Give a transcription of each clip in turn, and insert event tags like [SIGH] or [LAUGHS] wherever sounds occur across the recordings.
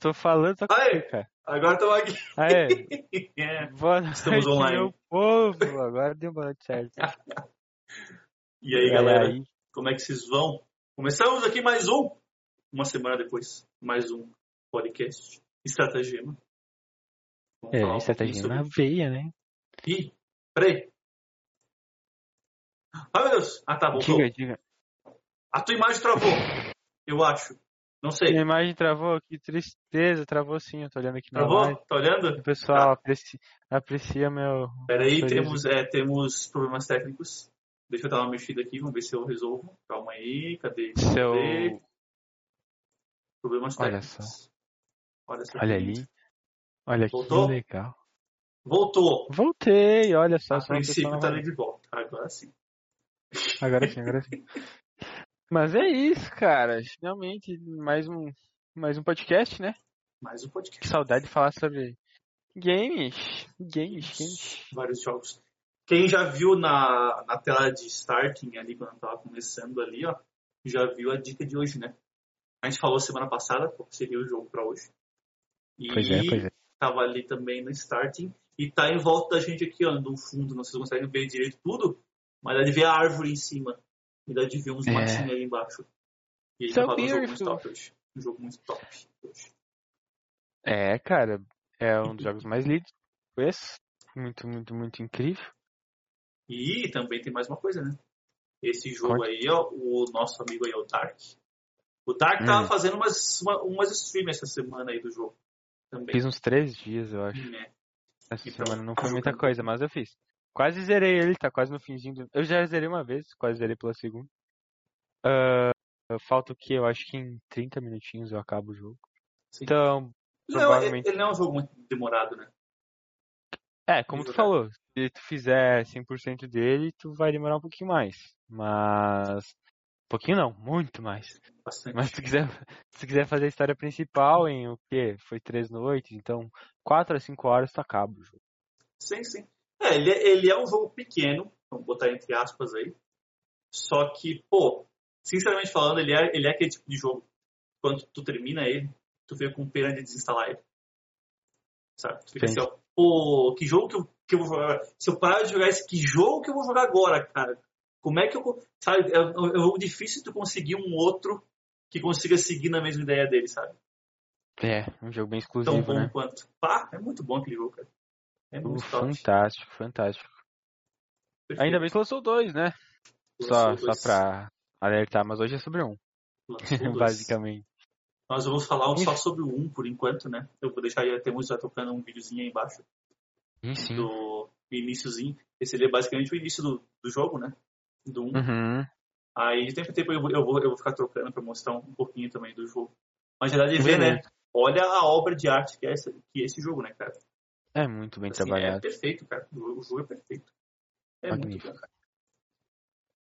[LAUGHS] falando, tô falando, que, cara. agora estamos aqui. Aê, [LAUGHS] É. boa noite, Estamos online. meu povo. Agora deu boa noite certo. E aí, E galera, aí? como é que vocês vão? Começamos aqui mais um, uma semana depois, mais um podcast Estratagema. Vamos É, indo na veia, né? Ih, peraí. Ai, meu Deus. Ah, tá, voltou. Diga, diga. A tua imagem travou, eu acho. Não sei. Minha imagem travou, que tristeza, travou sim, eu tô olhando aqui Travou? live. Tá olhando? O pessoal aprecia, aprecia meu... Peraí, temos, é, temos problemas técnicos. Deixa eu dar uma mexida aqui, vamos ver se eu resolvo. Calma aí, cadê? Seu... Cadê? Problemas Olha técnicos. Olha só. Olha que lindo. ali. Olha Voltou? que legal. Voltou. Voltei, olha só. A princípio tá ali de volta. Agora sim. Agora sim, agora sim. [LAUGHS] Mas é isso, cara. Finalmente, mais um, mais um podcast, né? Mais um Que podcast. saudade de falar sobre games. Games, games. Vários jogos. Quem já viu na, na tela de starting ali, quando eu tava começando ali, ó, já viu a dica de hoje, né? A gente falou semana passada qual seria o jogo pra hoje. E Pois é, pois é. tava ali também no starting. E tá em volta da gente aqui, ó, no fundo. Não sei se vocês conseguem ver direito tudo, mas dá de ver a árvore em cima. E dá de ver uns É. matinhos ali embaixo. E aí So falando um jogo muito top hoje. Um jogo muito top hoje. É, cara. É um dos jogos mais lidos. Esse. Muito, muito, muito incrível. E também tem mais uma coisa, né? Esse jogo aí, ó, o nosso amigo aí, o Dark. O Dark tava Hum. fazendo umas, uma- umas streams essa semana aí do jogo. Também. Fiz uns três dias, eu acho. né? Essa Então, semana não tá foi muita coisa, mas eu fiz. Quase zerei ele, tá quase no finzinho. Do... Eu já zerei uma vez, quase zerei pela segunda. Ah, falta o que? Eu acho que em 30 minutinhos eu acabo o jogo. Sim. Então, Não, provavelmente- ele não é um jogo muito demorado, né? é, como tu falou, se tu fizer 100% dele, tu vai demorar um pouquinho mais. Mas. Um pouquinho não, muito mais. Bastante. Mas se tu quiser, se tu quiser fazer a história principal em o quê? Foi três noites, então 4 a 5 horas tu acaba o jogo. Sim, sim. É, ele, é- ele é um jogo pequeno, vamos botar entre aspas aí. Só que, pô, sinceramente falando, ele é, ele é aquele tipo de jogo. Quando tu termina ele, tu fica com pena de desinstalar ele. Sabe? Tu fica Sim. assim, ó, pô, que jogo que eu, que eu vou jogar? Se eu parar de jogar esse, que jogo que eu vou jogar agora, cara? Como é que eu. Sabe? É, é um jogo difícil tu conseguir um outro que consiga seguir na mesma ideia dele, sabe? É, um jogo bem Tão exclusivo, bom né? quanto. Pá, é muito bom aquele jogo, cara. É muito top. fantástico, fantástico. Perfeito. Ainda bem que lançou dois, né? Lançou Só, dois. só pra alertar, mas hoje é sobre um, [LAUGHS] basicamente. Nós vamos falar Isso. só sobre o 1 por enquanto, né? Eu vou deixar aí, temos já tocando um videozinho aí embaixo Sim, do iníciozinho. Esse ali é basicamente o início do, do jogo, né? Do 1. Uhum. Aí de tempo em tempo eu vou, eu vou, eu vou ficar trocando pra mostrar um pouquinho também do jogo. Mas já dá de ver, né? Olha a obra de arte que é, essa, que é esse jogo, né, cara? É muito bem Assim, é trabalhado. perfeito, cara. O jogo, é perfeito. É muito Magnífico. bom, cara.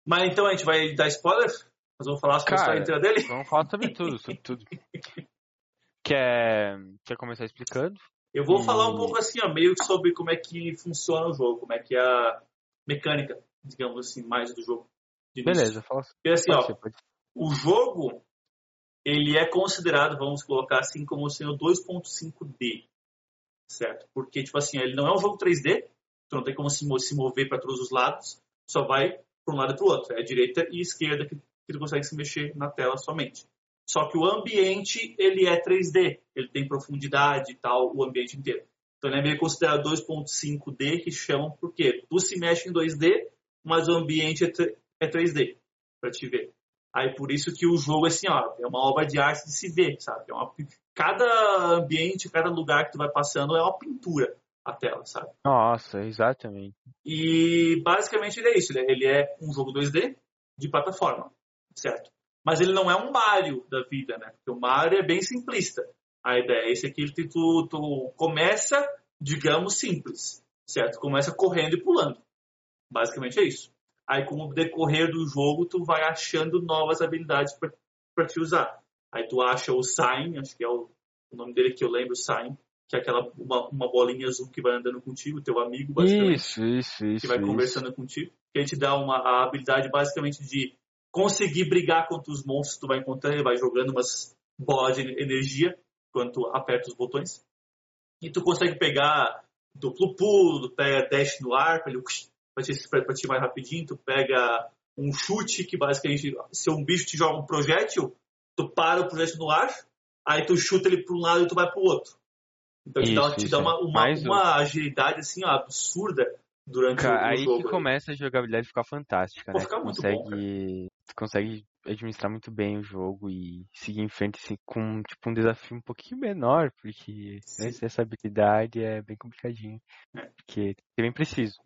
Mas então a gente vai dar spoiler? Nós vamos falar sobre a história inteira dele? Vamos falar sobre tudo, sobre tudo. [LAUGHS] Quer, quer começar explicando? Eu vou E- falar um pouco assim, ó, meio que sobre como é que funciona o jogo, como é que é a mecânica, digamos assim, mais do jogo. Beleza, fala Porque assim, pode ó, ser, pode o jogo, ele é considerado, vamos colocar assim, como sendo 2.5D, certo? Porque, tipo assim, ele não é um jogo 3D, tu não tem como se mo- se mover para todos os lados, só vai para um lado e para o outro. É direita e esquerda que, que tu consegue se mexer na tela somente. Só que o ambiente, ele é 3D, ele tem profundidade e tal, o ambiente inteiro. Então ele é meio considerado 2.5D, que chamam porque tu se mexe em 2D, mas o ambiente é, tr- é 3D, para te ver. Aí por isso que o jogo, assim, ó, é uma obra de arte de se ver, sabe? É uma, cada ambiente, cada lugar que tu vai passando é uma pintura a tela, sabe? Nossa, exatamente. E basicamente ele é isso, ele é, é um jogo 2D de plataforma, certo? Mas ele não é um Mario da vida, né? Porque o Mario é bem simplista. A ideia é esse aqui, tu, tu começa, digamos, simples, certo? Começa correndo e pulando. Basicamente é isso. Aí com o decorrer do jogo, tu vai achando novas habilidades para te usar. Aí tu acha o Sign, acho que é o, o nome dele que eu lembro, Sign, que é aquela uma, uma bolinha azul que vai andando contigo, teu amigo, basicamente Isso, isso, isso. que vai isso. conversando contigo. Que a gente dá uma a habilidade basicamente de conseguir brigar contra os monstros que tu vai encontrando, ele vai jogando umas bolas de energia quando tu aperta os botões. E tu consegue pegar duplo pulo, tu pega dash no ar, para te, pra te ir mais rapidinho, tu pega um chute, que basicamente, se um bicho te joga um projétil, tu para o projétil no ar, aí tu chuta ele para um lado e tu vai para o outro. Então isso, te dá, te dá uma, uma, uma agilidade assim, ó, absurda durante Cara, o, o aí jogo. Aí que começa a jogabilidade ficar fantástica, Pô, né? Fica tu consegue, bom, tu consegue administrar muito bem o jogo e seguir em frente assim, com tipo, um desafio um pouquinho menor, porque né, essa habilidade é bem complicadinho. É. Porque é bem preciso.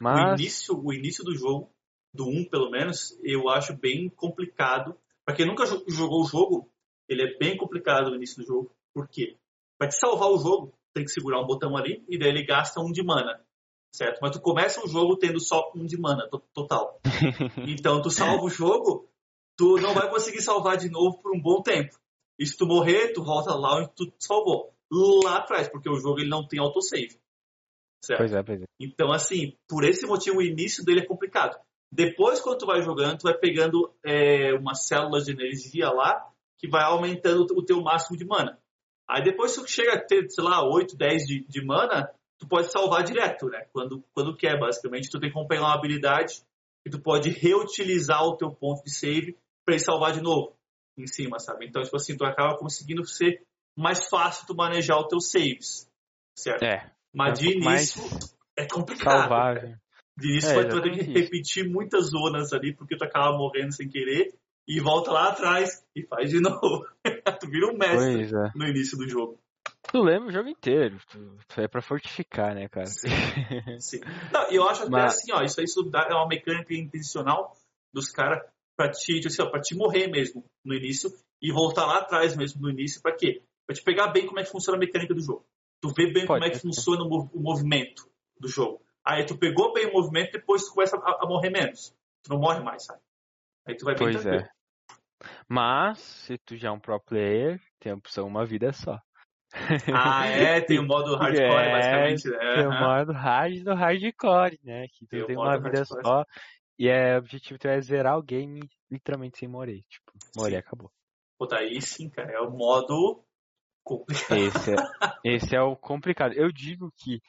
Mas... O, início, o início do jogo, do 1 pelo menos, eu acho bem complicado. Pra quem nunca jogou o jogo, ele é bem complicado no início do jogo. Por quê? Pra te salvar o jogo, tem que segurar um botão ali e daí ele gasta um de mana. Certo? Mas tu começa o jogo tendo só um de mana total. [LAUGHS] Então tu salva o jogo, tu não vai conseguir salvar de novo por um bom tempo. E se tu morrer, tu volta lá onde tu salvou. Lá atrás, porque o jogo ele não tem autosave. Certo? Pois é, pois é. Então, assim, por esse motivo, o início dele é complicado. Depois, quando tu vai jogando, tu vai pegando é, umas células de energia lá que vai aumentando o teu máximo de mana. Aí depois, se tu chega a ter, sei lá, 8, 10 de, de mana, tu pode salvar direto, né? Quando, quando quer, basicamente. Tu tem que pegar uma habilidade que tu pode reutilizar o teu ponto de save para ele salvar de novo em cima, sabe? Então, tipo assim, tu acaba conseguindo ser mais fácil tu manejar os teus saves, certo? É. Mas de início é complicado. Salvar, de início é, tu vai ter que repetir muitas zonas ali porque tu acaba morrendo sem querer e volta lá atrás e faz de [LAUGHS] novo. tu vira um mestre é. no início do jogo. Tu lembra o jogo inteiro. É pra fortificar, né, cara? Sim. Sim. Não, eu acho até Mas... assim, ó, isso aí é uma mecânica intencional dos caras pra te, tipo assim, ó, pra te morrer mesmo no início e voltar lá atrás mesmo no início, pra quê? Pra te pegar bem como é que funciona a mecânica do jogo. Tu vê bem Pode, como é que funciona o movimento do jogo. Aí tu pegou bem o movimento, depois tu começa a, a morrer menos. Tu não morre mais, sabe? Aí tu vai bem Pois é. Mas, se tu já é um pro player, tem a opção uma vida só. Ah, é? Tem o modo [LAUGHS] hardcore, é, basicamente. Né? Tem o modo hard do hardcore, né? Que tu tem, tem uma vida hardcore. só. E é, o objetivo é zerar o game literalmente sem morrer. Tipo, morrer, acabou. Pô, daí sim, cara. É o modo complicado. Esse é, [LAUGHS] esse é o complicado. Eu digo que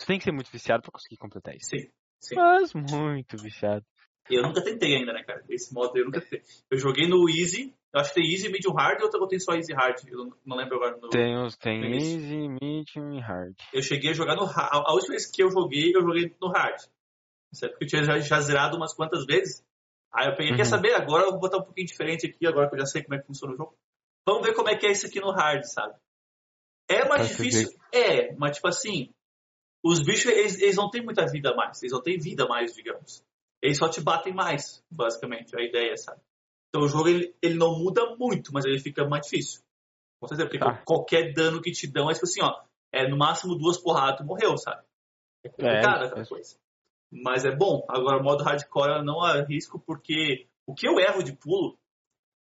tu tem que ser muito viciado pra conseguir completar isso. Sim, sim. Mas muito viciado. Eu nunca tentei ainda, né, cara? Esse modo eu nunca tentei. Eu joguei no Easy, eu acho que tem Easy, Medium Hard ou tem só Easy Hard? Eu não lembro agora. No, tem os, tem Easy, Medium e Hard. Eu cheguei a jogar no Hard. A última vez que eu joguei, eu joguei no Hard. Certo? Porque eu tinha já, já zerado umas quantas vezes. Aí eu peguei, uhum. quer saber? Agora eu vou botar um pouquinho diferente aqui, agora que eu já sei como é que funciona o jogo. Vamos ver como é que é isso aqui no Hard, sabe? É mais difícil? É, mas tipo assim, os bichos, eles, eles não têm muita vida mais. Eles não têm vida mais, digamos. Eles só te batem mais, basicamente, a ideia, sabe? Então o jogo, ele, ele não muda muito, mas ele fica mais difícil. Com certeza, porque tá. qualquer dano que te dão é tipo assim, ó, é no máximo duas porradas, tu morreu, sabe? É complicada é, aquela é. coisa. Mas é bom. Agora, o modo hardcore eu não arrisco, porque o que eu erro de pulo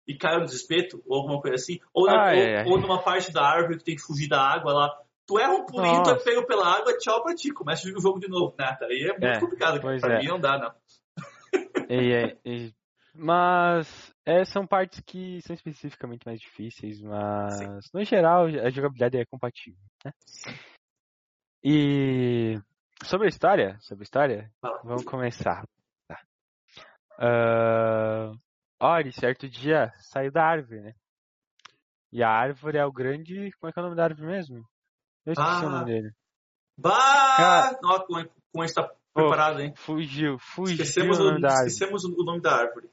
e caio no despeito, ou alguma coisa assim, ou, ah, ou, é. ou, numa parte da árvore que tem que fugir da água lá, tu erra um pulinho, Nossa. tu é pego pela água, tchau pra ti, começa o jogo de novo, né? Aí é muito é, complicado, pra mim não dá, não. [LAUGHS] E, e, mas é, são partes que são especificamente mais difíceis, mas Sim. no geral a jogabilidade é compatível, né? E sobre a história, sobre a história, ah. vamos começar. Tá. Uh, Ori, certo dia, saiu da árvore, né? E a árvore é o grande. Como é que é o nome da árvore mesmo? Eu esqueci ah. o nome dele. Bah! Cara, Nossa, com, com esse tá preparado, hein? Fugiu, fugiu. Esquecemos, o, nome esquecemos o nome da árvore.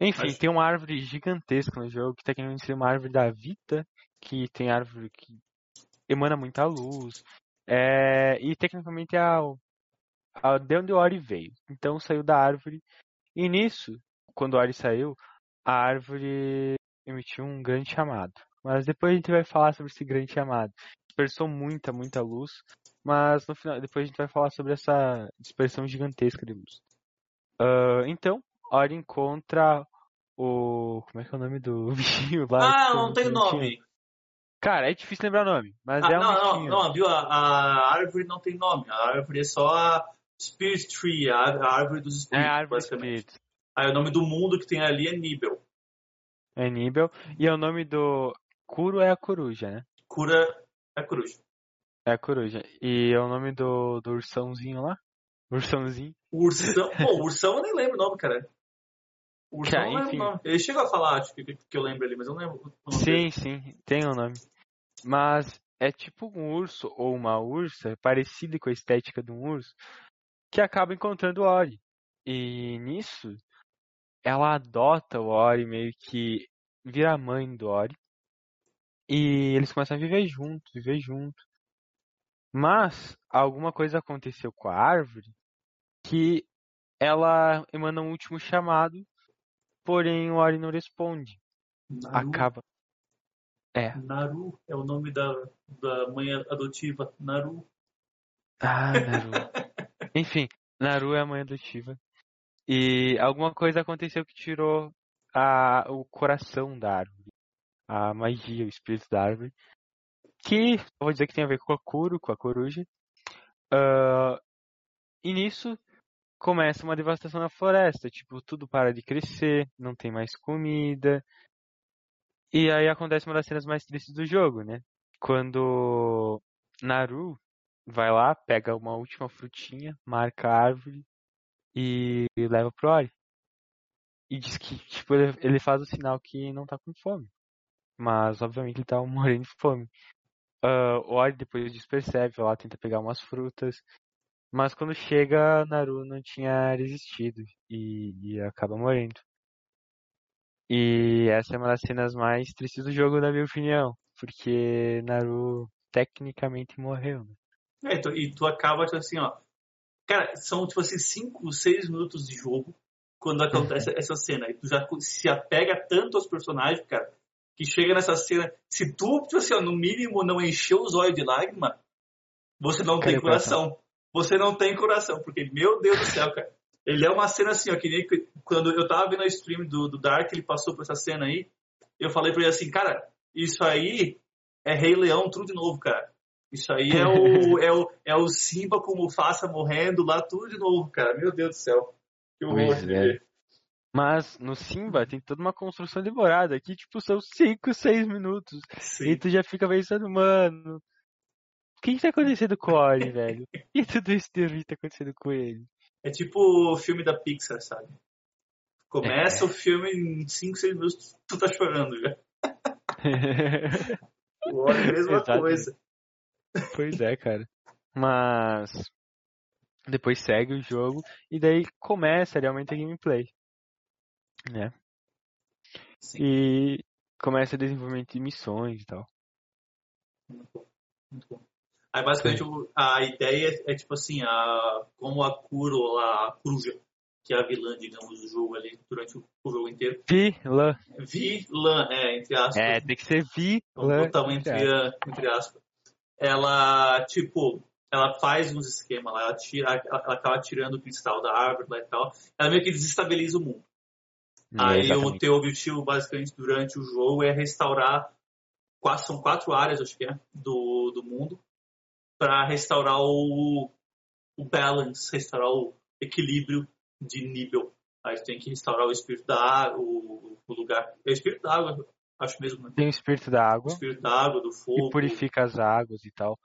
Enfim, Mas... tem uma árvore gigantesca no jogo que tecnicamente seria uma árvore da vida, que tem árvore que emana muita luz. É, e tecnicamente é a, a, de onde o Ori veio. Então saiu da árvore. E nisso, quando o Ori saiu, a árvore emitiu um grande chamado. Mas depois a gente vai falar sobre esse grande chamado. Dispersou muita, muita luz. Mas no final, depois a gente vai falar sobre essa dispersão gigantesca de luz. Uh, então, Ori encontra o. Como é que é o nome do [LAUGHS] bichinho lá? Ah, não tem nome. Cara, é difícil lembrar o nome, mas ah, é um não, bichinho. Não, não, viu? A, a, árvore não tem nome. A árvore é só a Spirit Tree, a, a árvore dos espíritos, é a árvore basicamente. Aí o nome do mundo que tem ali é Nibel. É Nibel. E o nome do Kuro é a coruja, né? Cura é a coruja. É a coruja. E é o nome do, do ursãozinho lá? Ursãozinho. O ursão. [LAUGHS] Pô, o ursão eu nem lembro o nome, cara. O ursão eu não lembro o nome. Ele chegou a falar, acho que, que eu lembro ali, mas eu não lembro o nome dele. Sim, sim, tem o nome. Mas é tipo um urso ou uma ursa, parecido com a estética de um urso, que acaba encontrando o Ori. E nisso, ela adota o Ori, meio que vira a mãe do Ori. E eles começam a viver juntos, viver juntos. Mas alguma coisa aconteceu com a árvore que ela emana um último chamado, porém o Ori não responde. Naru, Acaba. É. Naru é o nome da, da mãe adotiva. Naru. Ah, Naru. [LAUGHS] Enfim, Naru é a mãe adotiva. E alguma coisa aconteceu que tirou a, o coração da árvore. A magia, o espírito da árvore. Que, eu vou dizer que tem a ver com a Kuro, com a coruja. Ah, e nisso começa uma devastação na floresta. Tipo, tudo para de crescer, não tem mais comida. E aí acontece uma das cenas mais tristes do jogo, né? Quando Naru vai lá, pega uma última frutinha, marca a árvore e leva pro Ori. E diz que, tipo, ele faz o sinal que não tá com fome. Mas, obviamente, ele tá [LAUGHS] morrendo de fome. Ah, o Ori depois disso percebe, lá, tenta pegar umas frutas. Mas quando chega, Naru não tinha resistido e, e acaba morrendo. E essa é uma das cenas mais tristes do jogo, na minha opinião. Porque Naru tecnicamente morreu, né? É, e tu- e tu acaba, tipo assim, ó. Cara, são, tipo assim, 5, 6 minutos de jogo quando [LAUGHS] acontece essa cena. E tu já se apega tanto aos personagens, cara, que chega nessa cena. Se tu, tipo assim, ó, no mínimo, não encheu os olhos de lágrima, você não Cadê tem coração? coração. Você não tem coração, porque, meu Deus do céu, cara. Ele é uma cena assim, ó, que nem quando eu tava vendo a stream do, do Dark, ele passou por essa cena aí. Eu falei pra ele assim, cara, isso aí é Rei Leão tudo de novo, cara. Isso aí é o, [LAUGHS] é o, é o Simba com o Mufasa morrendo lá, tudo de novo, cara. Meu Deus do céu. Que horror é. Mas no Simba tem toda uma construção demorada. Aqui, tipo, são 5, 6 minutos. E Sim. tu já fica pensando, mano. O que que tá acontecendo com o Ori, [LAUGHS] velho? E tudo isso devia tá acontecendo com ele. É tipo o filme da Pixar, sabe? Começa É. o filme em 5, 6 minutos, tu tá chorando já. [LAUGHS] O Ori, mesma Exatamente. coisa. Pois é, [LAUGHS] cara. Mas depois segue o jogo e daí começa realmente a gameplay, né? Sim. E começa o desenvolvimento de missões e tal. Muito bom. Muito bom. Aí basicamente o- a ideia é tipo assim, a, como a Kuro, a Coruja, que é a vilã, digamos, do jogo ali durante o, o jogo inteiro. Vilã. Vilã, é, entre aspas. É, tem que ser vilã. Um entre, entre aspas. Ela, tipo, ela faz uns esquemas lá, ela, tira, ela, ela acaba tirando o cristal da árvore lá e tal. Ela meio que desestabiliza o mundo. Aí o teu objetivo, basicamente, durante o jogo é restaurar. Quatro, são quatro áreas, acho que é, do, do mundo, para restaurar o, o balance, restaurar o equilíbrio de nível. Aí tu tem que restaurar o espírito da água, o, o lugar. É o espírito da água, acho mesmo, né? Tem o espírito da O água espírito da água, do fogo. que purifica as águas e tal.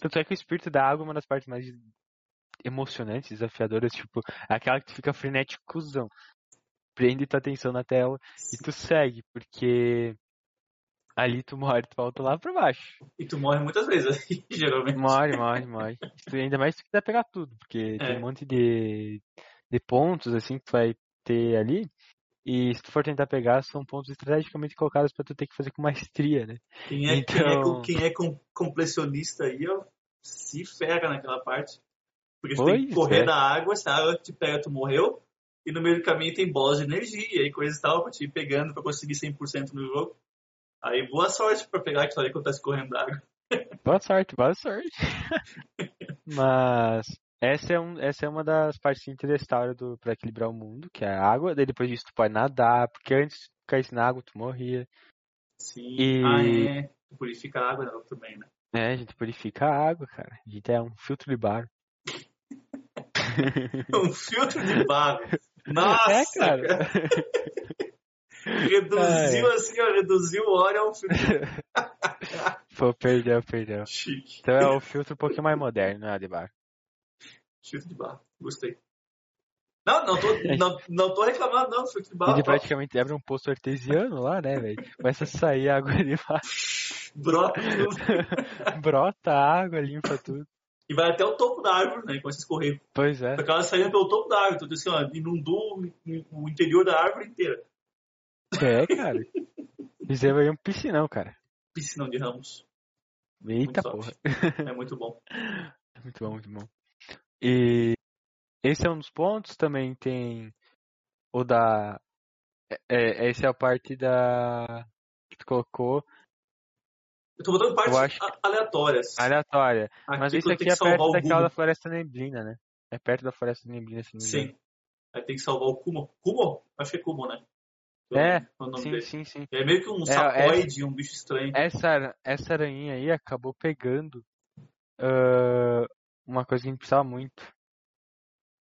Tanto é que o espírito da água é uma das partes mais emocionantes, desafiadoras, tipo, aquela que tu fica frenéticozão. Prende tua atenção na tela e tu segue, porque ali tu morre, tu volta lá pra baixo. E tu morre muitas vezes, [LAUGHS] geralmente. Morre, morre, morre. Tu- ainda mais se tu quiser pegar tudo, porque tem É. um monte de, de pontos assim que tu vai ter ali. E se tu for tentar pegar, são pontos estrategicamente colocados pra tu ter que fazer com maestria, né? Quem é, quem é, Então- quem é com- completionista aí, ó, se ferra naquela parte. Porque tu tem que Pois correr é. da água, se a água te pega, tu morreu. E no meio do caminho tem bolas de energia e coisa e tal, pra te ir pegando pra conseguir 100% no jogo. Aí boa sorte pra pegar aquilo ali quando tá escorrendo água. [LAUGHS] Boa sorte, boa sorte. [LAUGHS] Mas essa é, um, essa é uma das partes interessantes da hora do, pra equilibrar o mundo, que é a água. Daí depois disso tu pode nadar, porque antes de caísse na água tu morria. Sim. E- Ah, é. Tu purifica a água não, também, né? É, a gente purifica a água, cara. A gente é um filtro de bar. [LAUGHS] Um filtro de barro. Nossa, é, cara. Reduziu assim, ó, reduziu o óleo a um filtro. [LAUGHS] Pô, perdeu, perdeu. Chique. Então é o filtro um pouquinho mais moderno, né, de barra. Filtro de barra. Gostei. Não, não tô, [LAUGHS] não, não tô reclamando, não, filtro de barra. Ele praticamente abre um poço artesiano lá, né, velho? Começa a sair água de baixo. [LAUGHS] Brota tudo. Brota água, limpa tudo. E vai até o topo da árvore, né? Começa a escorrer. Pois é. Aquela saindo pelo topo da árvore. Então, assim, ó, inundou o interior da árvore inteira. É, [LAUGHS] cara. Fizemos aí um piscinão, cara. Piscinão de ramos. Eita porra. É muito bom. [LAUGHS] Muito bom, muito bom. E esse é um dos pontos, também tem o da. É, é, essa é a parte da. que tu colocou, Eu tô botando partes Eu acho aleatórias. aleatória. Mas Aqui isso eu aqui é perto o daquela da Floresta Neblina, né? É perto da Floresta Neblina, se não. Sim. Aí tem que salvar o Kumo. Kumo? Acho que é Kumo, né? É, o nome Sim, dele. sim, sim. É meio que um É, sapoide, um bicho estranho. Essa, essa aranha aí acabou pegando ah, uma coisa que a gente precisava muito.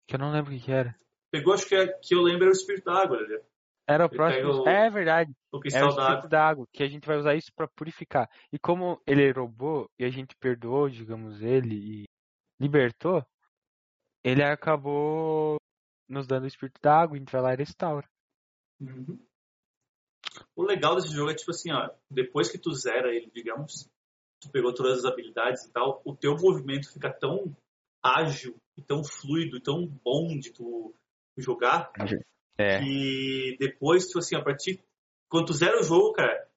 Que eu não lembro o que que era. Pegou, acho que, é, que eu lembro era o espírito da água, né? Era o próximo. o- É verdade. O É o cristal da espírito água. da água, que a gente vai usar isso pra purificar. E como ele roubou e a gente perdoou, digamos, ele e libertou, ele acabou nos dando o espírito da água, a gente vai lá e restaura. Uhum. O legal desse jogo é tipo assim, ó, depois que tu zera ele, digamos, tu pegou todas as habilidades e tal, o teu movimento fica tão ágil, e tão fluido, e tão bom de tu jogar, É. que depois, tipo assim, a partir quando tu zera o jogo, cara,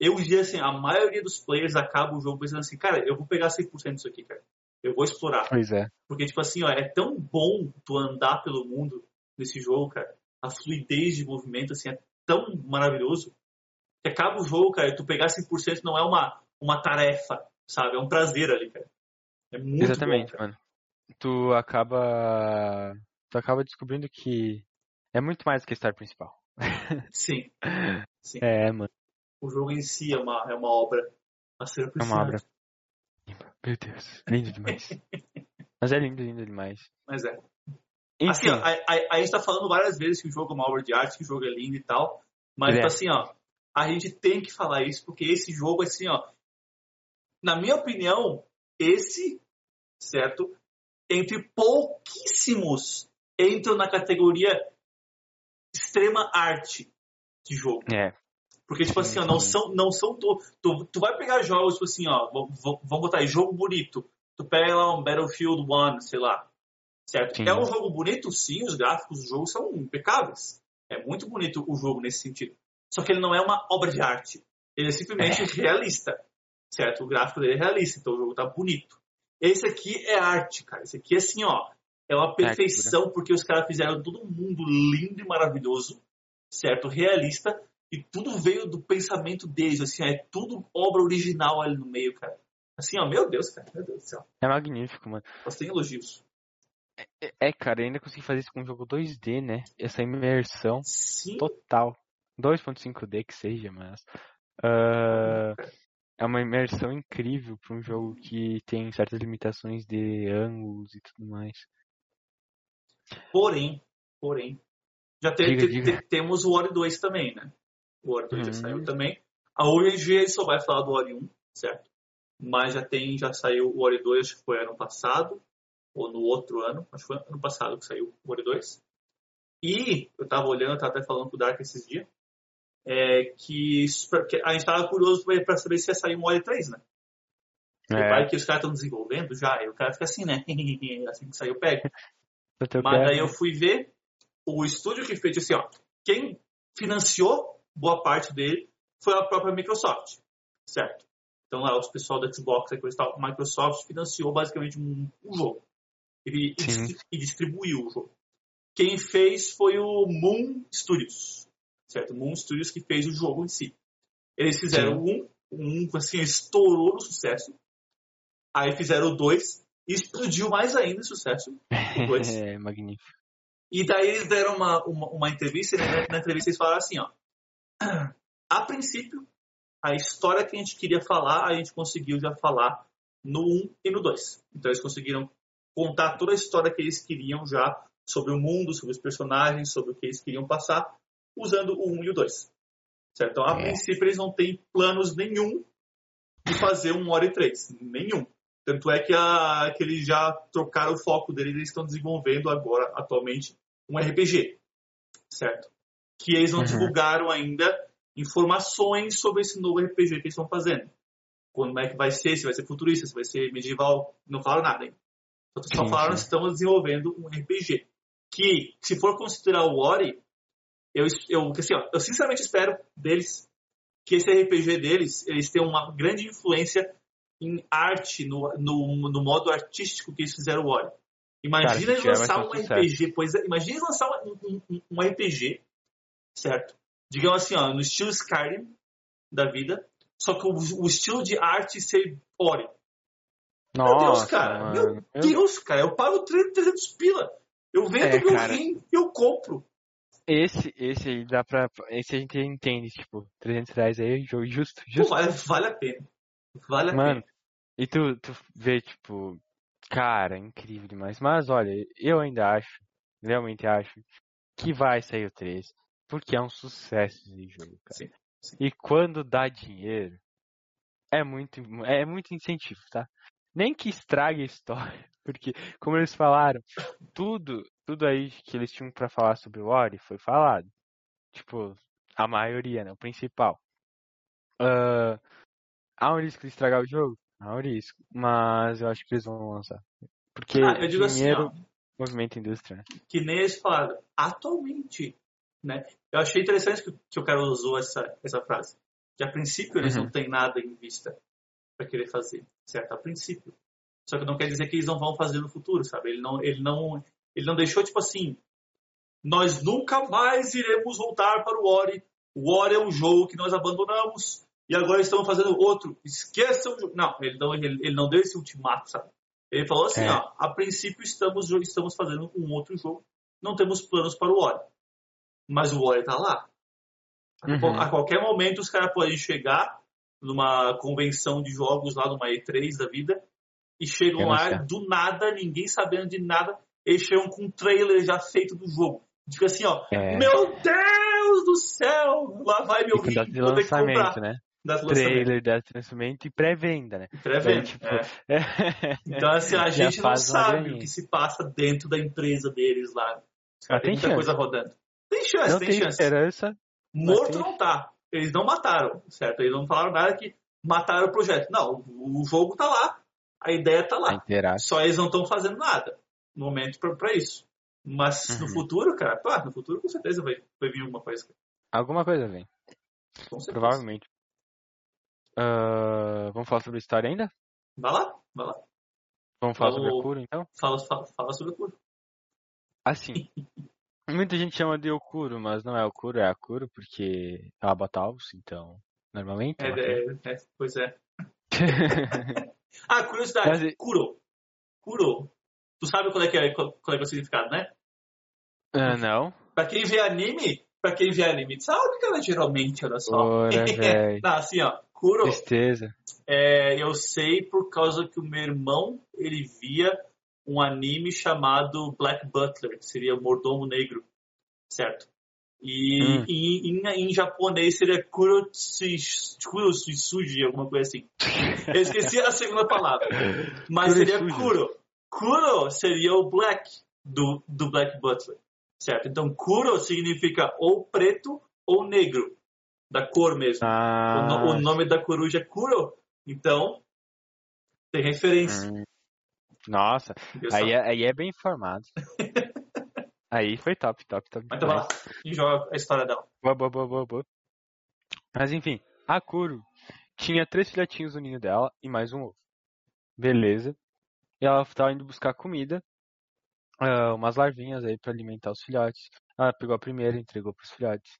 eu diria assim, a maioria dos players acaba o jogo pensando assim, cara, eu vou pegar 100% disso aqui, cara. Eu vou explorar. Pois é. Porque, tipo assim, ó, é tão bom tu andar pelo mundo nesse jogo, cara. A fluidez de movimento, assim, é tão maravilhoso. Que acaba o jogo, cara, e tu pegar 100% não é uma, uma tarefa, sabe? É um prazer ali, cara. É muito Exatamente, bom, cara. mano. Tu acaba. Tu acaba descobrindo que é muito mais do que a história principal. Sim, [LAUGHS] sim. É, mano. O jogo em si é uma, é uma obra a ser É apreciada. uma obra. Meu Deus, lindo demais. Mas é lindo, lindo demais. Mas é. Enfim, Assim, ó, a, a, a gente tá falando várias vezes que o jogo é uma obra de arte, que o jogo é lindo e tal. Mas, é. assim, ó, a gente tem que falar isso, porque esse jogo, assim, ó, na minha opinião, esse, certo, entre pouquíssimos, entram na categoria extrema arte de jogo. é. Porque, tipo assim, ó, não são, não são to... tu, tu vai pegar jogos, tipo assim, ó, vamos botar aí, jogo bonito. Tu pega lá um Battlefield 1, sei lá. Certo? Sim. É um jogo bonito, sim, os gráficos do jogo são impecáveis. É muito bonito o jogo nesse sentido. Só que ele não é uma obra de arte. Ele é simplesmente realista. Certo? O gráfico dele é realista, então o jogo tá bonito. Esse aqui é arte, cara. Esse aqui é assim, ó. É uma perfeição, porque os caras fizeram todo mundo lindo e maravilhoso, certo? Realista, e tudo veio do pensamento deles, assim, é tudo obra original ali no meio, cara. Assim, ó, meu Deus, cara, meu Deus do céu. É magnífico, mano. Nós tem elogios. É, é, cara, eu ainda consegui fazer isso com um jogo 2D, né? Essa imersão Sim, total. 2.5D que seja, mas. ah, é uma imersão incrível pra um jogo que tem certas limitações de ângulos e tudo mais. Porém, porém, já te- Diga, te- diga. te- temos o Ori 2 também, né? O Ori 2 já Uhum. saiu também. A OG só vai falar do Ori 1, certo? Mas já tem, já saiu o Ori 2, acho que foi ano passado, ou no outro ano, acho que foi ano passado que saiu o Ori 2. E eu tava olhando, eu tava até falando com o Dark esses dias, é que, que a gente tava curioso pra pra saber se ia sair um Ori 3, né? É, Vai que os caras estão desenvolvendo já, e o cara fica assim, né? [LAUGHS] assim que saiu, pega. Mas daí eu fui ver o estúdio que fez assim, ó. Quem financiou boa parte dele foi a própria Microsoft, certo? Então lá os pessoal da Xbox coisa tal, a Microsoft financiou basicamente um, um jogo e, e Sim. distri- distribuiu o jogo. Quem fez foi o Moon Studios, certo? Moon Studios que fez o jogo em si. Eles fizeram um, um assim estourou no sucesso. Aí fizeram dois e explodiu mais ainda o sucesso. o dois. [LAUGHS] é magnífico. E daí eles deram uma, uma, uma entrevista, e na, na entrevista eles falaram assim, ó. A princípio, a história que a gente queria falar, a gente conseguiu já falar no 1 e no 2. Então eles conseguiram contar toda a história que eles queriam já sobre o mundo, sobre os personagens, sobre o que eles queriam passar, usando o 1 e o 2. Certo? Então, a É. princípio, eles não têm planos nenhum de fazer um Ori 3. Nenhum. Tanto é que, a, que eles já trocaram o foco deles, eles estão desenvolvendo agora, atualmente, um RPG. Certo? Que eles não Uhum. divulgaram ainda informações sobre esse novo RPG que eles estão fazendo. Como é que vai ser, se vai ser futurista, se vai ser medieval, não falaram nada ainda. Só, falaram que estão desenvolvendo um RPG. Que, se for considerar o Ori, eu, eu, assim, ó, eu sinceramente espero deles que esse RPG deles, eles tenham uma grande influência em arte, no, no, no modo artístico que eles fizeram o Ori. Imagina Cara, vai lançar um sucesso. RPG, pois é, imagina lançar um, um, um RPG, certo? Digamos assim, ó, no estilo Skyrim da vida, só que o, o estilo de arte ser Ori. Nossa, Meu Deus, cara. mano. Meu Deus, cara. Eu pago 300 pila. Eu vendo É, meu cara. rim e eu compro. Esse, esse aí dá pra. Esse a gente entende, tipo, 300 reais aí, jogo justo, Pô, justo. vale, vale a pena. Vale a Mano, pena. E tu, tu vê, tipo, cara, incrível demais. Mas olha, eu ainda acho, realmente acho, que vai sair o 3. Porque é um sucesso esse jogo, cara. Sim, sim. E quando dá dinheiro, é muito, é muito incentivo, tá? Nem que estrague a história. [LAUGHS] Porque, como eles falaram, tudo, tudo aí que eles tinham pra falar sobre o Ori foi falado. Tipo, a maioria, né? O principal. Há um risco de estragar o jogo? Risco. Mas eu acho que eles vão lançar. Porque Ah, eu digo assim, dinheiro ó, movimenta a indústria, né? que nem eles falaram, atualmente, né? Eu achei interessante que, que o cara usou essa, essa frase. Que a princípio eles Uhum. não têm nada em vista para querer fazer, certo? A princípio. Só que não quer dizer que eles não vão fazer no futuro, sabe? Ele não, ele não, ele não deixou tipo assim, nós nunca mais iremos voltar para o Ori. O Ori é um jogo que nós abandonamos e agora estamos fazendo outro. Esqueçam o jogo. Não, ele não, ele, ele não deu esse ultimato, sabe? Ele falou assim, É. ó, a princípio estamos, estamos fazendo um outro jogo, não temos planos para o Ori. Mas o Ori tá lá. A, Uhum. a qualquer momento os caras podem chegar numa convenção de jogos lá numa E3 da vida e chegam lá do nada, ninguém sabendo de nada, eles chegam com um trailer já feito do jogo. Fica assim, ó, É. meu Deus do céu! Lá vai meu de vou ter que comprar. né? Data. Trailer, data de lançamento e pré-venda, né? Pré-venda, Daí, tipo, é. [LAUGHS] Então, assim, a gente não sabe o que se passa dentro da empresa deles lá. Os caras Mas têm tem muita chance. coisa rodando. Tem chance, não tem, tem chance. esperança. Morto tem- não tá. Eles não mataram, certo? Eles não falaram nada que mataram o projeto. Não, o jogo tá lá, a ideia tá lá. Só eles não estão fazendo nada no momento pra, pra isso. Mas no Uhum. futuro, cara, pá, no futuro com certeza vai, vai vir alguma coisa. Alguma coisa vem, Com certeza. provavelmente. Ah, vamos falar sobre história ainda? Vai lá, vai lá. Vamos falar sobre Vamos- o Kuro, então? Fala, fala, fala sobre o curso. Assim, [LAUGHS] muita gente chama de Okuro, mas não é Okuro, é Akuro, porque bota alvos, então, normalmente. É, ela é, é, pois é. [LAUGHS] Ah, curiosidade. Mas Kuro. Kuro. Tu sabe qual é, que é, qual, qual é, é o significado, né? Ah, não? Pra quem vê anime, pra quem vê anime, sabe, cara, geralmente, olha só. Ora. [LAUGHS] Não, assim, ó. Kuro, Tristeza. é, eu sei por causa que o meu irmão, ele via um anime chamado Black Butler, que seria o mordomo negro, certo? E Hum. em, em, em japonês seria Kurotsuji, alguma coisa assim. Eu esqueci a segunda palavra. Mas seria. Kuro. Kuro seria o Black do, do Black Butler. Certo? Então, Kuro significa ou preto ou negro. Da cor mesmo. O, Ah, no- o nome da coruja é Kuro. Então, tem referência. hum. Nossa, aí é, aí é bem informado. [LAUGHS] aí foi top, top, top. Mas então vai lá e joga a história dela. Boa, boa, boa, boa, boa. Mas enfim, a Kuro tinha três filhotinhos no ninho dela e mais um ovo. Beleza. E ela tava indo buscar comida, ah, umas larvinhas aí pra alimentar os filhotes. Ela pegou a primeira, entregou pros filhotes.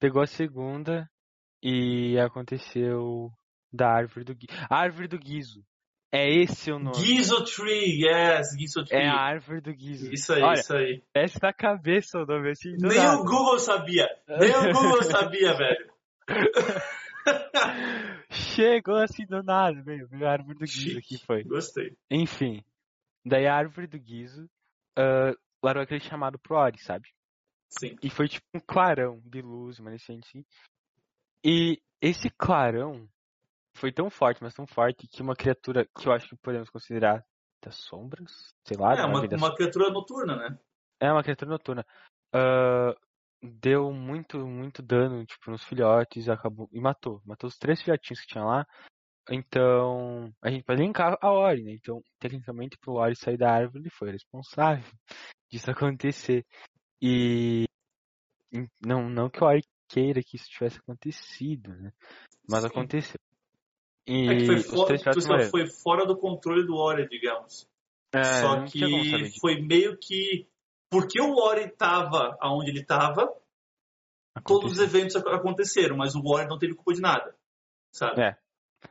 Pegou a segunda e aconteceu da árvore do Guizo. A árvore do Guizo. É esse o nome. Gizo Tree, yes, Gizo Tree. É a árvore do Guizo. Isso aí, Olha, isso aí. desce na cabeça o nome assim. Nem nada. o Google sabia. Nem o Google [LAUGHS] sabia, velho. Chegou assim do nada, veio a árvore do Chique. aqui foi. Gostei. Enfim, daí a árvore do Guizo ah, largou aquele chamado pro Ori, sabe? Sim. E foi tipo um clarão de luz, uma nascente. E esse clarão foi tão forte, mas tão forte, que uma criatura que eu acho que podemos considerar das sombras, sei lá. É, uma, das- uma criatura noturna, né? É uma criatura noturna. Ah, deu muito, muito dano, tipo, nos filhotes, acabou. E matou. Matou os três filhotinhos que tinha lá. Então, a gente pode linkar a Ori, né? Então, tecnicamente, pro Ori sair da árvore, ele foi responsável [LAUGHS] disso acontecer. E não, não que o Ori queira que isso tivesse acontecido, né? Mas Sim. aconteceu. E É que foi, os fora, tipo assim, foi fora do controle do Ori, digamos. É, Só que foi meio que. Porque o Ori tava onde ele tava, todos os eventos ac- aconteceram, mas o Ori não teve culpa de nada. Sabe? É.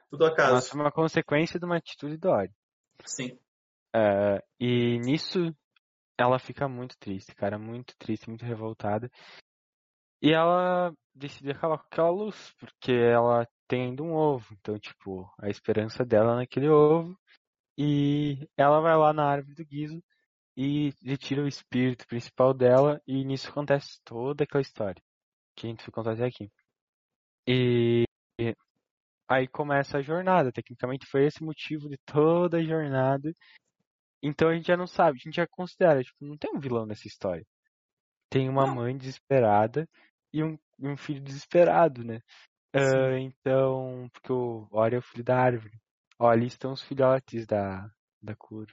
Tudo acaso. Mas foi uma consequência de uma atitude do Ori. Sim. É, e nisso ela fica muito triste, cara, muito triste, muito revoltada. E ela decide acabar com aquela luz, porque ela tem ainda um ovo. Então, tipo, a esperança dela é naquele ovo. E ela vai lá na árvore do Guizo e retira o espírito principal dela. E nisso acontece toda aquela história que a gente foi contar até aqui. E aí começa a jornada. Tecnicamente foi esse motivo de toda a jornada. Então a gente já não sabe, a gente já considera, tipo, não tem um vilão nessa história. Tem uma Não. mãe desesperada e um, e um filho desesperado, né? Ah, então, porque o Ori é o filho da árvore. Ó, ali estão os filhotes da, da cura.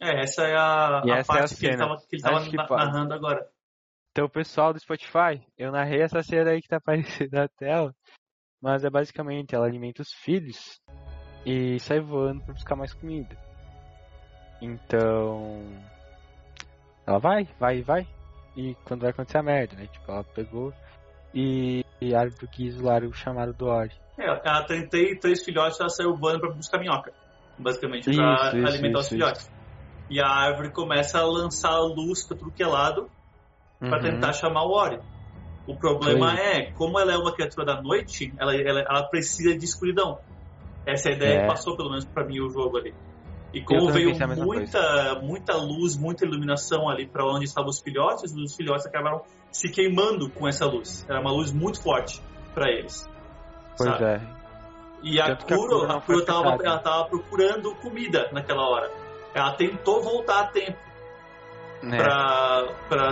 É, essa é a, E a essa é a parte que ele tava, que ele tava que na- pode. narrando agora. Então, pessoal do Spotify, eu narrei essa cena aí que tá [LAUGHS] aparecendo na tela, mas é basicamente ela alimenta os filhos e sai voando pra buscar mais comida. Então, ela vai, vai, vai, e quando vai acontecer a merda, né? Tipo, ela pegou e, e a árvore quis isolar o chamado do Ori. É, ela tem três, filhotes, ela saiu voando pra buscar minhoca. Basicamente, pra Isso, isso, alimentar os isso, filhotes. E a árvore começa a lançar luz pra tudo que é lado pra Uhum. tentar chamar o Ori. O problema Foi. é, como ela é uma criatura da noite, ela, ela, ela precisa de escuridão. Essa é a ideia É. que passou, pelo menos, pra mim, o jogo ali. E como veio muita, muita luz, muita iluminação ali pra onde estavam os filhotes, os filhotes acabaram se queimando com essa luz. Era uma luz muito forte pra eles. Pois sabe? é. E a Kuro, a Kuro tava, ela tava procurando comida naquela hora. Ela tentou voltar a tempo É, para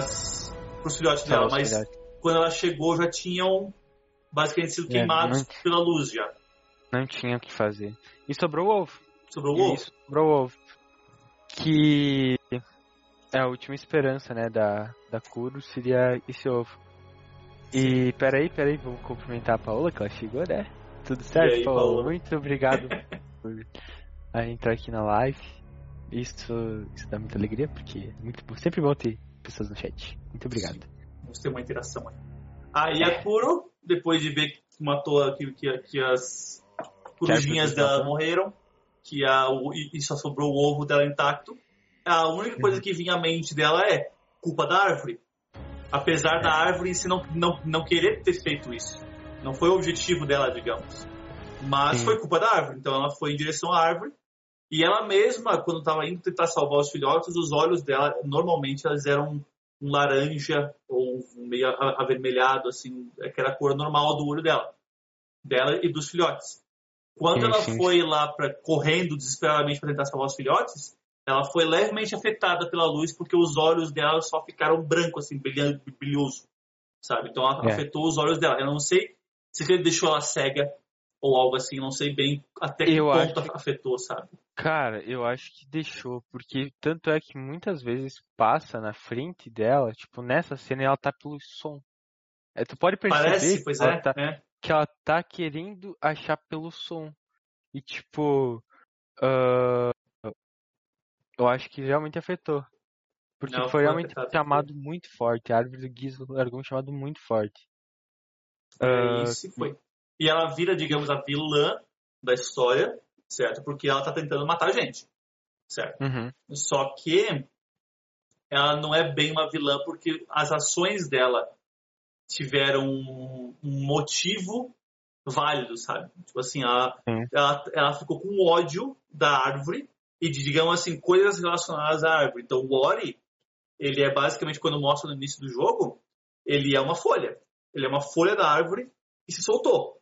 pros filhotes dela, os mas filhotes. Quando ela chegou já tinham basicamente sido É, queimados não- pela luz já. Não tinha o que fazer. E sobrou o ovo. Sobrou o ovo. sobrou o ovo. Que é a última esperança, né, da, da Kuro seria esse ovo. E peraí, peraí, vamos cumprimentar a Paola, que ela chegou, né? Tudo certo, aí, Paola? Paola? Muito obrigado [LAUGHS] por a entrar aqui na live. Isso, isso dá muita alegria, porque é muito sempre bom ter pessoas no chat. Muito obrigado. Vamos ter uma interação aí. Aí a Kuro, depois de ver que matou que, que, que as corujinhas dela morreram, que a, o- e só sobrou o ovo dela intacto, a única Uhum. coisa que vinha à mente dela é culpa da árvore. Apesar É. da árvore si não, não, não querer ter feito isso. Não foi o objetivo dela, digamos. Mas Sim. foi culpa da árvore. Então ela foi em direção à árvore. E ela mesma, quando estava indo tentar salvar os filhotes, os olhos dela, normalmente, elas eram um laranja ou meio avermelhado, assim, é que era a cor normal do olho dela. Dela e dos filhotes. Quando ela foi lá pra, correndo desesperadamente para tentar salvar os filhotes, ela foi levemente afetada pela luz porque os olhos dela só ficaram brancos, assim, brilhando, brilhoso, sabe? Então ela É. afetou os olhos dela. Eu não sei se ele deixou ela cega ou algo assim, não sei bem até que Eu ponto que- afetou, sabe? Cara, eu acho que deixou, porque tanto é que muitas vezes passa na frente dela, tipo, nessa cena ela tá pelo som. É, tu pode perceber Parece, pois que, ela é, tá, é. que ela tá querendo achar pelo som. E tipo, ah, eu acho que realmente afetou. Porque Não, foi realmente um chamado muito forte. A árvore do Gizmo largou um chamado muito forte. É, Ah, isso foi. E ela vira, digamos, a vilã da história, certo? Porque ela tá tentando matar a gente, certo? uhum, Só que ela não é bem uma vilã porque as ações dela tiveram um, motivo válido, sabe? Tipo assim, ela, ela, ela ficou com ódio da árvore e de, digamos assim, coisas relacionadas à árvore. Então, o Ori, ele é basicamente, quando mostra no início do jogo, ele é uma folha. Ele é uma folha da árvore e se soltou,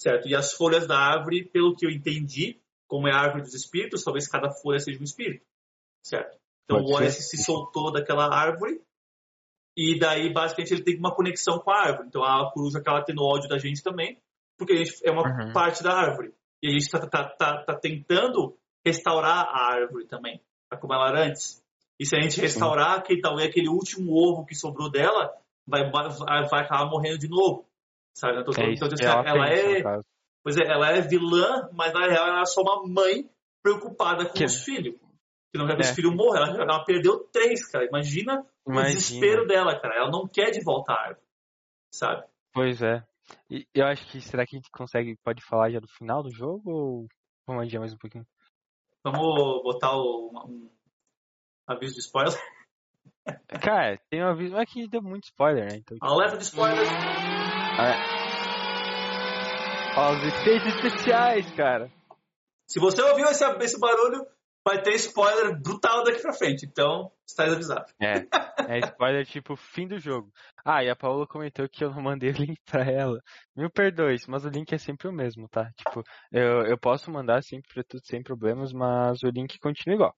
certo? E as folhas da árvore, pelo que eu entendi, como é a árvore dos espíritos, talvez cada folha seja um espírito, certo? Então Pode o ser. se soltou daquela árvore e daí basicamente ele tem uma conexão com a árvore. Então a coruja acaba tendo ódio da gente também, porque a gente é uma Uhum. parte da árvore. E a gente está tá, tá, tá tentando restaurar a árvore também, tá como ela era antes. E se a gente restaurar, que talvez aquele último ovo que sobrou dela vai, vai, vai acabar morrendo de novo. Sabe? Então, É então, assim, ela, pensa, é caso. Pois é, ela é vilã, mas na real ela é só uma mãe preocupada com Que- os filhos. Que não quer que É. os filhos morram. Ela, ela perdeu três, cara. Imagina, o Imagina. desespero dela, cara. Ela não quer de volta a árvore. Sabe? Pois é. E eu acho que será que a gente consegue, pode falar já do final do jogo ou vamos adiar mais um pouquinho? Vamos botar o- um aviso de spoiler. [LAUGHS] Cara, tem uma vez, mas que deu muito spoiler, né? Então, Alerta de spoiler. Ó, os efeitos especiais, cara. Se você ouviu esse, esse barulho, vai ter spoiler brutal daqui pra frente. Então, está avisado. É, é spoiler tipo fim do jogo. Ah, e a Paula comentou que eu não mandei o link pra ela. Mil perdões, mas o link é sempre o mesmo, tá? Tipo, eu, eu posso mandar sempre pra tudo sem problemas, mas o link continua igual.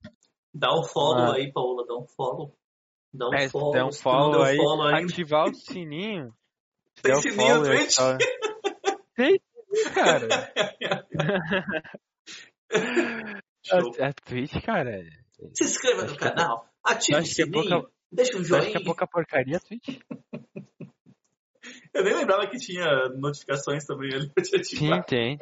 Dá um follow Ah. aí, Paola. Dá um follow. Dá um É, follow. der um follow aí, follow ainda. ativar o sininho. Tem sininho [LAUGHS] é Twitch? Tem, cara. A, a Twitch, cara. é- Se inscreva no Acho é- canal, ative o acho que é sininho, pouca- deixa um joinha. que é pouca porcaria a Twitch? Eu nem lembrava que tinha notificações também ali pra te ativar. Sim, tem.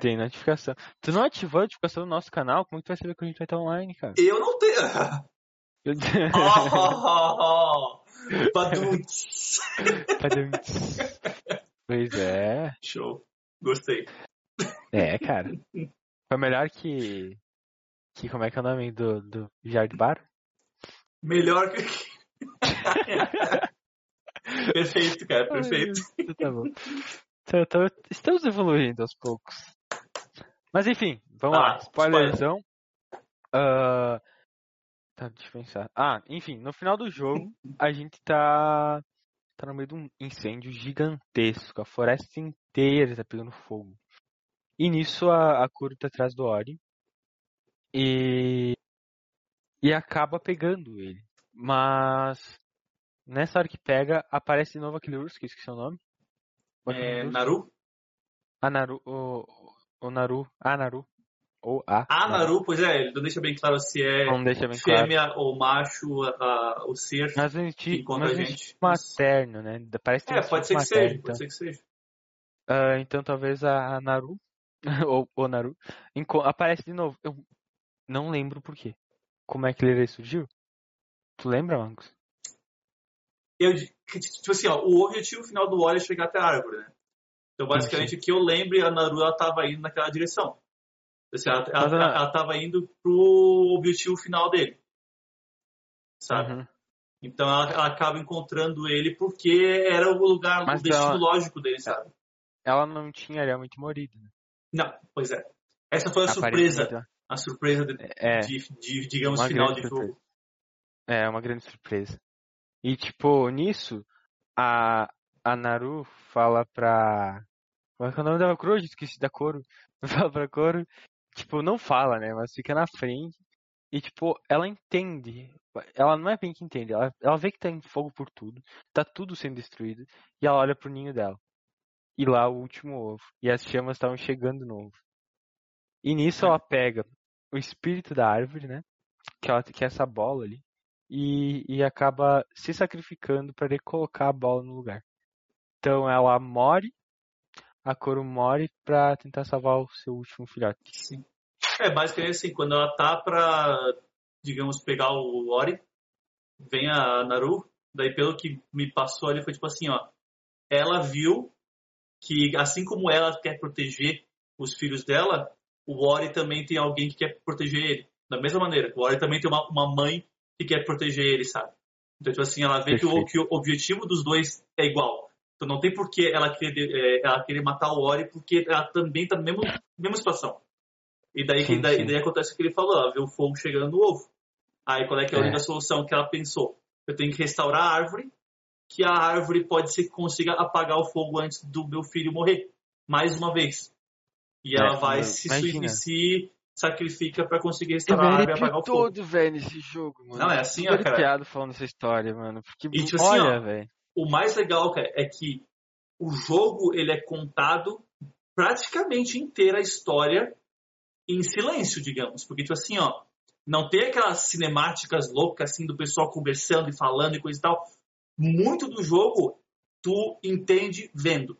Tem notificação. Tu não ativou a notificação do nosso canal? Como que tu vai saber que a gente vai estar online, cara? Eu não tenho. [LAUGHS] [LAUGHS] Oh, oh, oh, oh. Baduntz. Cadê? pois é. Show. Gostei. É, cara. Foi melhor que. Que como é que é o nome do, do Jardim Bar? Melhor que. [LAUGHS] perfeito, cara, perfeito. Ai, tá bom. Então, então, estamos evoluindo aos poucos. Mas enfim, vamos Ah, lá. Spoilerzão. Ah, tá, deixa eu pensar. Ah, enfim, no final do jogo, [LAUGHS] a gente tá. Tá no meio de um incêndio gigantesco. A floresta inteira tá pegando fogo. E nisso a, a Kuro tá atrás do Ori. E. E acaba pegando ele. Mas. Nessa hora que pega, aparece de novo aquele urso, que eu esqueci o nome. O É, urso. Naru? A Naru. O, o Naru. A Naru. Ou a. Ah, Naru, pois é, ele não deixa bem claro se é bem claro. fêmea ou macho, a- a- o ser Mas no que instinto, encontra a gente. materno, né? Parece um É, pode ser que seja, materno, pode ser que seja. então. Ah, então talvez a, a Naru. [LAUGHS] ou o Naru. Aparece de novo. Eu não lembro por quê. Como é que ele surgiu? Tu lembra, Marcos? Eu, que, tipo assim, ó, o objetivo final do Ori é chegar até a árvore, né? Então, basicamente, o que eu lembro, a Naru, ela tava indo naquela direção. Assim, ela, ela, Mas, Ana- ela tava indo pro objetivo final dele. Sabe? Uhum. Então, ela, ela acaba encontrando ele porque era o lugar, Mas o destino ela- lógico dele, sabe? Ela não tinha realmente morrido. Né? Não, pois é. Essa foi a surpresa. A surpresa de, É. de, de, digamos, final de surpresa. jogo. É, uma grande surpresa. E, tipo, nisso, a, a Naru fala pra. Como é que é o nome da Kuro? Esqueci da Koro. [LAUGHS] Fala pra Koro. Tipo, não fala, né? Mas fica na frente. E, tipo, ela entende. Ela não é bem que entende. Ela, ela vê que tem fogo por tudo. Tá tudo sendo destruído. E ela olha pro ninho dela. E lá o último ovo. E as chamas estavam chegando no ovo. E nisso ela pega o espírito da árvore, né? Que, ela, que é essa bola ali e, e acaba se sacrificando para colocar a bola no lugar. Então ela morre, a Koro morre para tentar salvar o seu último filhote. Sim. É, basicamente assim, quando ela tá pra, digamos, pegar o Ori, vem a Naru, daí pelo que me passou ali foi tipo assim, ó, ela viu que assim como ela quer proteger os filhos dela, o Ori também tem alguém que quer proteger ele. Da mesma maneira, o Ori também tem uma, uma mãe que quer proteger ele, sabe? Então, tipo assim, ela vê que o, que o objetivo dos dois é igual. Então não tem por que ela querer, é, ela querer matar o Ori, porque ela também tá na mesma, mesma situação. E daí, que- Sim, daí, sim. daí acontece o que ele falou, ela vê o fogo chegando no ovo. Aí qual é que é a É. única solução que ela pensou? Eu tenho que restaurar a árvore, que a árvore pode ser que consiga apagar o fogo antes do meu filho morrer. mais uma vez. E ela É, vai mano, se, se sacrifica pra conseguir Eu restaurar me a e apagar o fogo. todo, velho, nesse jogo, mano. Não, é assim, ó, cara. arrepiado falando essa história, mano. Porque, E, tipo assim, olha, ó, velho. O mais legal, cara, é que o jogo ele é contado praticamente inteira a história em silêncio, digamos. Porque, tipo assim, ó, não tem aquelas cinemáticas loucas assim do pessoal conversando e falando e coisa e tal. Muito do jogo tu entende vendo.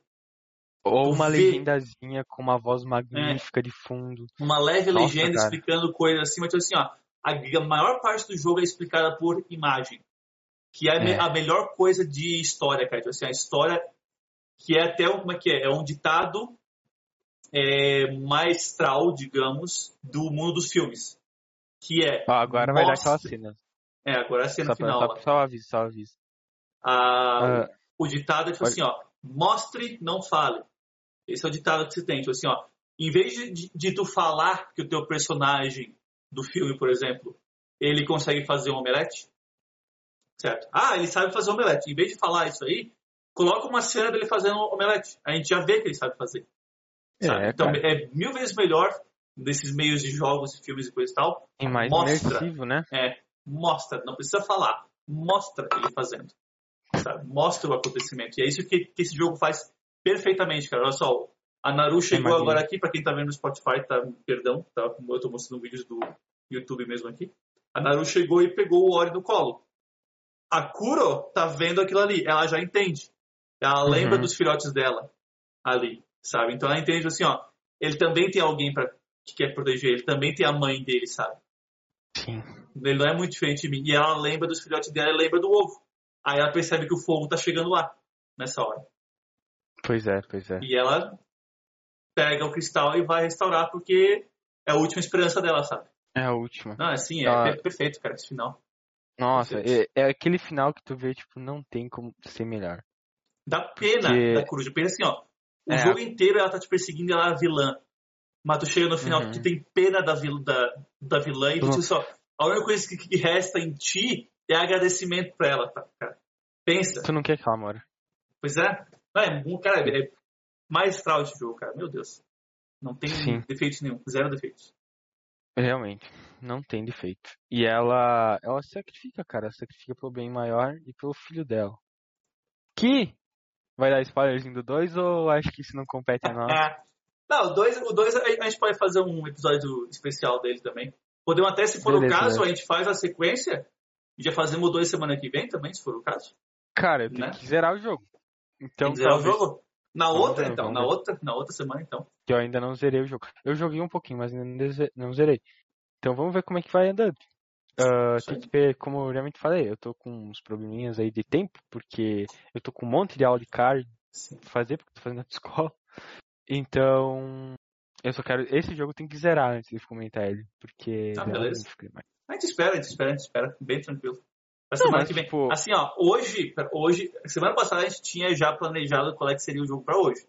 Ou uma vê- legendazinha com uma voz magnífica de fundo. Uma leve Nossa, legenda cara. explicando coisas assim, mas tipo assim, ó, a maior parte do jogo é explicada por imagem. Que é, É. a melhor coisa de história, cara. Tipo assim, a história que é até um, como é que é? É um ditado é, maestral, digamos, do mundo dos filmes. Que é. Agora vai dar aquela cena. É, agora é a cena Só, final. só, só aviso, só aviso. A- Ah, o ditado é tipo Olha- assim, ó, mostre, não fale. Esse é o ditado que você tem, tipo assim, ó, em vez de, de, de tu falar que o teu personagem do filme, por exemplo, ele consegue fazer um omelete, certo? Ah, ele sabe fazer omelete. Em vez de falar isso aí, coloca uma cena dele fazendo omelete. A gente já vê que ele sabe fazer. sabe? É, então é mil vezes melhor desses meios de jogos e filmes e coisa e tal. E mais mostra. imersivo, né? É, mostra, não precisa falar, mostra ele fazendo. sabe? Mostra o acontecimento. E é isso que, que esse jogo faz perfeitamente, cara. Olha só, a Naru chegou Imagina. agora aqui, pra quem tá vendo no Spotify, tá, perdão, tá, eu tô mostrando vídeos do YouTube mesmo aqui. A Naru chegou e pegou o Ori no colo. A Kuro tá vendo aquilo ali, ela já entende. Ela Uhum. lembra dos filhotes dela ali, sabe? Então ela entende assim, ó, ele também tem alguém pra, que quer proteger, ele também tem a mãe dele, sabe? Sim. Ele não é muito diferente de mim. E ela lembra dos filhotes dela e lembra do ovo. Aí ela percebe que o fogo tá chegando lá, nessa hora. Pois é, pois é. E ela pega o cristal e vai restaurar porque é a última esperança dela, sabe? É a última. Não, assim, é Ah. per- perfeito, cara, esse final. Nossa, é, é aquele final que tu vê, tipo, não tem como ser melhor. Dá pena Porque- da coruja. Pensa assim, ó. O É. jogo inteiro ela tá te perseguindo e ela é a vilã. Mas tu chega no final Uhum. que tu tem pena da, vil, da, da vilã e tu diz só, a única coisa que, que resta em ti é agradecimento pra ela, tá, cara? Pensa. Tu não quer que ela mora. Pois é. Não, é um- cara, é maestral esse jogo, cara. Meu Deus. Não tem Sim. defeitos nenhum. Zero defeitos. Realmente, não tem defeito. E ela, ela sacrifica, cara, sacrifica pelo bem maior e pelo filho dela. Que vai dar spoilerzinho do 2 ou acho que isso não compete a nós? [LAUGHS] Não, o 2 o dois, a gente pode fazer um episódio especial dele também. Podemos até, se for Beleza, o caso, né? a gente faz a sequência e já fazemos dois semana que vem também, se for o caso. Cara, eu tenho Né? que zerar o jogo. Então, Tem que zerar o talvez- jogo? Na outra, então. Na outra, na outra semana, então. que eu ainda não zerei o jogo. Eu joguei um pouquinho, mas ainda não zerei. Então vamos ver como é que vai andando. Isso tem que ver, como eu realmente falei, eu tô com uns probleminhas aí de tempo, porque eu tô com um monte de aula de card pra fazer, porque tô fazendo na [LAUGHS] escola. Então, eu só quero. Esse jogo tem que zerar antes de comentar ele, porque. Ah, realmente beleza. A gente espera, a gente espera, a gente espera. Bem tranquilo. Pra Não, semana mas, que vem. tipo- Assim, ó, hoje, hoje, semana passada a gente tinha já planejado qual é que seria o jogo pra hoje.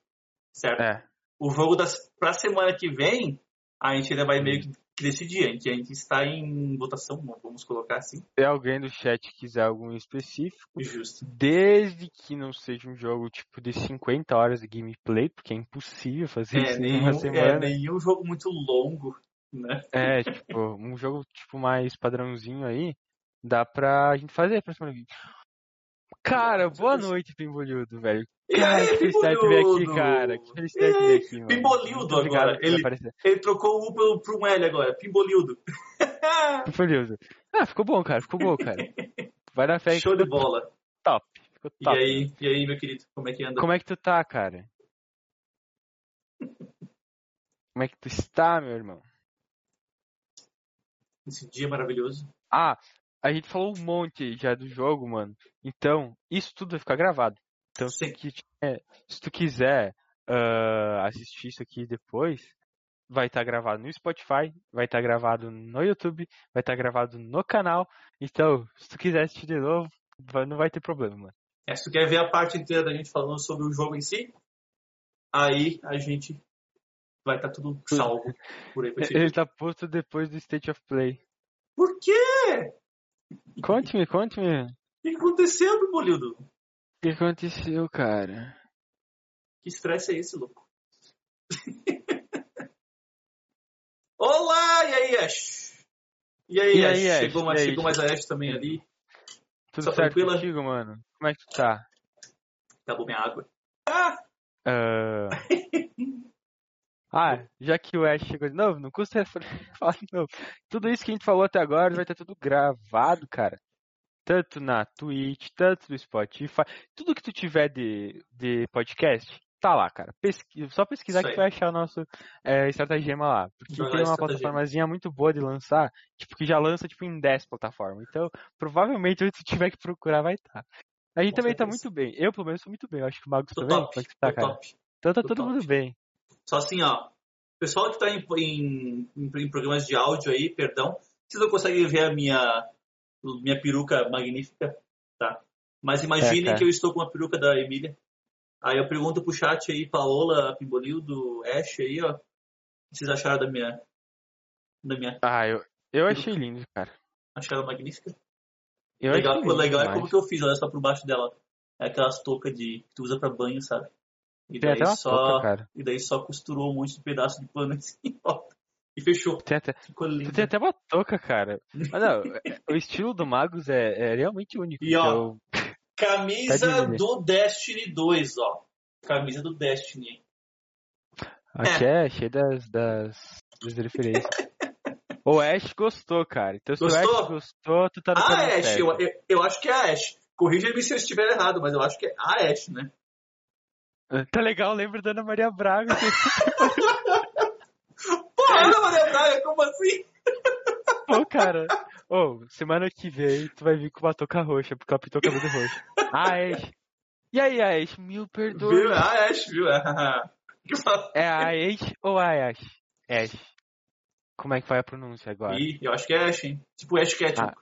Certo? É, O jogo das, pra semana que vem, a gente ainda vai meio que que decidir. A gente, a gente está em votação, vamos colocar assim. se alguém do chat quiser algum específico, Justo. desde que não seja um jogo tipo de 50 horas de gameplay, porque é impossível fazer É, isso em nenhum, uma é, semana. nenhum jogo muito longo, né? É, tipo, um jogo tipo mais padrãozinho aí, dá pra gente fazer pra semana que vem. Cara, boa noite, Pimbolildo, velho. E Cara, que felicidade de ver aqui, cara. Que felicidade de ver aqui, mano. Pimbolildo agora. Ele-. Ele trocou o U pelo, por um L agora, Pimbolildo. [LAUGHS] Pimbolildo. Ah, ficou bom, cara, ficou bom, cara. Vai dar fé Show de bola. top. Ficou E top. aí, e aí, meu querido, como é que anda? Como é que tu tá, cara? Como é que tu está, meu irmão? Esse dia maravilhoso. Ah, a gente falou um monte já do jogo, mano. Então, isso tudo vai ficar gravado. Então, se é, se tu quiser ah, assistir isso aqui depois, vai estar gravado no Spotify, vai estar gravado no YouTube, vai estar gravado no canal. Então, se tu quiser assistir de novo, vai- não vai ter problema, mano. É, se tu quer ver a parte inteira da gente falando sobre o jogo em si, aí a gente vai estar tudo [LAUGHS] salvo por aí pra. Ele tá posto depois do State of Play. Por quê? Conte-me, conte-me. O O que aconteceu, Pimbolildo? que aconteceu, cara? Que estresse é esse, louco? [LAUGHS] Olá, e aí, Ash? E aí, E aí, Ash? Chegou, mais, aí, chegou mais a Ash também ali. Tudo Só certo tranquila? contigo, mano? Como é que tu tá? Acabou minha água. Ah! Ah, [LAUGHS] Ah, já que o Ash chegou de novo, não custa [LAUGHS] falar de novo. Tudo isso que a gente falou até agora vai estar tudo gravado, cara. Tanto na Twitch, tanto no Spotify. Tudo que tu tiver de, de podcast, tá lá, cara. Pesqui- só pesquisar que tu vai achar o nosso é, Estratagema lá. Porque lá, tem uma plataformazinha muito boa de lançar, tipo, que já lança tipo, em 10 plataformas. Então, provavelmente, [LAUGHS] onde tu tiver que procurar, vai estar. A gente Com também tá certeza. muito bem. Eu, pelo menos, tô muito bem. Eu acho que o Magos Tô também. top. Tá, cara? top. Então tá tô todo top. mundo bem. Só assim, ó. Pessoal que tá em, em, em- programas de áudio aí, perdão, vocês não conseguem ver a minha, minha peruca magnífica, tá? Mas imaginem É, que eu estou com a peruca da Emília. Aí eu pergunto pro chat aí, Paola, Pimbolildo, Ash aí, ó. O que vocês acharam da minha. Da minha. Ah, eu, eu achei lindo, cara. Acharam magnífica? Eu legal achei lindo legal é como que eu fiz, olha só por baixo dela. É aquelas toucas de, que tu usa pra banho, sabe? E daí, só, cara. e daí só costurou um monte de pedaço de pano assim, [LAUGHS] ó. E fechou. Tem até, Ficou lindo. tu tem até uma touca, cara. [LAUGHS] Mas não, é- o estilo do Magos é, é realmente único. E, ó, então, [LAUGHS] Camisa do Destiny 2, ó. Camisa do Destiny. aqui é cheio das, das, das referências. O Ash gostou, cara. Então se o Gostou? Ash gostou, tu tá no A caminho Ash, eu, eu, eu acho que é a Ash. Corrija-me se eu estiver errado, mas eu acho que é a Ash, né? [LAUGHS] Tá legal, lembra da Ana Maria Braga. [LAUGHS] Pô, Ana Maria Braga, como assim? [LAUGHS] Pô, cara. Ô, semana que vem tu vai vir com uma touca roxa, porque ela pintou o cabelo roxo. Ah, Ash. E aí, Ash? Mil Viu? perdões. É Ash, viu? É a Ash ou a Ash? Ash. Como é que vai a pronúncia agora? Ih, eu acho que é Ash, hein? Tipo Ash Ketchum, Ah.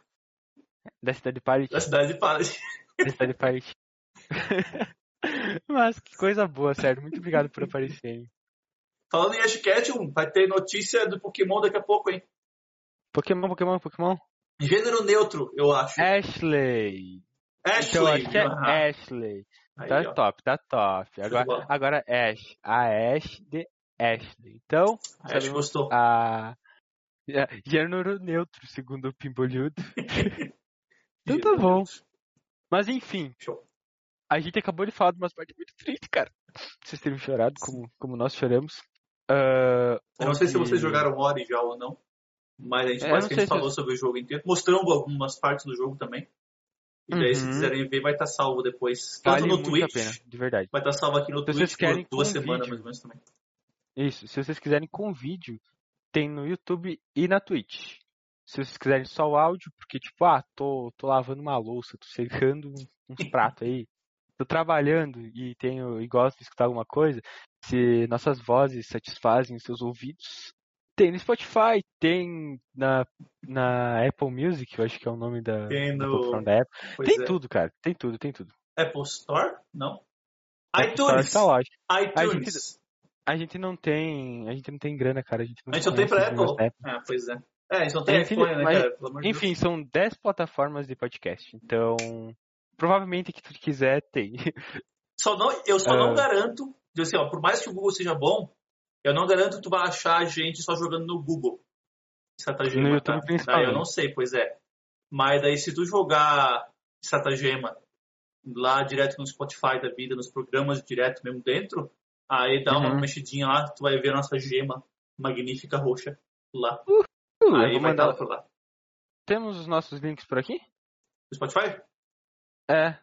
Da cidade de Paris? da cidade de Paris. Da cidade de Paris. [LAUGHS] Mas que coisa boa, sério. Muito obrigado por aparecer. hein? Falando em Ash vai ter notícia do Pokémon daqui a pouco, hein? Pokémon, Pokémon, Pokémon. Gênero neutro, eu acho. Ashley. Ashley. Então acho que é Ah, Ashley. aí, Tá ó. top, tá top. Agora, agora Ash. A Ash de Ashley. Então, A Ash gostou. a. [LAUGHS] Gênero neutro, segundo o Pimbolhudo. [LAUGHS] Então tá bom. Mas enfim, Show. A gente acabou de falar de umas partes muito tristes, cara. Vocês terem chorado como, como nós choramos. Ah, Eu não sei se onde- vocês jogaram Ori já ou não, mas a gente É, eu não basicamente sei se- falou sobre o jogo inteiro. Mostramos algumas partes do jogo também. E daí, se Uhum. quiserem ver, vai estar salvo depois. Tanto Vale no Twitch, a pena, de verdade. vai estar salvo aqui no Se Twitch por duas semanas, vídeo. mais ou menos também. Isso, se vocês quiserem com vídeo, tem no YouTube e na Twitch. Se vocês quiserem só o áudio, porque tipo, ah, tô, tô lavando uma louça, tô secando uns [LAUGHS] pratos aí, tô trabalhando e tenho e gosto de escutar alguma coisa, se nossas vozes satisfazem os seus ouvidos, tem no Spotify, tem na, na Apple Music, eu acho que é o nome da, Tem da no- plataforma da Apple. Pois Tem é. tudo, cara, tem tudo, tem tudo. Apple Store? Não. Apple Store iTunes. tá lógico. iTunes. A gente não tem, a gente não tem grana, cara, a gente não A gente não tem pra Apple. da Ah, pois é. É, a gente não tem A gente- iPhone, né, mas- cara? Pelo amor de Deus. Enfim, são 10 plataformas de podcast. Então, provavelmente que tu quiser tem. [LAUGHS] Só não, eu só não Ah. garanto, assim, ó, por mais que o Google seja bom, eu não garanto que tu vai achar a gente só jogando no Google. Stratagema, No YouTube, tá? Eu não sei, pois é. Mas daí se tu jogar Stratagema lá direto no Spotify da vida, nos programas direto mesmo dentro, aí dá uma Uhum. mexidinha lá, tu vai ver a nossa gema magnífica roxa lá. Uh, eu aí vai mandar- por lá. Temos os nossos links por aqui? No Spotify? É.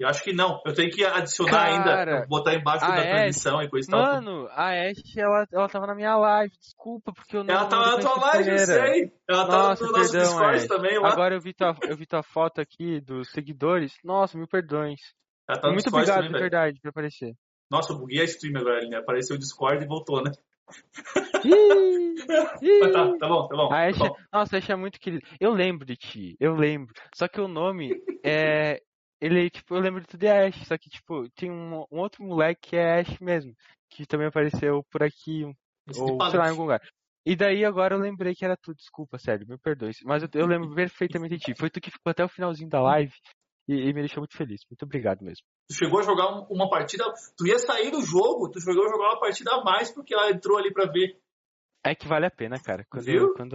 Eu acho que não. Eu tenho que adicionar Cara, ainda, botar embaixo da Ash- transmissão e coisa e tal. Mano, a Ash, ela, ela tava na minha live. Desculpa, porque eu não. Ela tava na tua live, eu sei. Ela Nossa, tava no nosso perdão, Discord Ash. também lá. Agora eu vi, tua, eu vi tua foto aqui dos seguidores. Nossa, mil perdões. Ela tá no Muito Discord obrigado, também, de verdade, por aparecer. Nossa, eu buguei a stream agora, né? Apareceu o Discord e voltou, né? Tá, tá bom, tá bom. A tá Ash, bom. nossa, a Ash é muito querido. Eu lembro de ti, eu lembro. Só que o nome é. Ele, tipo, eu lembro de tu de Ash, só que, tipo, tem um, um outro moleque que é Ash mesmo, que também apareceu por aqui, um- Esse ou sei lá, em algum lugar. E daí agora eu lembrei que era tu, desculpa, sério, me perdoe. Mas eu, eu lembro perfeitamente de ti. Foi tu que ficou até o finalzinho da live e, e me deixou muito feliz. Muito obrigado mesmo. Tu chegou a jogar um- uma partida. Tu ia sair do jogo, tu chegou a jogar uma partida a mais porque ela entrou ali pra ver. É que vale a pena, cara. Quando, Viu? quando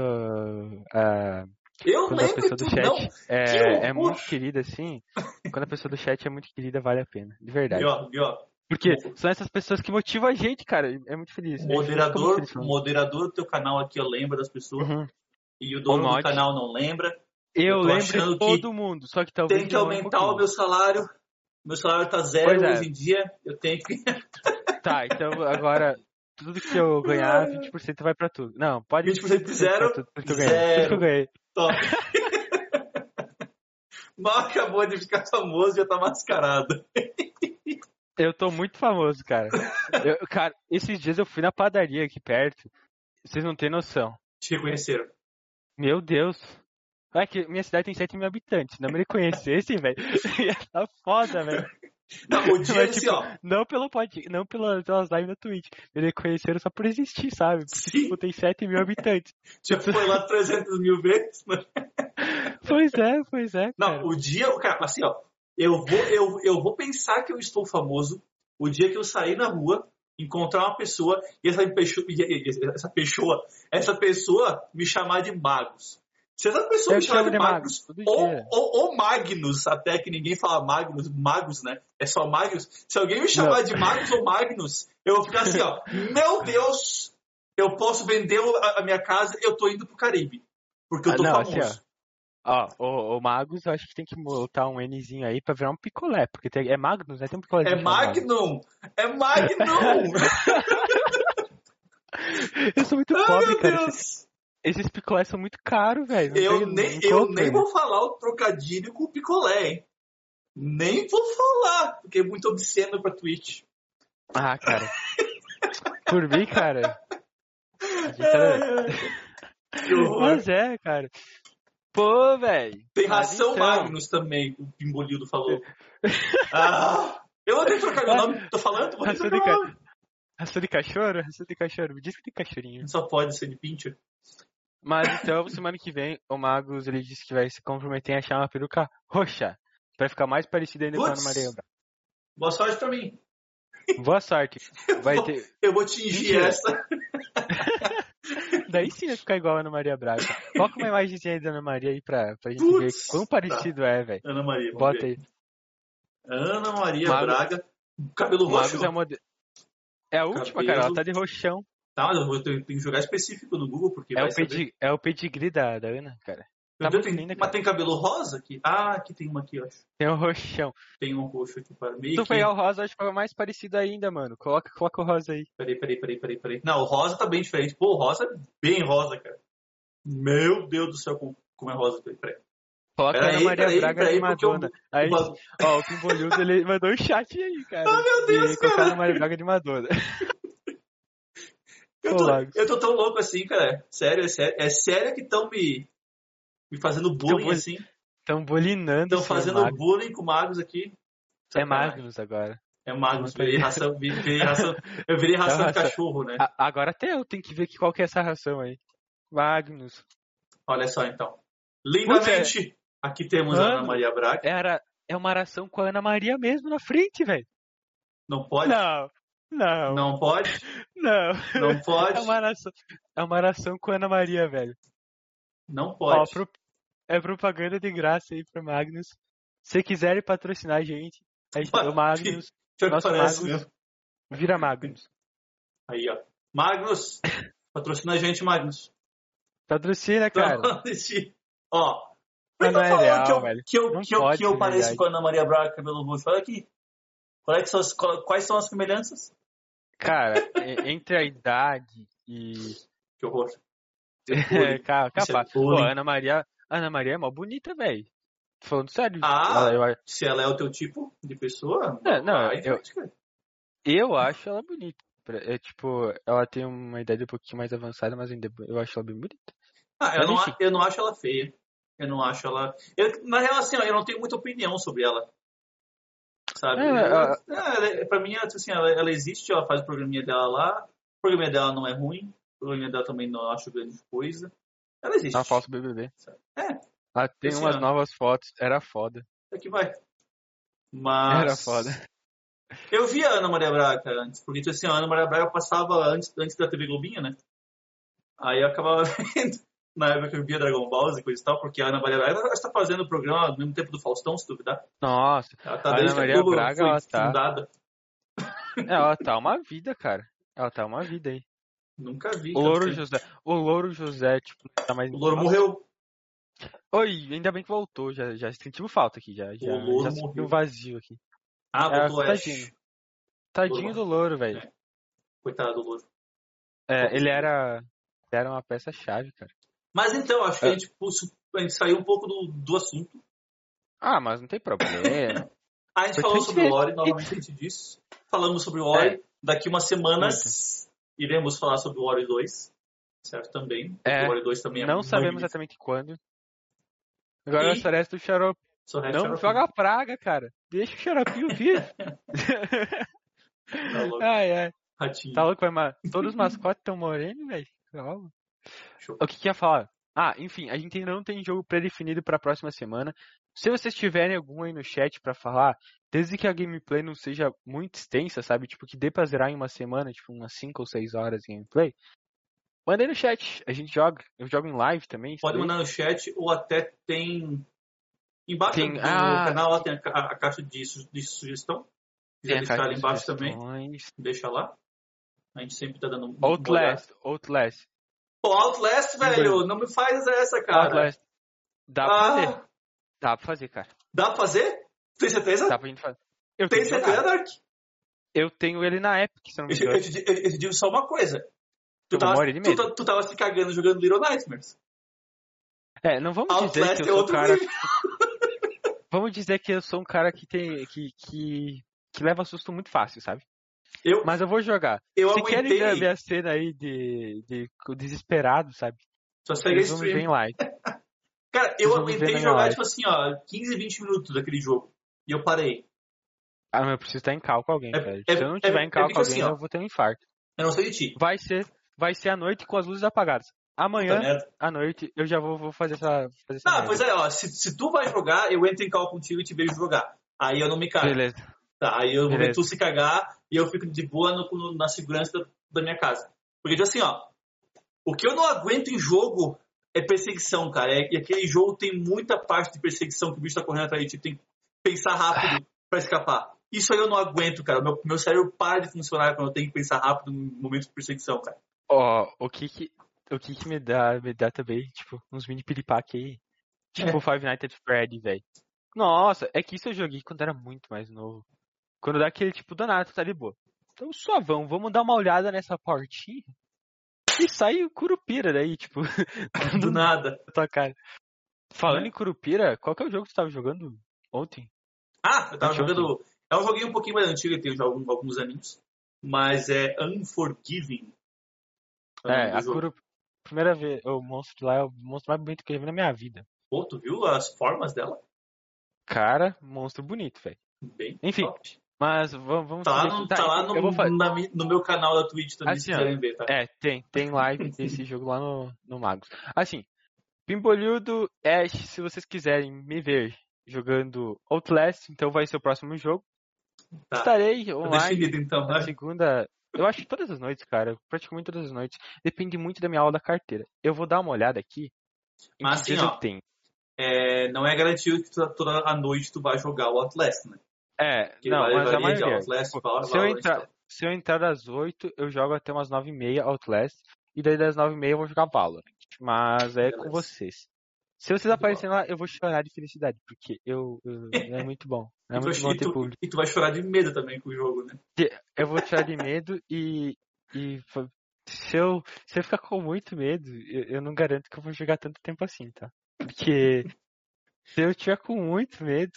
a, Eu quando a lembro pessoa que do chat não. é, é muito querida, assim, [LAUGHS] quando a pessoa do chat é muito querida, vale a pena. De verdade. Ó, e ó, Porque são essas pessoas que motivam a gente, cara. É muito feliz. o A fica muito moderador, feliz o moderador do teu canal aqui, ó, lembra das pessoas. Uhum. E o dono O do canal não lembra. Eu Eu lembro todo mundo, só que talvez. Tem que demore um aumentar o meu salário. Meu salário tá zero é. hoje em dia. Eu tenho que. [LAUGHS] Tá, então agora tudo que eu ganhar, 20% vai pra tudo. Não, pode 20% pra zero, tudo, tudo que eu ganhei. Tudo que eu zero. ganhei. Top. [LAUGHS] Mal acabou de ficar famoso, já tá mascarado. Eu tô muito famoso, cara. Eu- cara, esses dias eu fui na padaria aqui perto. Vocês não têm noção. Te reconheceram. Meu Deus. É que minha cidade tem 7 mil habitantes. Não me reconhecesse, velho. Ia [LAUGHS] tá foda, velho. Não, o dia Mas, assim, tipo, ó. Não pelo pod, não pela, pelas lives na Twitch. Me reconheceram só por existir, sabe? Porque, Sim. tipo, tem 7 mil habitantes. Já foi lá 300 mil vezes. mas- [LAUGHS] Pois é, pois é, Não, cara. o dia, cara, assim, ó. Eu vou, eu, eu vou pensar que eu estou famoso o dia que eu sair na rua, encontrar uma pessoa e essa pessoa, essa pessoa, essa pessoa me chamar de Magus. Essa pessoa Eu me chamar de Magus, todo ou, ou, ou Magnus, até que ninguém fala Magnus, Magus, né? É só Magnus. Se alguém me chamar de Magus ou Magnus, eu vou ficar assim, ó. Meu Deus, eu posso vender a, minha casa, eu tô indo pro Caribe. Porque eu Ah, tô não, famoso. assim, Ó, o, o Magus, eu acho que tem que botar um Nzinho aí pra virar um picolé. Porque tem- é Magnus, né? Tem um picolé. É Magnum! É Magnum! [LAUGHS] Eu sou muito Ai, pobre, meu cara. Deus! Esses, picolés são muito caros, velho. Eu nem, eu nem vou falar o trocadilho com o picolé, hein? Nem vou falar, porque é muito obsceno pra Twitch. Ah, cara. [LAUGHS] Por mim, cara. era- Que horror. Mas é, cara. Pô, velho. Tem ração então- Magnus também, o Pimbolildo falou. [LAUGHS] Ah, eu que trocar meu nome, tô falando, vou Ração de, ca... Ração de cachorro? Ração de cachorro. Me diz que tem cachorrinho. Só pode ser de pincher. Mas então, [LAUGHS] semana que vem, o Magus ele disse que vai se comprometer em achar uma peruca roxa. Pra ficar mais parecida ainda com a Ana. Maria Braga. Boa sorte pra mim. Boa sorte. [LAUGHS] Vai ter. Eu vou tingir essa. [LAUGHS] Daí sim vai ficar igual a Ana Maria Braga. Coloca uma imagenzinha aí da Ana Maria aí pra, pra gente Putz, ver quão parecido é, velho. Ana Maria, Bota ver. aí. Ana Maria Mago- Braga, cabelo O roxo. Magus é, mode... é a última, Cabelo. cara. Ela tá de roxão. Tá, mas eu vou ter, tenho que jogar específico no Google, porque É vai o, pedi... é o pedigree da, da Ana, cara. Tá Deus, tem, linda, mas cara. tem cabelo rosa aqui? Ah, aqui tem uma aqui, ó. Tem o roxão. Tem um roxo aqui para meio Se tu pegar o rosa, acho que é mais parecido ainda, mano. Coloca, coloca o rosa aí. Peraí, peraí, peraí, peraí, peraí. Não, o rosa tá bem diferente. Pô, o rosa é bem rosa, cara. Meu Deus do céu, como, como é rosa. Peraí, peraí. Coloca Peraí, Ana Maria peraí, Braga peraí, de porque eu- Madonna. Aí, ó, o Pimbolildo, ele mandou um chat aí, cara. [LAUGHS] Ah, meu Deus, a cara. Ana Maria Braga de Madonna. [LAUGHS] Eu tô, eu tô tão louco assim, cara. Sério, é sério. É sério que estão me, me fazendo bullying bullying- assim. Estão bolinando Estão fazendo Magnus. bullying com magos aqui. É. Magnus agora. É tem. Virei ração, virei ração, eu virei ração de ração. cachorro, né? A- agora até eu tenho que ver qual que é essa ração aí. Magnus. Olha só, então. Lindamente, aqui temos a Mano. Ana Maria Braga. Era, é uma ração com a Ana Maria mesmo na frente, velho. Não pode? Não, não, Não pode? não. Não pode? É uma ração, é uma ração com a Ana Maria, velho. Não Ó, pode. pro- é propaganda de graça aí pro Magnus. Se quiserem patrocinar a gente, a gente Ué, o [LAUGHS] Magnus Pior que nosso Magnus. mesmo. vira Magnus. Aí, ó. Magnus, patrocina a gente, Magnus. Patrocina, cara. Ó. Mas não que é real, que eu, velho. que eu, que eu, que pareço com a Ana Maria Braga, cabelo roxo? Olha aqui. Qual é são as- quais são as semelhanças? Cara, entre a idade e. [LAUGHS] Que horror. É, [LAUGHS] ca- Isso é capaz. Pô, Ana Maria. Ana Maria é mó bonita, velho. Falando sério. Ah, Ela- eu, Se ela é o teu tipo de pessoa, É, não, vai eu- cara. eu acho ela bonita. É tipo, ela tem uma idade um pouquinho mais avançada, mas ainda eu acho ela bem bonita. Ah, eu, Mas não, enfim. a- eu não acho ela feia. Eu não acho ela. Eu, na real, assim, ó, eu não tenho muita opinião sobre ela. Sabe? É, Ela- é, ela é- pra mim, assim, ela, ela existe, ela faz o programinha dela lá. O programinha dela não é ruim. O programinha dela também não acho grande coisa. Ela existe. Ela falso BBB. É. Ela tem umas novas fotos, era foda. Aqui vai. Mas. Era foda. [LAUGHS] Eu via a Ana Maria Braga antes, porque assim, a Ana Maria Braga passava antes, antes da TV Globinho, né? Aí eu acabava [LAUGHS] vendo, na época que eu via Dragon Ball e coisa e tal, porque a Ana Maria Braga está fazendo o programa ao mesmo tempo do Faustão, se duvidar. Nossa, Ela tá A desde Ana Maria Braga, ela tá- fundada. ela tá uma vida, cara. Ela tá uma vida aí. Nunca vi. O Louro tempo. José, o Louro José, tipo, tá mais. O Louro morreu. Oi, ainda bem que voltou, já, já sentiu falta aqui, já, já, já morreu. sentiu vazio aqui. Ah, É, voltou tadinho. Ash. Tadinho do Louro, velho. É. Coitado do Louro. É, ele era, era uma peça-chave, cara. Mas então, acho que É. a gente, pulso- a gente saiu um pouco do, do assunto. Ah, mas não tem problema. [LAUGHS] A gente Foi falou sobre o mesmo. Ori, novamente a gente disse. Falamos sobre o Ori. É. Daqui umas semanas iremos falar sobre o Ori 2. Certo? Também. É. O Ori 2 também é não muito sabemos exatamente quando. Agora E- o Celeste do Xarope. Não Xarope. joga praga, cara. Deixa o xaropinho vir. [LAUGHS] Tá [LAUGHS] louco. ai, ai. Ratinho. Tá louco, vai, ma- todos os mascotes estão morenos, velho. Calma. Show. O que que ia falar? Ah, enfim, a gente ainda não tem jogo predefinido pra próxima semana. Se vocês tiverem algum aí no chat pra falar, desde que a gameplay não seja muito extensa, sabe? Tipo, que dê pra zerar em uma semana, tipo, umas 5 ou 6 horas de gameplay, manda aí no chat. A gente joga. Eu jogo em live também. Pode mandar no chat ou até tem. Embaixo Tem- do ah. canal lá tem a, ca- a caixa de, su- de sugestão. Quiser a deixar ali embaixo também, deixa lá. A gente sempre tá dando. Outlast, Outlast. Pô, Outlast, velho, não me faz essa, cara. Outlast. Dá pra fazer. Ah, Dá pra fazer, cara. dá pra fazer? Tem certeza? Dá pra gente fazer. Eu Tem que certeza. Dark? eu tenho ele na Epic, se eu não me Eu, engano. eu, te, eu te digo só uma coisa. Tu Eu tava, tu, ta- tu tava se cagando jogando Little Nightmares. É, não vamos dizer Outlast que é eu sou um outro cara. [LAUGHS] Vamos dizer que eu sou um cara que tem. que, que, que leva susto muito fácil, sabe? Eu, Mas eu vou jogar. eu Se querem ver a aguentei. cena aí de, de desesperado, sabe? Só segue [LAUGHS] Eles vão stream. em live. Cara, eu aguentei jogar, live. tipo assim, ó, 15, 20 minutos daquele jogo. E eu parei. Ah, mas eu preciso estar em cal com alguém, É- velho. é- Se eu não é- tiver em é cal tipo com alguém, assim, eu vou ter um infarto. Eu não sei de ti. Vai ser, vai ser à noite com as luzes apagadas. Amanhã, merda. à noite, eu já vou, vou fazer essa. Fazer essa Não, merda. pois é, ó, se, se tu vai jogar, eu entro em call contigo e te vejo jogar. Aí eu não me cago. Beleza. Tá, aí eu vou ver tu se cagar e eu fico de boa no- no- na segurança da, da minha casa. Porque, tipo assim, ó, o que eu não aguento em jogo é perseguição, cara. É, e aquele jogo tem muita parte de perseguição que o bicho tá correndo atrás de ti. Tem que pensar rápido [LAUGHS] pra escapar. Isso aí eu não aguento, cara. Meu, meu cérebro para de funcionar quando eu tenho que pensar rápido no momento de perseguição, cara. Ó, o que que, o que que me dá, me dá também, tipo, uns mini piripaque aí. Tipo É. Five Nights at Freddy, velho. Nossa, é que isso eu joguei quando era muito mais novo. Quando dá aquele tipo danado, tá de boa. Então suavão, vamos dar uma olhada nessa portinha. E sai o Curupira daí, tipo, [LAUGHS] Do nada. na tua cara. Falando É. em Curupira, qual que é o jogo que você tava jogando ontem? Ah, eu tava jogando. É um joguinho um pouquinho mais antigo, tem alguns, alguns aninhos. Mas é Unforgiving. É, do a jogo. Curupira. Primeira vez, o monstro lá é o monstro mais bonito que eu já vi na minha vida. Pô, tu viu as formas dela? Cara, monstro bonito, velho. Bem Enfim, top. Mas vamos, vamos Tá lá, no, aqui. tá lá enfim, no, na no meu canal da Twitch também, se Assim, ó, quiserem ver, tá? É, tem, tem live desse [LAUGHS] jogo lá no, no Magos. Assim, Pimbolildo, Ash, se vocês quiserem me ver jogando Outlast, então vai ser o próximo jogo. Tá. Estarei Tá online então, na né? segunda. Eu acho que todas as noites, cara. Praticamente todas as noites. Depende muito da minha aula da carteira. Eu vou dar uma olhada aqui. Mas assim, ó. É, não é garantido que tu- toda a noite tu vai jogar o Outlast, né? É, Porque não, vai- mas a varia de maioria. Outlast, Tipo, se eu entrar, se eu entrar às 8, eu jogo até umas 9 e meia Outlast. E daí das 9 e meia eu vou jogar Valorant. Mas é com Beleza. vocês. Se vocês Muito aparecerem lá, eu vou chorar de felicidade, porque eu, eu- é [LAUGHS] muito bom. É muito bom ter tu, público. e tu vai chorar de medo também com o jogo, né? Eu vou chorar de medo e, e se, eu, se eu ficar com muito medo, eu, eu não garanto que eu vou jogar tanto tempo assim, tá? Porque [LAUGHS] se eu tiver com muito medo,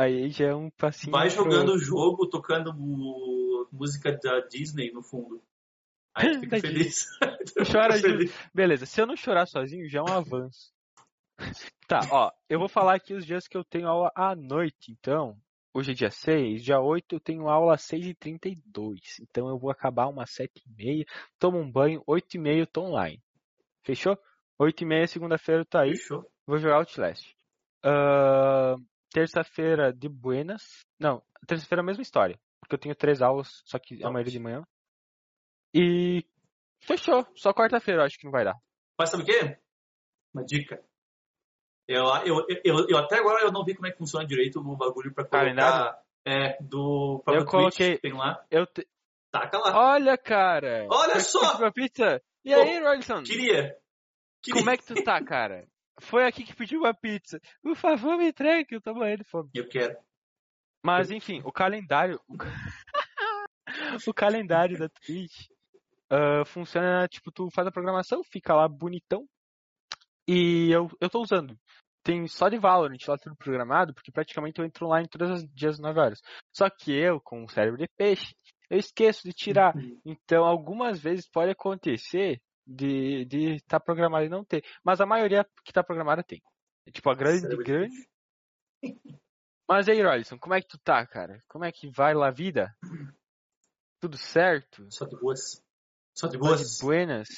aí já é um passinho. Vai jogando o jogo, tocando música da Disney no fundo. Aí tu [LAUGHS] fica feliz. [LAUGHS] Chora de- feliz. Beleza, se eu não chorar sozinho, já é um avanço. Tá, ó, eu vou falar aqui os dias que eu tenho aula à noite, então. Hoje é dia 6, dia 8 eu tenho aula às 6h32. Então eu vou acabar umas 7h30, tomo um banho, 8h30 eu tô online. Fechou? 8h30 segunda-feira eu tô aí, Fechou. vou jogar Outlast. Ahn, terça-feira de buenas. Não, terça-feira é a mesma história. Porque eu tenho três aulas, só que a Top. maioria de manhã. E fechou. Só quarta-feira eu acho que não vai dar. Mas sabe o quê? Uma dica. Eu, eu, eu, eu até agora eu não vi como é que funciona direito o bagulho pra colocar. Calendário? É, do próprio Eu coloquei- Twitch, tem lá. Eu te- Taca lá. Olha, cara! Olha só! a pizza? E Pô, aí, Robson? Queria. Queria. Como é que tu tá, cara? Foi aqui que pediu uma pizza. Por favor, me entregue, que eu tô morrendo de fome. Eu quero. Mas enfim, o calendário. O, [LAUGHS] ca- o calendário da Twitch ah, funciona, tipo, tu faz a programação, fica lá bonitão. E eu, eu tô usando. Tem só de Valorant lá tudo programado, porque praticamente eu entro lá em todos os dias 9 horas. Só que eu, com o cérebro de peixe, eu esqueço de tirar. Então, algumas vezes pode acontecer de de estar programado e não ter. Mas a maioria que tá programada tem. Tipo, a grande, grande. [LAUGHS] Mas aí, Rollison, como é que tu tá, cara? Como é que vai lá a vida? Tudo certo? Só de boas. Só de Só boas. de buenas?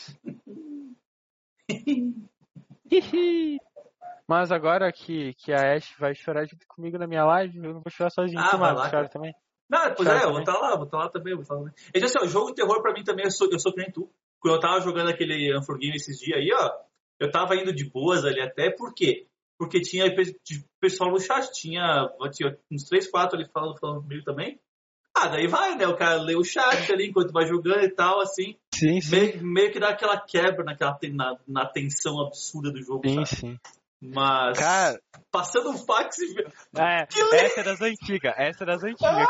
[LAUGHS] Mas agora que, que a Ash vai chorar junto comigo na minha live, eu não vou chorar sozinho. Ah, vai lá, chora também. Não, pois Chora é, eu vou estar lá, vou estar lá também, vou estar lá também. Assim, ó, jogo de terror pra mim também, eu sou, eu sou que nem tu. Quando eu tava jogando aquele Unforgiven esses dias aí, ó, eu tava indo de boas ali até, por quê? Porque tinha pessoal no chat, tinha, tinha uns 3, 4 ali falando, falando comigo também. Ah, daí vai, né? O cara lê o chat ali enquanto vai jogando e tal, assim. Sim, Meio, meio que dá aquela quebra naquela, na, na tensão absurda do jogo, Sim, sabe? sim. Mas, Cara, passando um fax e... é, [LAUGHS] Que essa é das antigas, essa é das antigas.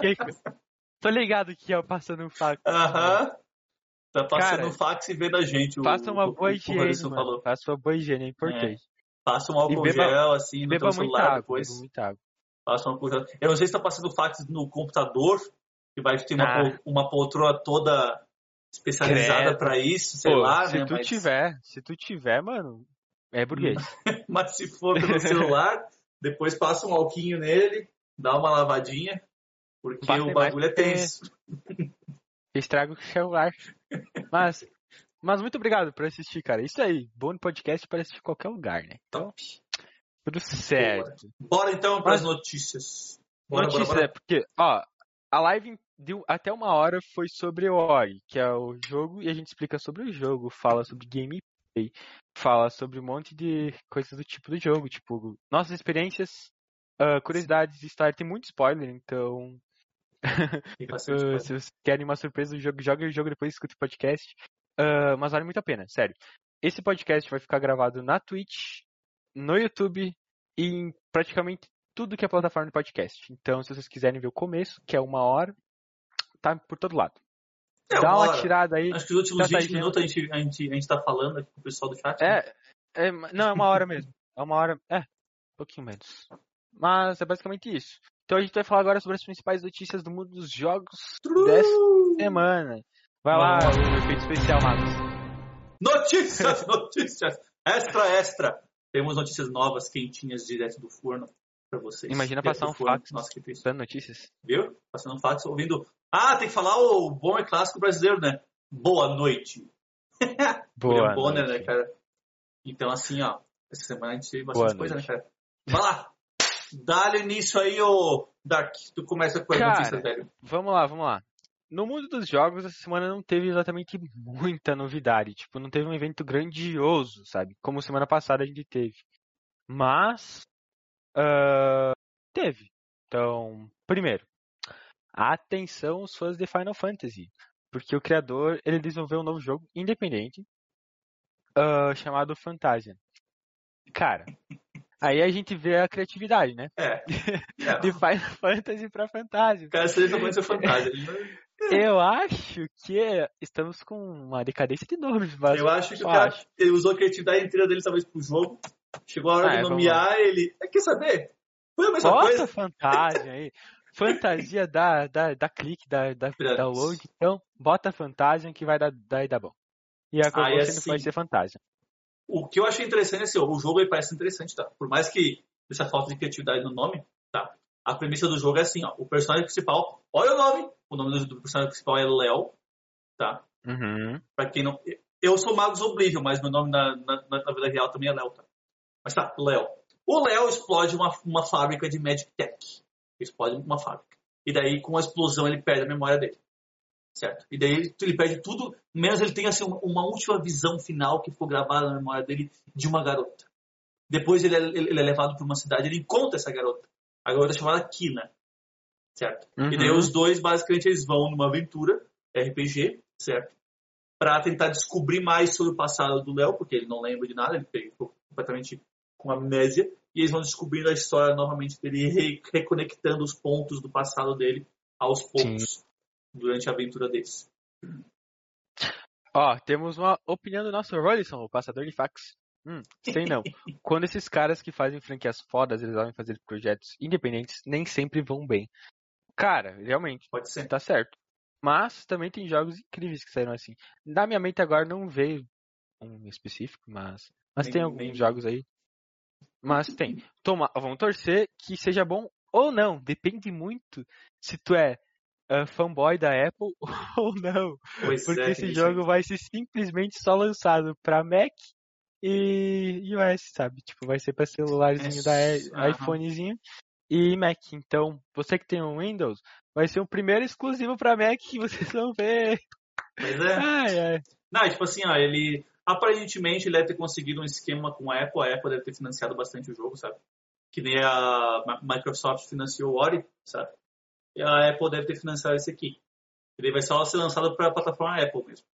Que, que- [LAUGHS] tô ligado que é o passando um fax. Aham. Tá passando Cara, um fax e vendo a gente. Faça uma o- boa o higiene, falou. Faça uma boa higiene, é importante. Passa um álcool beba- gel, assim, no beba teu celular água, depois. Passa um álcool gel. Eu não sei se tá passando fax no computador, que vai ter uma, Ah. uma poltrona toda especializada pra isso, sei Pô, lá, se né? tu Mas, tiver, se tu tiver, mano, é burguês. [LAUGHS] mas se for pelo celular, [LAUGHS] depois passa um alquinho nele, dá uma lavadinha, porque Passa o bagulho é [LAUGHS] tenso. Estraga o celular. [LAUGHS] Mas, mas muito obrigado por assistir, cara. Isso aí, bom podcast para assistir qualquer lugar, né? Top. Tudo certo. Bora então pras Mas- notícias. Bora, Notícia, bora, bora. é porque, ó, a live deu até uma hora foi sobre o Ori, que é o jogo, e a gente explica sobre o jogo, fala sobre gameplay, fala sobre um monte de coisas do tipo do jogo, tipo, nossas experiências, ah, curiosidades, história, tem muito spoiler, então Uh, [LAUGHS] se vocês querem uma surpresa do jogo, joga o jogo depois escuta o podcast. Uh, mas vale muito a pena, sério. Esse podcast vai ficar gravado na Twitch, no YouTube e em praticamente tudo que é plataforma de podcast. Então, se vocês quiserem ver o começo, que é uma hora, tá por todo lado. É, Dá uma uma tirada aí. Acho que os últimos Já tá 20 dizendo. minutos a gente, a, gente, a gente tá falando aqui com o pessoal do chat. né? É, é, não, é uma hora mesmo. É uma hora. É, um pouquinho menos. Mas é basicamente isso. Então a gente vai falar agora sobre as principais notícias do mundo dos jogos dessa semana. Vai lá, o efeito especial, Marcos. Notícias, [LAUGHS] notícias. Extra, extra. Temos notícias novas, quentinhas, direto do forno pra vocês. Imagina Direto passar um forno. fax. Nossa, que triste. Dando notícias. Viu? Passando um fax, ouvindo. Ah, tem que falar o bom e clássico brasileiro, né? Boa noite. [LAUGHS] Boa. Bonner, noite. né, cara? Então, assim, ó. Essa semana a gente teve Boa bastante coisa, né, noite. cara? Vai lá. Dá-lhe início aí, ô Dark. Tu começa com as Cara, notícias, velho. Vamos lá, vamos lá. No mundo dos jogos, essa semana não teve exatamente muita novidade. Tipo, não teve um evento grandioso, sabe? Como semana passada a gente teve. Mas. ah, teve. Então, primeiro. Atenção, os fãs de Final Fantasy. Porque o criador, ele desenvolveu um novo jogo independente. ah, chamado Fantasia. Cara. Aí a gente vê a criatividade, né? É. [LAUGHS] é. De Final Fantasy pra Fantasia. O cara ser fantasma. Ele não- Eu acho que estamos com uma decadência de nomes, mas Eu acho que o cara acho. ele usou a criatividade inteira dele, talvez, pro jogo. Chegou a hora Ah, de é, vamos nomear ele. É, quer saber? Foi a mesma Bota coisa. fantasia aí. Fantasia dá, dá, dá clique, dá, dá Piratas. download. Então, bota fantasia que vai dar, dar, dar bom. E a Ah, e assim- vai ser fantasia. O que eu achei interessante é assim, o jogo aí parece interessante, tá? Por mais que essa falta de criatividade no nome, tá? A premissa do jogo é assim, ó. O personagem principal, olha o nome. O nome do, do personagem principal é Léo, tá? Uhum. Pra quem não. Eu sou Magos Oblivion, mas meu nome na, na, na vida real também é Léo, tá? Mas tá, Léo. O Léo explode uma, uma fábrica de Magic Tech. Explode uma fábrica. E daí, com a explosão, ele perde a memória dele. Certo? E daí ele perde tudo, menos ele tem assim, uma, última visão final que ficou gravada na memória dele de uma garota. Depois ele é, ele é levado para uma cidade, ele encontra essa garota. A garota é chamada Kina. Certo? Uhum. E daí os dois, basicamente, eles vão numa aventura RPG, certo? Para tentar descobrir mais sobre o passado do Léo, porque ele não lembra de nada, ele ficou completamente com amnésia. E eles vão descobrindo a história novamente dele, re reconectando os pontos do passado dele aos poucos Sim. Durante a aventura deles. Ó, temos uma opinião do nosso Rollinson, o passador de fax. Hum, sei não. [LAUGHS] Quando esses caras que fazem franquias fodas, eles vão fazer projetos independentes, nem sempre vão bem. Cara, realmente, Pode ser. tá certo. Mas também tem jogos incríveis que saíram assim. Na minha mente agora não veio um específico, mas, mas Nem- tem alguns nem- jogos aí. Mas tem. Toma, vamos torcer que seja bom ou não. Depende muito se tu é ah, fanboy da Apple [LAUGHS] ou não. Pois Porque é, esse jogo isso vai ser simplesmente só lançado pra Mac e iOS, sabe? Tipo, vai ser pra celularzinho É, da iPhonezinho e Mac. Então, você que tem um Windows, vai ser o primeiro exclusivo pra Mac que vocês vão ver. Pois é. Ai, ai. Não, tipo assim, ó, ele aparentemente ele deve ter conseguido um esquema com a Apple, a Apple deve ter financiado bastante o jogo, sabe? Que nem a Microsoft financiou o Ori, sabe? A Apple deve ter financiado esse aqui. Ele vai só ser lançado para a plataforma Apple mesmo.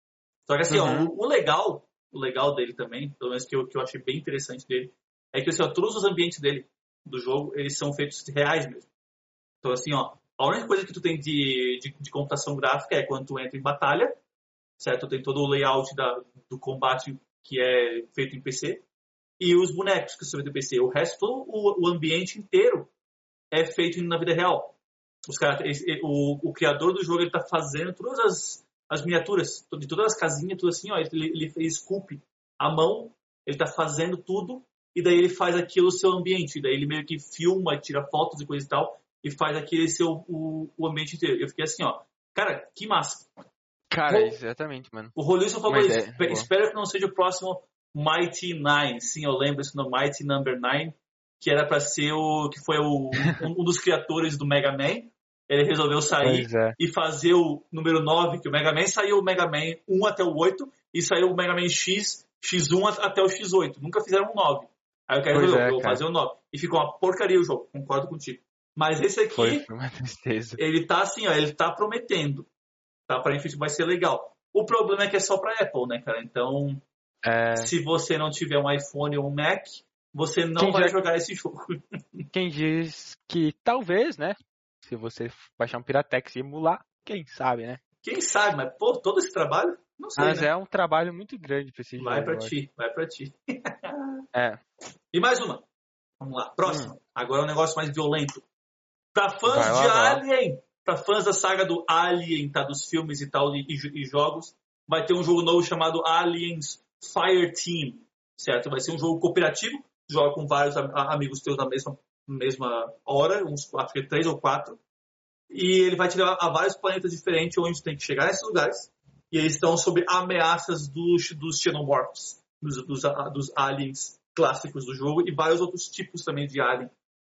Só que assim, ó, Uhum. o, o legal, o legal dele também, pelo menos que eu, que eu achei bem interessante dele, é que assim, ó, todos os ambientes dele do jogo, eles são feitos reais mesmo. Então assim, ó, a única coisa que tu tem de, de, de computação gráfica é quando tu entra em batalha, certo? Tem todo o layout da, do combate que é feito em PC e os bonecos que são feitos em PC. O resto, todo o, o ambiente inteiro é feito na vida real. Os cara, esse- o, o criador do jogo ele tá fazendo todas as, as miniaturas, de todas as casinhas, tudo assim, ó, ele, ele fez sculpt à mão, ele tá fazendo tudo e daí ele faz aquilo o seu ambiente, daí ele meio que filma, tira fotos e coisa e tal e faz aquele seu o, o ambiente inteiro. Eu fiquei assim, ó, cara, que massa. Cara, Bom, exatamente, mano. O Rolisson falou isso. é, Espe- boa. Espero que não seja o próximo Mighty Nine. Sim, eu lembro isso no Mighty Number Nine, que era pra ser o. que foi o, [LAUGHS] um, um dos criadores do Mega Man. Ele resolveu sair é. e fazer o número 9, que o Mega Man saiu o Mega Man 1 até o 8 e saiu o Mega Man X, X1 a- até o X8. Nunca fizeram um 9. Aí Pois ver, é, eu vou cara. fazer o 9. E ficou uma porcaria o jogo, concordo contigo. Mas esse aqui, Foi, foi uma tristeza. ele tá assim, ó, ele tá prometendo. Tá, aparentemente vai ser legal. O problema é que é só pra Apple, né, cara? Então, É, se você não tiver um iPhone ou um Mac, você não Quem vai já- jogar esse jogo. [LAUGHS] quem diz que talvez, né? Se você baixar um Piratex e emular, quem sabe, né? Quem sabe, mas, pô, todo esse trabalho, não sei, Mas né? é um trabalho muito grande pra esse jogo. Vai acho. ti, vai pra ti. [LAUGHS] É. E mais uma. Vamos lá, próxima. Agora é um negócio mais violento. Pra fãs Hum. Lá, de lá. Alien, pra fãs da saga do Alien, tá? Dos filmes e tal, e, e- jogos, vai ter um jogo novo chamado Aliens Fire Team, certo? Vai ser um jogo cooperativo, joga com vários am- amigos teus na mesma, mesma hora, uns é três ou quatro, e ele vai te levar a vários planetas diferentes onde tu tem que chegar nesses lugares, e eles estão sob ameaças dos, dos xenomorphs, dos, dos, dos aliens clássicos do jogo, e vários outros tipos também de alien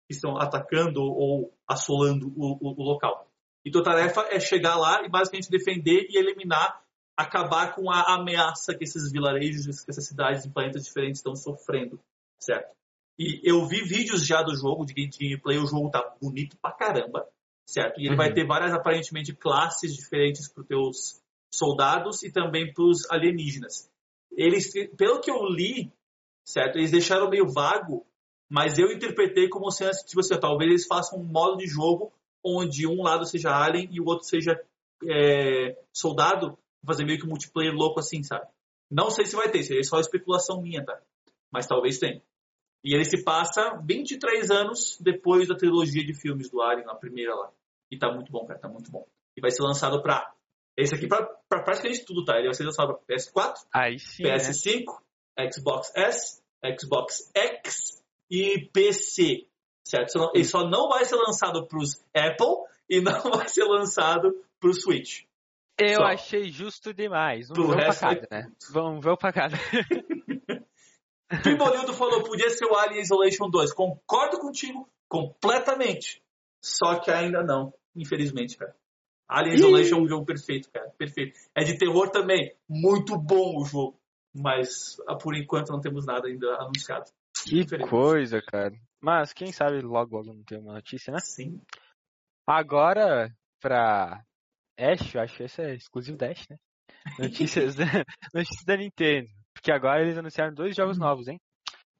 que estão atacando ou assolando o, o- o local. E tua tarefa é chegar lá e basicamente defender e eliminar, acabar com a ameaça que esses vilarejos, que essas cidades em planetas diferentes estão sofrendo, certo? E eu vi vídeos já do jogo, de gameplay, o jogo tá bonito pra caramba, certo? E ele Uhum. vai ter várias, aparentemente, classes diferentes para os teus soldados e também para os alienígenas. Eles, pelo que eu li, certo? Eles deixaram meio vago, mas eu interpretei como sendo, tipo assim, talvez eles façam um modo de jogo onde um lado seja alien e o outro seja é, soldado, fazer meio que um multiplayer louco assim, sabe? Não sei se vai ter, seria só especulação minha, tá? Mas talvez tenha. E ele se passa 23 anos depois da trilogia de filmes do Alien, a primeira lá. E tá muito bom, cara, tá muito bom. E vai ser lançado pra. Esse aqui pra, pra praticamente tudo, tá? Ele vai ser lançado pra PS4, Aí sim, né? PS5, Xbox S, Xbox X e PC. Certo? Não- Ele só não vai ser lançado pros Apple e não [LAUGHS] vai ser lançado pro Switch. Eu Só. achei justo demais. Vão pra resto cada, vai- né? Vamos ver pra cada. [LAUGHS] [LAUGHS] Pibolildo falou, podia ser o Alien Isolation 2. Concordo contigo completamente. Só que ainda não, infelizmente, cara. Alien Isolation é um jogo perfeito, cara. Perfeito. É de terror também. Muito bom o jogo. Mas ah, por enquanto não temos nada ainda anunciado. Que coisa, cara. Mas quem sabe logo logo não tem uma notícia, né? Sim. Agora, pra Ash, eu acho que esse é exclusivo da Ash, né? [LAUGHS] Notícias, [LAUGHS] notícias da Nintendo. Porque agora eles anunciaram dois jogos Hum. novos, hein?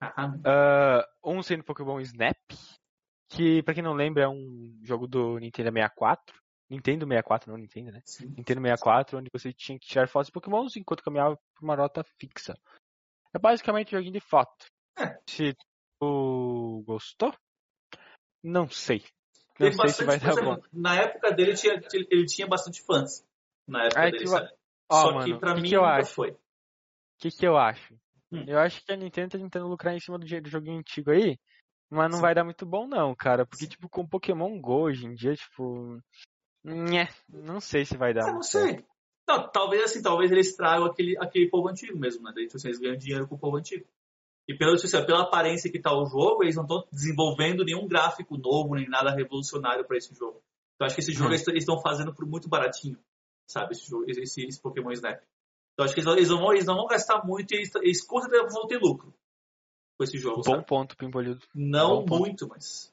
Ah, um sendo Pokémon Snap, que pra quem não lembra é um jogo do Nintendo 64. Nintendo 64, não Nintendo, né? sim. Nintendo 64, onde você tinha que tirar fotos de Pokémons enquanto caminhava por uma rota fixa. É basicamente um joguinho de foto. É. Se tu gostou? Não sei. Não Teve sei se vai dar bom. Na época dele, tinha, ele tinha bastante fãs. Na época É dele, que-? Ó, Só mano, que pra que mim que nunca acho? foi. O que, que eu acho? Hum. Eu acho que a Nintendo tá tentando lucrar em cima do, do joguinho antigo aí, mas não Sim. vai dar muito bom não, cara. Porque, Sim. tipo, com Pokémon Go hoje em dia, tipo... Nhé, não sei se vai dar Ah, não sei. Não, talvez assim, talvez eles tragam aquele, aquele povo antigo mesmo, né? Daí tipo, assim, eles ganham dinheiro com o povo antigo. E pelo, tipo assim, pela aparência que tá o jogo, eles não estão desenvolvendo nenhum gráfico novo, nem nada revolucionário para esse jogo. Então acho que esse jogo Hum. eles estão fazendo por muito baratinho, sabe? Esse, jogo, esse, esse Pokémon Snap. Então acho que eles, não, vão, eles não vão gastar muito e eles, eles com certeza vão ter lucro com esse jogo, Bom sabe? ponto, Pimpolhudo. Não bom ponto. muito, mas...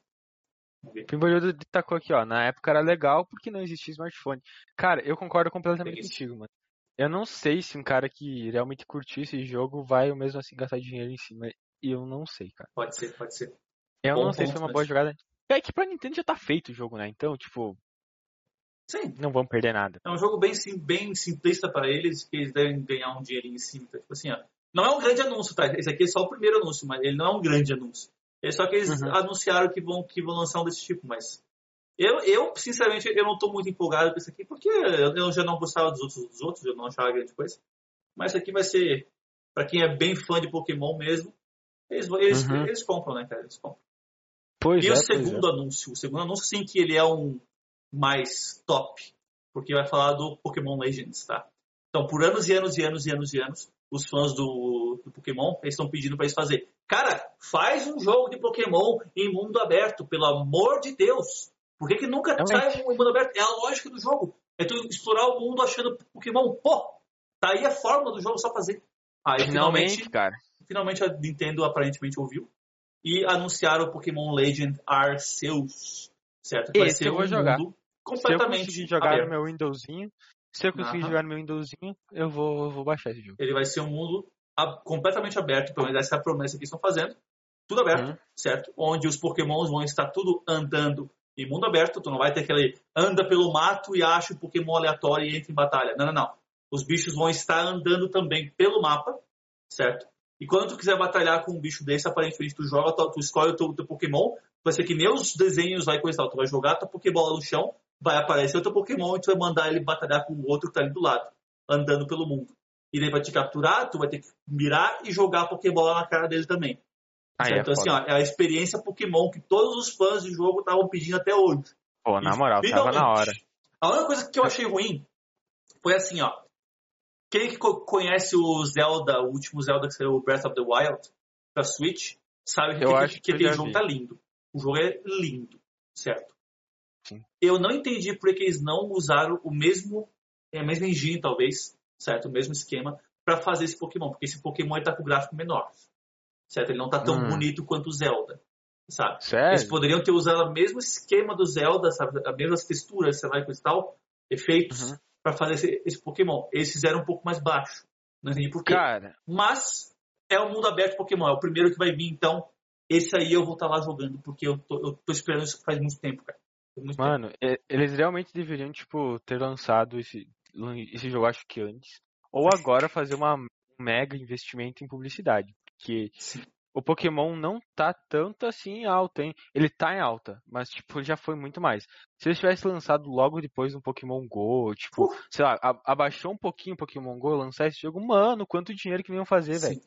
Vamos ver. Pimpolhudo destacou aqui, ó. Na época era legal porque não existia smartphone. Cara, eu concordo completamente contigo, mano. Eu não sei se um cara que realmente curtiu esse jogo vai mesmo assim gastar dinheiro em cima. Eu não sei, cara. Pode ser, pode ser. Eu Bom não sei se ponto, foi uma mas- boa jogada. É que pra Nintendo já tá feito o jogo, né? Então, tipo, Sim, não vamos perder nada. É um jogo bem, sim- bem simplista para eles, que eles devem ganhar um dinheirinho em cima. Tipo assim, ó, não é um grande anúncio, tá? Esse aqui é só o primeiro anúncio, mas ele não é um grande anúncio. É só que eles Uhum. anunciaram que vão, que vão lançar um desse tipo, mas. Eu, eu, sinceramente, eu não tô muito empolgado com isso aqui, porque eu, eu já não gostava dos outros, dos outros, eu não achava grande coisa. Mas isso aqui vai ser, para quem é bem fã de Pokémon mesmo, eles, vão- eles, Uhum. eles compram, né, cara? Eles compram. Pois E é, o pois segundo anúncio? O segundo anúncio, sim, que ele é um mais top. Porque vai falar do Pokémon Legends, tá? Então, por anos e anos e anos e anos e anos, os fãs do, do Pokémon estão pedindo para eles fazer. Cara, faz um jogo de Pokémon em mundo aberto, pelo amor de Deus. Por que, que nunca Realmente. sai um mundo aberto? É a lógica do jogo. É tu explorar o mundo achando Pokémon. Pô, tá aí a fórmula do jogo, só fazer. Aí, Finalmente, finalmente, cara. finalmente a Nintendo aparentemente ouviu e anunciaram o Pokémon Legend Arceus, certo? Que Esse eu vou um jogar. mundo Se eu completamente conseguir jogar aberto. no meu Windowsinho, se eu conseguir Aham. jogar no meu Windowsinho, eu vou, eu vou baixar esse jogo. Ele vai ser um mundo a- completamente aberto, pelo menos essa é a promessa que estão fazendo. Tudo aberto, Uhum. certo? Onde os Pokémons vão estar tudo andando em mundo aberto. Tu não vai ter aquele anda pelo mato e acha o Pokémon aleatório e entra em batalha. Não, não, não. Os bichos vão estar andando também pelo mapa, certo? E quando tu quiser batalhar com um bicho desse, aparentemente tu joga, tu, tu escolhe o teu, teu Pokémon, vai ser que nem os desenhos vai coisa e tal. Tu vai jogar tua Pokébola no chão, vai aparecer o teu Pokémon e tu vai mandar ele batalhar com o outro que tá ali do lado, andando pelo mundo. E ele vai te capturar, tu vai ter que mirar e jogar a Pokébola na cara dele também. Certo? é então, assim, foda. ó, é a experiência Pokémon que todos os fãs de jogo estavam pedindo até hoje. Pô, na E, moral, tava na hora. A única coisa que eu achei ruim foi assim, ó. Quem que co- conhece o Zelda, o último Zelda que saiu, o Breath of the Wild, pra Switch, sabe que, que, que aquele jogo vi. tá lindo. O jogo é lindo, certo? Sim. Eu não entendi por que eles não usaram o mesmo, é a mesma engine, talvez, certo? O mesmo esquema, pra fazer esse Pokémon, porque esse Pokémon ele tá com gráfico menor, certo? Ele não tá tão Hum. bonito quanto o Zelda, sabe? Sério? Eles poderiam ter usado o mesmo esquema do Zelda, sabe? As mesmas texturas, sei lá, e coisa e tal, efeitos, Uhum. pra fazer esse, esse Pokémon. Eles fizeram um pouco mais baixo. Não entendi por quê. Cara, Mas é o mundo aberto Pokémon. É o primeiro que vai vir, então. Esse aí eu vou estar lá jogando, porque eu tô, eu tô esperando isso faz muito tempo, cara. Muito tempo. mano, e- eles realmente deveriam, tipo, ter lançado esse, esse jogo, acho que antes. Ou agora fazer uma um mega investimento em publicidade. Porque Sim. o Pokémon não tá tanto assim em alta, hein? Ele tá em alta, mas, tipo, já foi muito mais. Se eles tivessem lançado logo depois um Pokémon Go, tipo, Uh. sei lá, abaixou um pouquinho o Pokémon Go, lançar esse jogo, mano, quanto dinheiro que iam fazer, velho.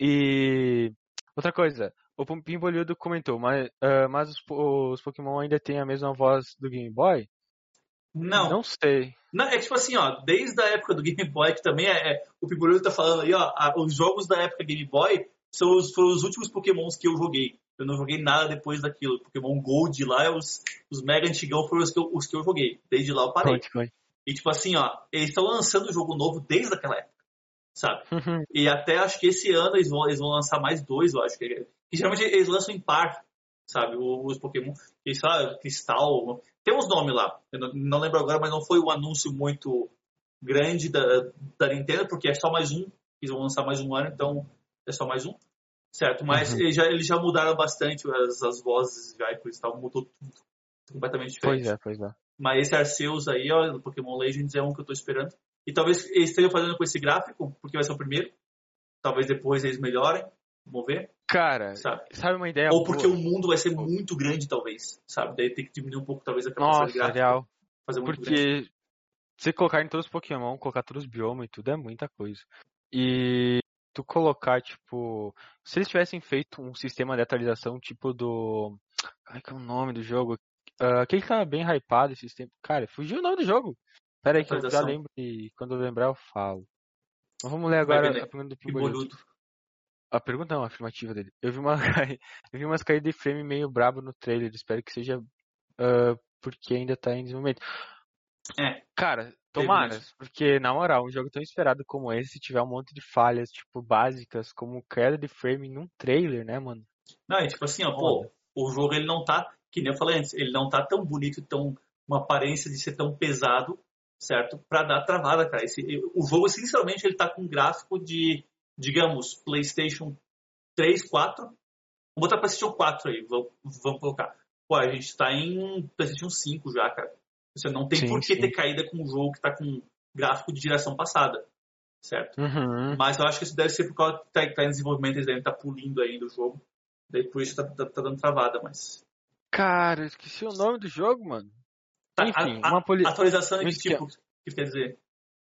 E outra coisa, o Pim- Pimbolildo comentou, mas, ah, mas os, os Pokémon ainda têm a mesma voz do Game Boy? Não. Não sei. Não, é tipo assim, ó, desde a época do Game Boy, que também é. é o Piburulho tá falando aí, ó, a- os jogos da época Game Boy são os, foram os últimos Pokémons que eu joguei. Eu não joguei nada depois daquilo. Pokémon Gold lá, os, os mega antigão foram os que, eu, os que eu joguei. Desde lá eu parei. Conte, conte. E tipo assim, ó, eles estão lançando o jogo novo desde aquela época, sabe? Uhum. E até acho que esse ano eles vão, eles vão lançar mais dois, eu acho que. Que geralmente eles lançam em par, sabe? Os Pokémon. E, sei lá, Cristal. Tem uns nomes lá. Eu não, lembro agora, mas não foi um anúncio muito grande da, da Nintendo, porque é só mais um. Eles vão lançar mais um ano, então é só mais um. Certo? Mas Uhum. eles, já, eles já mudaram bastante as, as vozes já e e tal. Mudou tudo. Completamente diferente. Pois é, pois é. Mas esse Arceus aí, ó, do Pokémon Legends é um que eu tô esperando. E talvez eles estejam fazendo com esse gráfico, porque vai ser o primeiro. Talvez depois eles melhorem. Vamos ver, Cara, sabe? sabe uma ideia Ou porque boa? o mundo vai ser muito grande, talvez. Sabe? Daí tem que diminuir um pouco, talvez, a Nossa, capacidade gráfica. real. Fazer muito grande. Porque se colocar em todos os Pokémon, colocar todos os biomas e tudo é muita coisa. E tu colocar, tipo, se eles tivessem feito um sistema de atualização tipo do. É que é o nome do jogo? Ah, aquele que tava bem hypado esses tempos. Cara, fugiu o nome do jogo. Pera aí que eu já lembro e quando eu lembrar eu falo. Mas vamos ler agora a pergunta do boludo. A pergunta não, a afirmativa dele. Eu vi uma [LAUGHS] eu vi umas caídas de frame meio brabo no trailer. Espero que seja ah, porque ainda tá em desenvolvimento. É. Cara, tomara, porque na moral, um jogo tão esperado como esse, se tiver um monte de falhas, tipo, básicas, como queda de frame num trailer, né, mano? Não, é tipo assim, ó, pô, o jogo ele não tá, que nem eu falei antes, ele não tá tão bonito, tão uma aparência de ser tão pesado, certo? Pra dar travada, cara. Esse, o jogo, sinceramente, ele tá com um gráfico de, digamos, PlayStation 3, 4. Vamos botar PlayStation 4 aí, vamos, vamos colocar. Pô, a gente tá em PlayStation 5 já, cara. Você não tem Sim, por que sim. ter caída com um jogo que tá com gráfico de geração passada, certo? Uhum. Mas eu acho que isso deve ser por causa que tá, tá em desenvolvimento, eles devem estar pulindo ainda o jogo. Daí por isso tá, tá, tá dando travada, mas. Cara, eu esqueci o nome do jogo, mano. Tá, Enfim, a, a- uma poli... atualização de um que tipo? esquema. que quer dizer?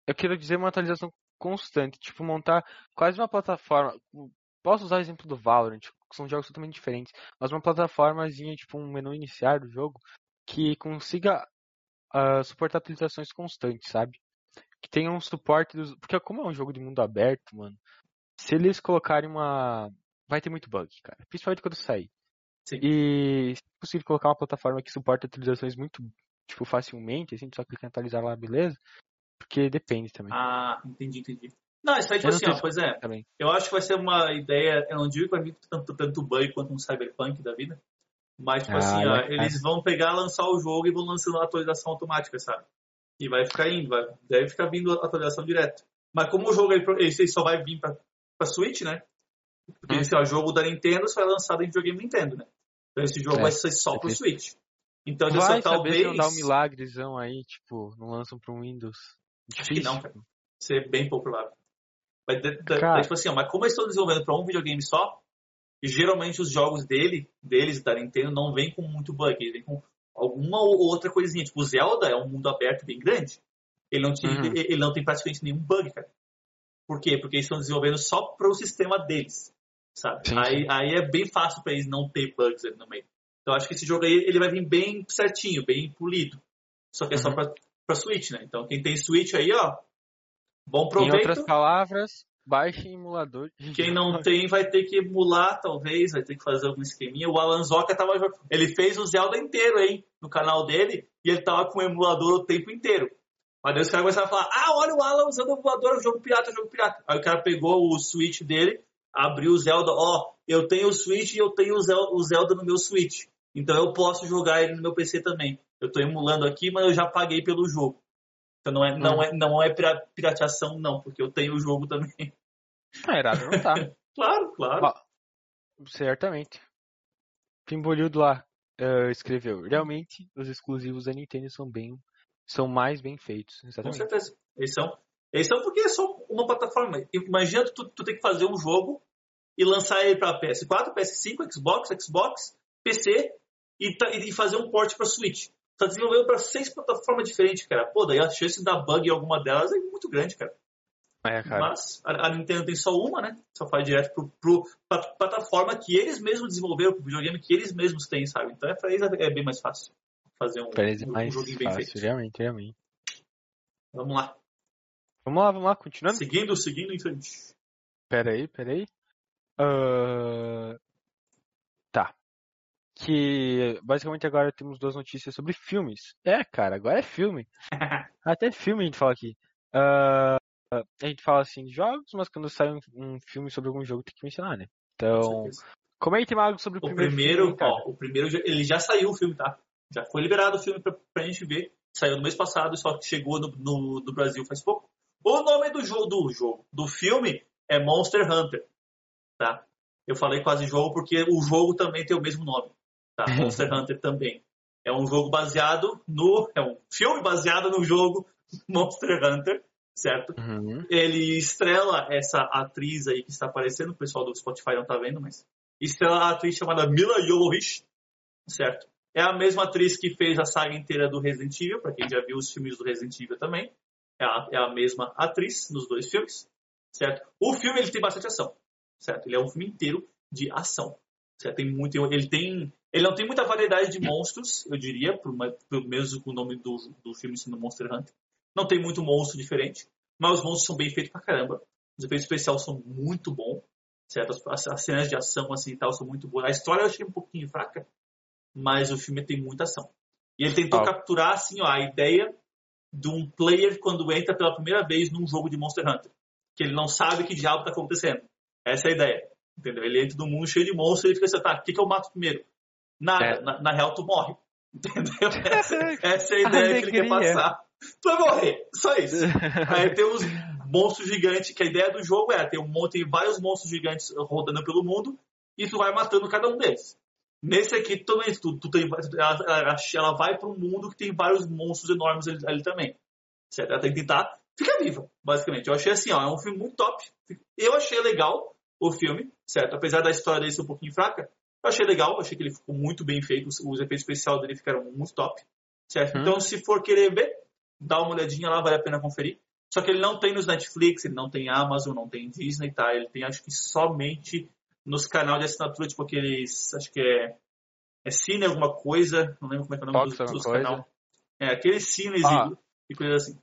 Eu quero dizer uma atualização constante, tipo, montar quase uma plataforma. Posso usar o exemplo do Valorant, que são jogos totalmente diferentes, mas uma plataformazinha, tipo, um menu iniciar do jogo, que consiga ah, suportar atualizações constantes, sabe? Que tenha um suporte dos. Porque como é um jogo de mundo aberto, mano, se eles colocarem uma. Vai ter muito bug, cara. Principalmente quando sair. Sim. E se conseguir colocar uma plataforma que suporta atualizações muito, tipo, facilmente, assim, só clicar em atualizar lá, beleza? Porque depende também. Ah, entendi, entendi. Não, isso aí, tipo assim, ó, pois é. também. Eu acho que vai ser uma ideia. Eu não digo que vai vir tanto, tanto bug quanto um cyberpunk da vida. Mas, tipo Ah, assim, ó, é, eles vão pegar, lançar o jogo e vão lançando a atualização automática, sabe? E vai ficar indo, vai, deve ficar vindo a atualização direto. Mas como o jogo aí, só vai vir pra, pra Switch, né? Porque Hum. esse é o jogo da Nintendo, só é lançado em videogame Nintendo, né? Então esse jogo É, vai ser só pro. Switch. Então, Vai talvez não dá um milagrezão aí, tipo, não lançam pro Windows. Acho que não, cara. ser bem provável. Mas, Cara. tipo assim, ó, mas como eles estão desenvolvendo para um videogame só, e geralmente os jogos dele, deles, da Nintendo, não vêm com muito bug, eles vêm com alguma ou outra coisinha. Tipo, o Zelda é um mundo aberto bem grande. Ele não, tinha, Uhum. ele não tem praticamente nenhum bug, cara. Por quê? Porque eles estão desenvolvendo só para o sistema deles, sabe? Sim, aí, sim. aí é bem fácil para eles não ter bugs ali no meio. Então acho que esse jogo aí ele vai vir bem certinho, bem polido. Só que é só Uhum. Pra Switch, né? Então quem tem Switch aí, ó, bom Em proveito. outras palavras, baixe emulador. Quem não [LAUGHS] tem vai ter que emular, talvez, vai ter que fazer algum esqueminha. O Alan Zoka tava. Ele fez o Zelda inteiro, hein, no canal dele, e ele tava com o emulador o tempo inteiro. Mas daí os caras começaram a falar: ah, olha o Alan usando o emulador, jogo pirata, jogo pirata. Aí o cara pegou o Switch dele, abriu o Zelda, ó, eu tenho o Switch e eu tenho o Zelda no meu Switch. Então eu posso jogar ele no meu PC também. Eu tô emulando aqui, mas eu já paguei pelo jogo. Então não é, não Hum. é, não é pira- pirateação, não, porque eu tenho o jogo também. Ah, errado não tá. [LAUGHS] claro, claro. Ó, Certamente. Pimbolildo lá eh, escreveu. Realmente, os exclusivos da Nintendo são bem. São mais bem feitos. Com Exatamente. certeza. Eles são, eles são porque é só uma plataforma. Imagina tu, tu ter que fazer um jogo e lançar ele para PS4, PS5, Xbox, Xbox, PC e, tá- e fazer um port para Switch. Tá desenvolvendo para seis plataformas diferentes, cara. Pô, daí a chance de dar bug em alguma delas é muito grande, cara. É, cara. Mas a, Nintendo tem só uma, né? Só faz direto pro, pro, pra plataforma que eles mesmos desenvolveram, pro videogame que eles mesmos têm, sabe? Então é, pra eles é bem mais fácil fazer um, Parece um, um joguinho bem fácil. feito. Realmente, realmente. Vamos lá. Vamos lá, vamos lá, continuando. Seguindo, seguindo em frente. Pera aí, pera aí. Uh, tá. Que basicamente agora temos duas notícias sobre filmes. É, cara, agora é filme. [LAUGHS] Até filme a gente fala aqui. Uh, a gente fala assim de jogos, mas quando sai um, um, filme sobre algum jogo tem que mencionar, né? Então, comente algo sobre o, o primeiro, primeiro filme, ó, o primeiro, ele já saiu o filme, tá? Já foi liberado o filme pra, pra gente ver. Saiu no mês passado, só que chegou no, no, no Brasil faz pouco. O nome do jogo, do jogo, do filme é Monster Hunter, tá? Eu falei quase jogo porque o jogo também tem o mesmo nome, tá? [LAUGHS] Monster Hunter também. É um jogo baseado no, é um filme baseado no jogo [LAUGHS] Monster Hunter, certo? Uhum. Ele estrela essa atriz aí que está aparecendo, o pessoal do Spotify não tá vendo, mas estrela a atriz chamada Mila Jovovich, certo? É a mesma atriz que fez a saga inteira do Resident Evil, para quem já viu os filmes do Resident Evil também. É a, é a, mesma atriz nos dois filmes, certo? O filme ele tem bastante ação, certo? Ele é um filme inteiro de ação, certo? Tem muito, ele tem, ele não tem muita variedade de monstros, eu diria, por, uma, por mesmo com o nome do, do filme sendo Monster Hunter. Não tem muito monstro diferente, mas os monstros são bem feitos pra caramba. Os efeitos especiais são muito bons, certo? As, as cenas de ação assim e tal são muito boas. A história eu achei um pouquinho fraca, mas o filme tem muita ação. E ele tentou Ah. capturar assim, ó, a ideia de um player quando entra pela primeira vez num jogo de Monster Hunter. Que ele não sabe que diabo tá acontecendo. Essa é a ideia. Entendeu? Ele entra num mundo cheio de monstros e ele fica assim, tá, o que, que eu mato primeiro? Nada. É. Na, na real, tu morre. [LAUGHS] Entendeu? Essa, [LAUGHS] essa é a ideia que ele quer passar. Tu vai morrer. Só isso. [LAUGHS] Aí tem os monstros gigantes, que a ideia do jogo é ter um monte, tem vários monstros gigantes rodando pelo mundo e tu vai matando cada um deles. Nesse aqui também, tu, tu tem, ela, ela- ela vai para um mundo que tem vários monstros enormes ali, ali também. Certo? Ela tem que tentar ficar viva, basicamente. Eu achei assim, ó, é um filme muito top. Eu achei legal o filme, certo? Apesar da história dele ser um pouquinho fraca, eu achei legal, achei que ele ficou muito bem feito, os, os efeitos especiais dele ficaram muito top, certo? Hum. Então, se for querer ver, dá uma olhadinha lá, vale a pena conferir. Só que ele não tem nos Netflix, ele não tem Amazon, não tem Disney, tá? Ele tem, acho que, somente nos canais de assinatura, tipo aqueles, acho que é, é Cine alguma coisa, não lembro como é que é o nome Fox dos, dos. É, aquele Cine Ah. e coisa assim.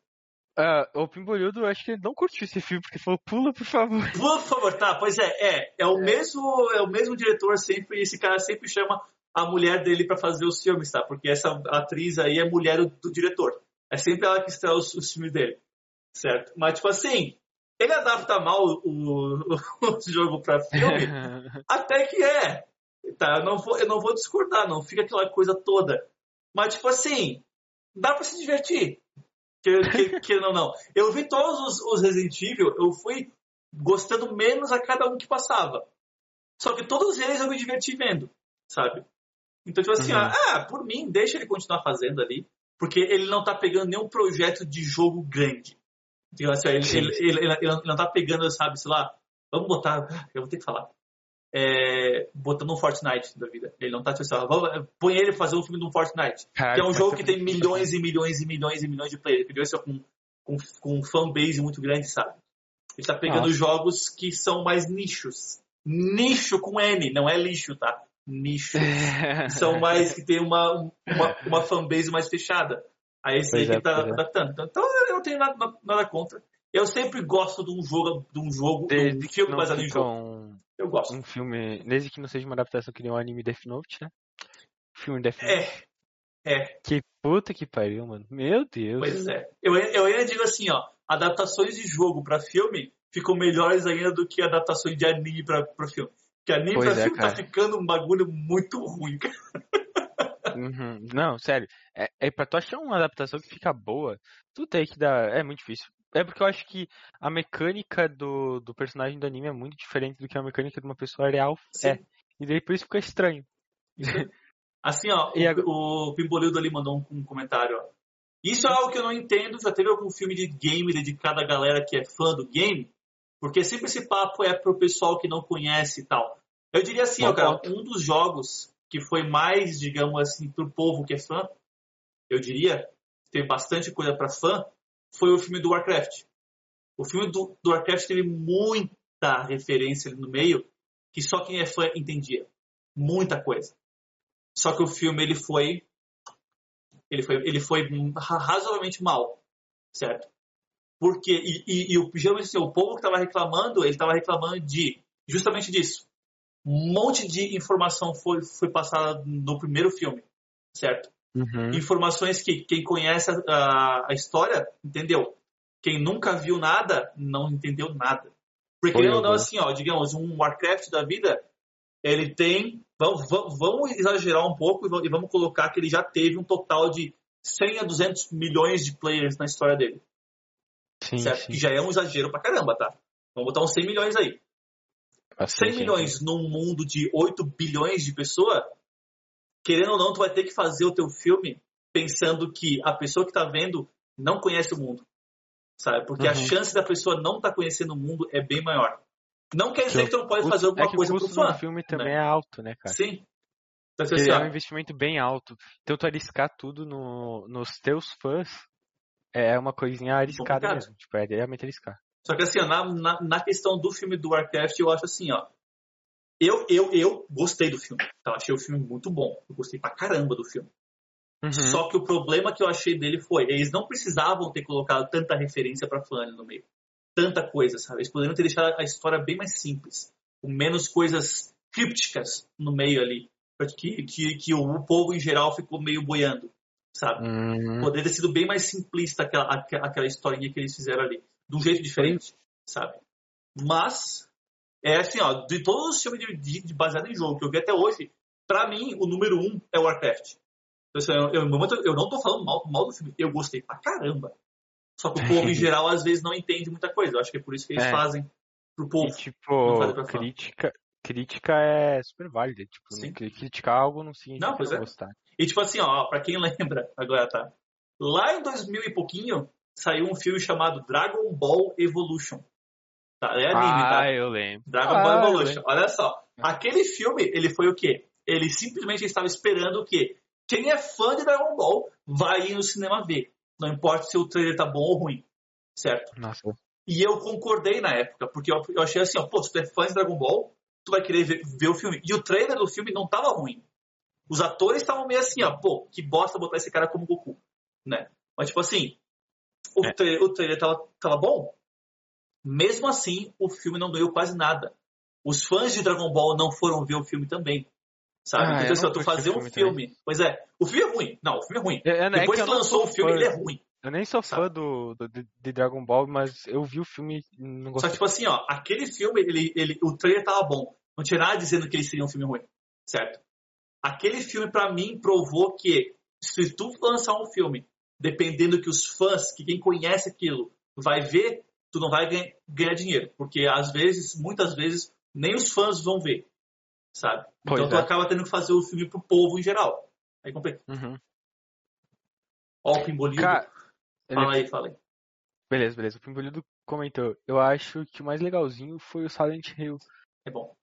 Ah, o Pimbolhudo, eu acho que ele não curtiu esse filme, porque falou, pula, por favor. [LAUGHS] Por favor, tá, pois é, é, é o mesmo, é o mesmo diretor sempre, esse cara sempre chama a mulher dele pra fazer os filmes, tá? Porque essa atriz aí é mulher do, do diretor. É sempre ela que estrela os, os filmes dele, certo? Mas tipo assim, ele adapta mal o, o, [LAUGHS] o jogo pra filme, [LAUGHS] até que é, tá? Eu não vou, eu não vou discordar, não fica aquela coisa toda. Mas tipo assim, dá pra se divertir. Que, que, que não, não. Eu vi todos os, os Resident Evil, eu fui gostando menos a cada um que passava. Só que todos eles eu me diverti vendo, sabe? Então, tipo assim, Uhum. ah, por mim, deixa ele continuar fazendo ali, porque ele não tá pegando nenhum projeto de jogo grande. Então, assim, ele, ele, ele, ele- ele não tá pegando, sabe, sei lá, vamos botar, eu vou ter que falar, é, botando um Fortnite da vida. Ele não tá, assim, ó, vamos, põe ele fazer um filme de um Fortnite. Caralho, Que é um jogo que tem milhões e milhões e milhões e milhões de players. Ele ser com, com, com um fanbase muito grande, sabe? Ele tá pegando Nossa. jogos que são mais nichos. Nicho com N, não é lixo, tá? Nicho. São mais que tem uma, uma, [LAUGHS] uma fanbase mais fechada. Aí esse aí Pois que é, tá pois é. adaptando. Então, eu não tenho nada, nada contra. Eu sempre gosto de um jogo, de um jogo, de um que filme baseado em jogo. Um, Eu gosto. um filme, desde que não seja uma adaptação que nem o anime Death Note, né? Filme Death Note. É, é. Que puta que pariu, mano. Meu Deus. Pois é. Eu, eu ainda digo assim, ó, adaptações de jogo pra filme ficam melhores ainda do que adaptações de anime pra, pra filme. Porque anime Pois pra é, filme cara. tá ficando um bagulho muito ruim. cara. Uhum. Não, sério. É, é pra tu achar uma adaptação que fica boa, tu tem que dar. É muito difícil. É porque eu acho que a mecânica do, do personagem do anime é muito diferente do que a mecânica de uma pessoa real Sim. é. E daí por isso fica estranho. [LAUGHS] Assim, ó, E o, agora- o Pimbolildo ali mandou um, um comentário, ó. Isso é algo que eu não entendo. Já teve algum filme de game dedicado à galera que é fã do game? Porque sempre esse papo é pro pessoal que não conhece e tal. Eu diria assim, Bom ó, cara, um dos jogos que foi mais, digamos assim, pro povo que é fã, eu diria, teve bastante coisa pra fã, foi o filme do Warcraft. O filme do, do Warcraft teve muita referência ali no meio que só quem é fã entendia. Muita coisa. Só que o filme ele foi ele foi ele foi ra- razoavelmente mal, certo? Porque e, e, e o assim, o povo que estava reclamando, ele estava reclamando de justamente disso. Um monte de informação foi, foi passada no primeiro filme, certo? Uhum. Informações que quem conhece a, a história entendeu. Quem nunca viu nada não entendeu nada. Porque ou não, assim, ó, digamos, um Warcraft da vida, ele tem. Vamos, vamos, exagerar um pouco e vamos- e vamos colocar que ele já teve um total de 100 a 200 milhões de players na história dele. Sim, certo? sim. Que já é um exagero pra caramba, tá? Vamos botar uns 100 milhões aí. 100 Bastante, milhões num mundo de 8 bilhões de pessoas, querendo ou não, tu vai ter que fazer o teu filme pensando que a pessoa que tá vendo não conhece o mundo. Sabe? Porque a Uhum. chance da pessoa não estar conhecendo o mundo é bem maior. Não quer dizer Que tu não pode O- fazer alguma é que coisa o pro custo fã. do filme também né? é alto, né, cara? Sim. Então, assim, é um investimento bem alto. Então tu arriscar tudo no, nos teus fãs é uma coisinha arriscada Complicado. mesmo. Tipo, é realmente arriscar. Só que assim, ó, na, na, na questão do filme do Warcraft, eu acho assim, ó. Eu, eu, eu gostei do filme. Eu achei o filme muito bom. Eu gostei pra caramba do filme. Uhum. Só que o problema que eu achei dele foi, eles não precisavam ter colocado tanta referência pra fã ali no meio. Tanta coisa, sabe? Eles poderiam ter deixado a história bem mais simples. Com menos coisas crípticas no meio ali. Que, que, que o povo em geral ficou meio boiando, sabe? Hum, Poderia ter sido bem mais simplista aquela, aquela historinha que eles fizeram ali. De um jeito diferente, sabe? Mas, é assim, ó, de todos os filmes de, de, de baseado em jogo que eu vi até hoje, pra mim, o número um é o Warcraft. Então, assim, eu, eu, eu não tô falando mal, mal do filme, eu gostei pra caramba. Só que o povo, em [LAUGHS] geral, às vezes não entende muita coisa. Eu acho que é por isso que eles É. fazem pro povo. E, tipo, crítica, crítica é super válida. Tipo, Sim. criticar algo não significa Não, não, é. gostar. E tipo assim, ó, pra quem [LAUGHS] lembra, agora tá. Lá em 2000 e pouquinho, saiu um filme chamado Dragon Ball Evolution. Tá? É anime, tá? ah, eu lembro. Dragon Ah, Ball eu Evolution. Olha só. Aquele filme, ele foi o quê? Ele simplesmente estava esperando o quê? Quem é fã de Dragon Ball vai ir no cinema ver. Não importa se o trailer tá bom ou ruim. Certo? Nossa. E eu concordei na época, porque eu, eu achei assim, ó, pô, se tu é fã de Dragon Ball, tu vai querer ver, ver o filme. E o trailer do filme não tava ruim. Os atores estavam meio assim, ó, pô, que bosta botar esse cara como Goku, né? Mas tipo assim, o, É. tra- o trailer tava, tava bom. Mesmo assim, o filme não ganhou quase nada. Os fãs de Dragon Ball não foram ver o filme também. Sabe? Ah, então, eu assim, não ó, tu curti o fazer um filme filme. Pois é, o filme é ruim. Não, o filme é ruim. Eu, eu, é Depois que que lançou o filme, fã- ele é ruim. Eu nem sou fã do, do- de, Dragon Ball, mas eu vi o filme e não Só gostei. que, tipo assim, ó, aquele filme, ele, ele, o trailer tava bom. Não tinha nada dizendo que ele seria um filme ruim. Certo? Aquele filme, pra mim, provou que se tu lançar um filme, dependendo que os fãs, que quem conhece aquilo, vai ver, tu não vai ganhar, dinheiro. Porque, às vezes, muitas vezes, nem os fãs vão ver. Sabe? Pois então, tu é. acaba tendo que fazer o filme pro povo em geral. Aí complica. Uhum. Ó, o Pimbolido. Cara, Fala aí, fala aí. beleza, beleza. O Pimbolido comentou. Eu acho que o mais legalzinho foi o Silent Hill. É bom.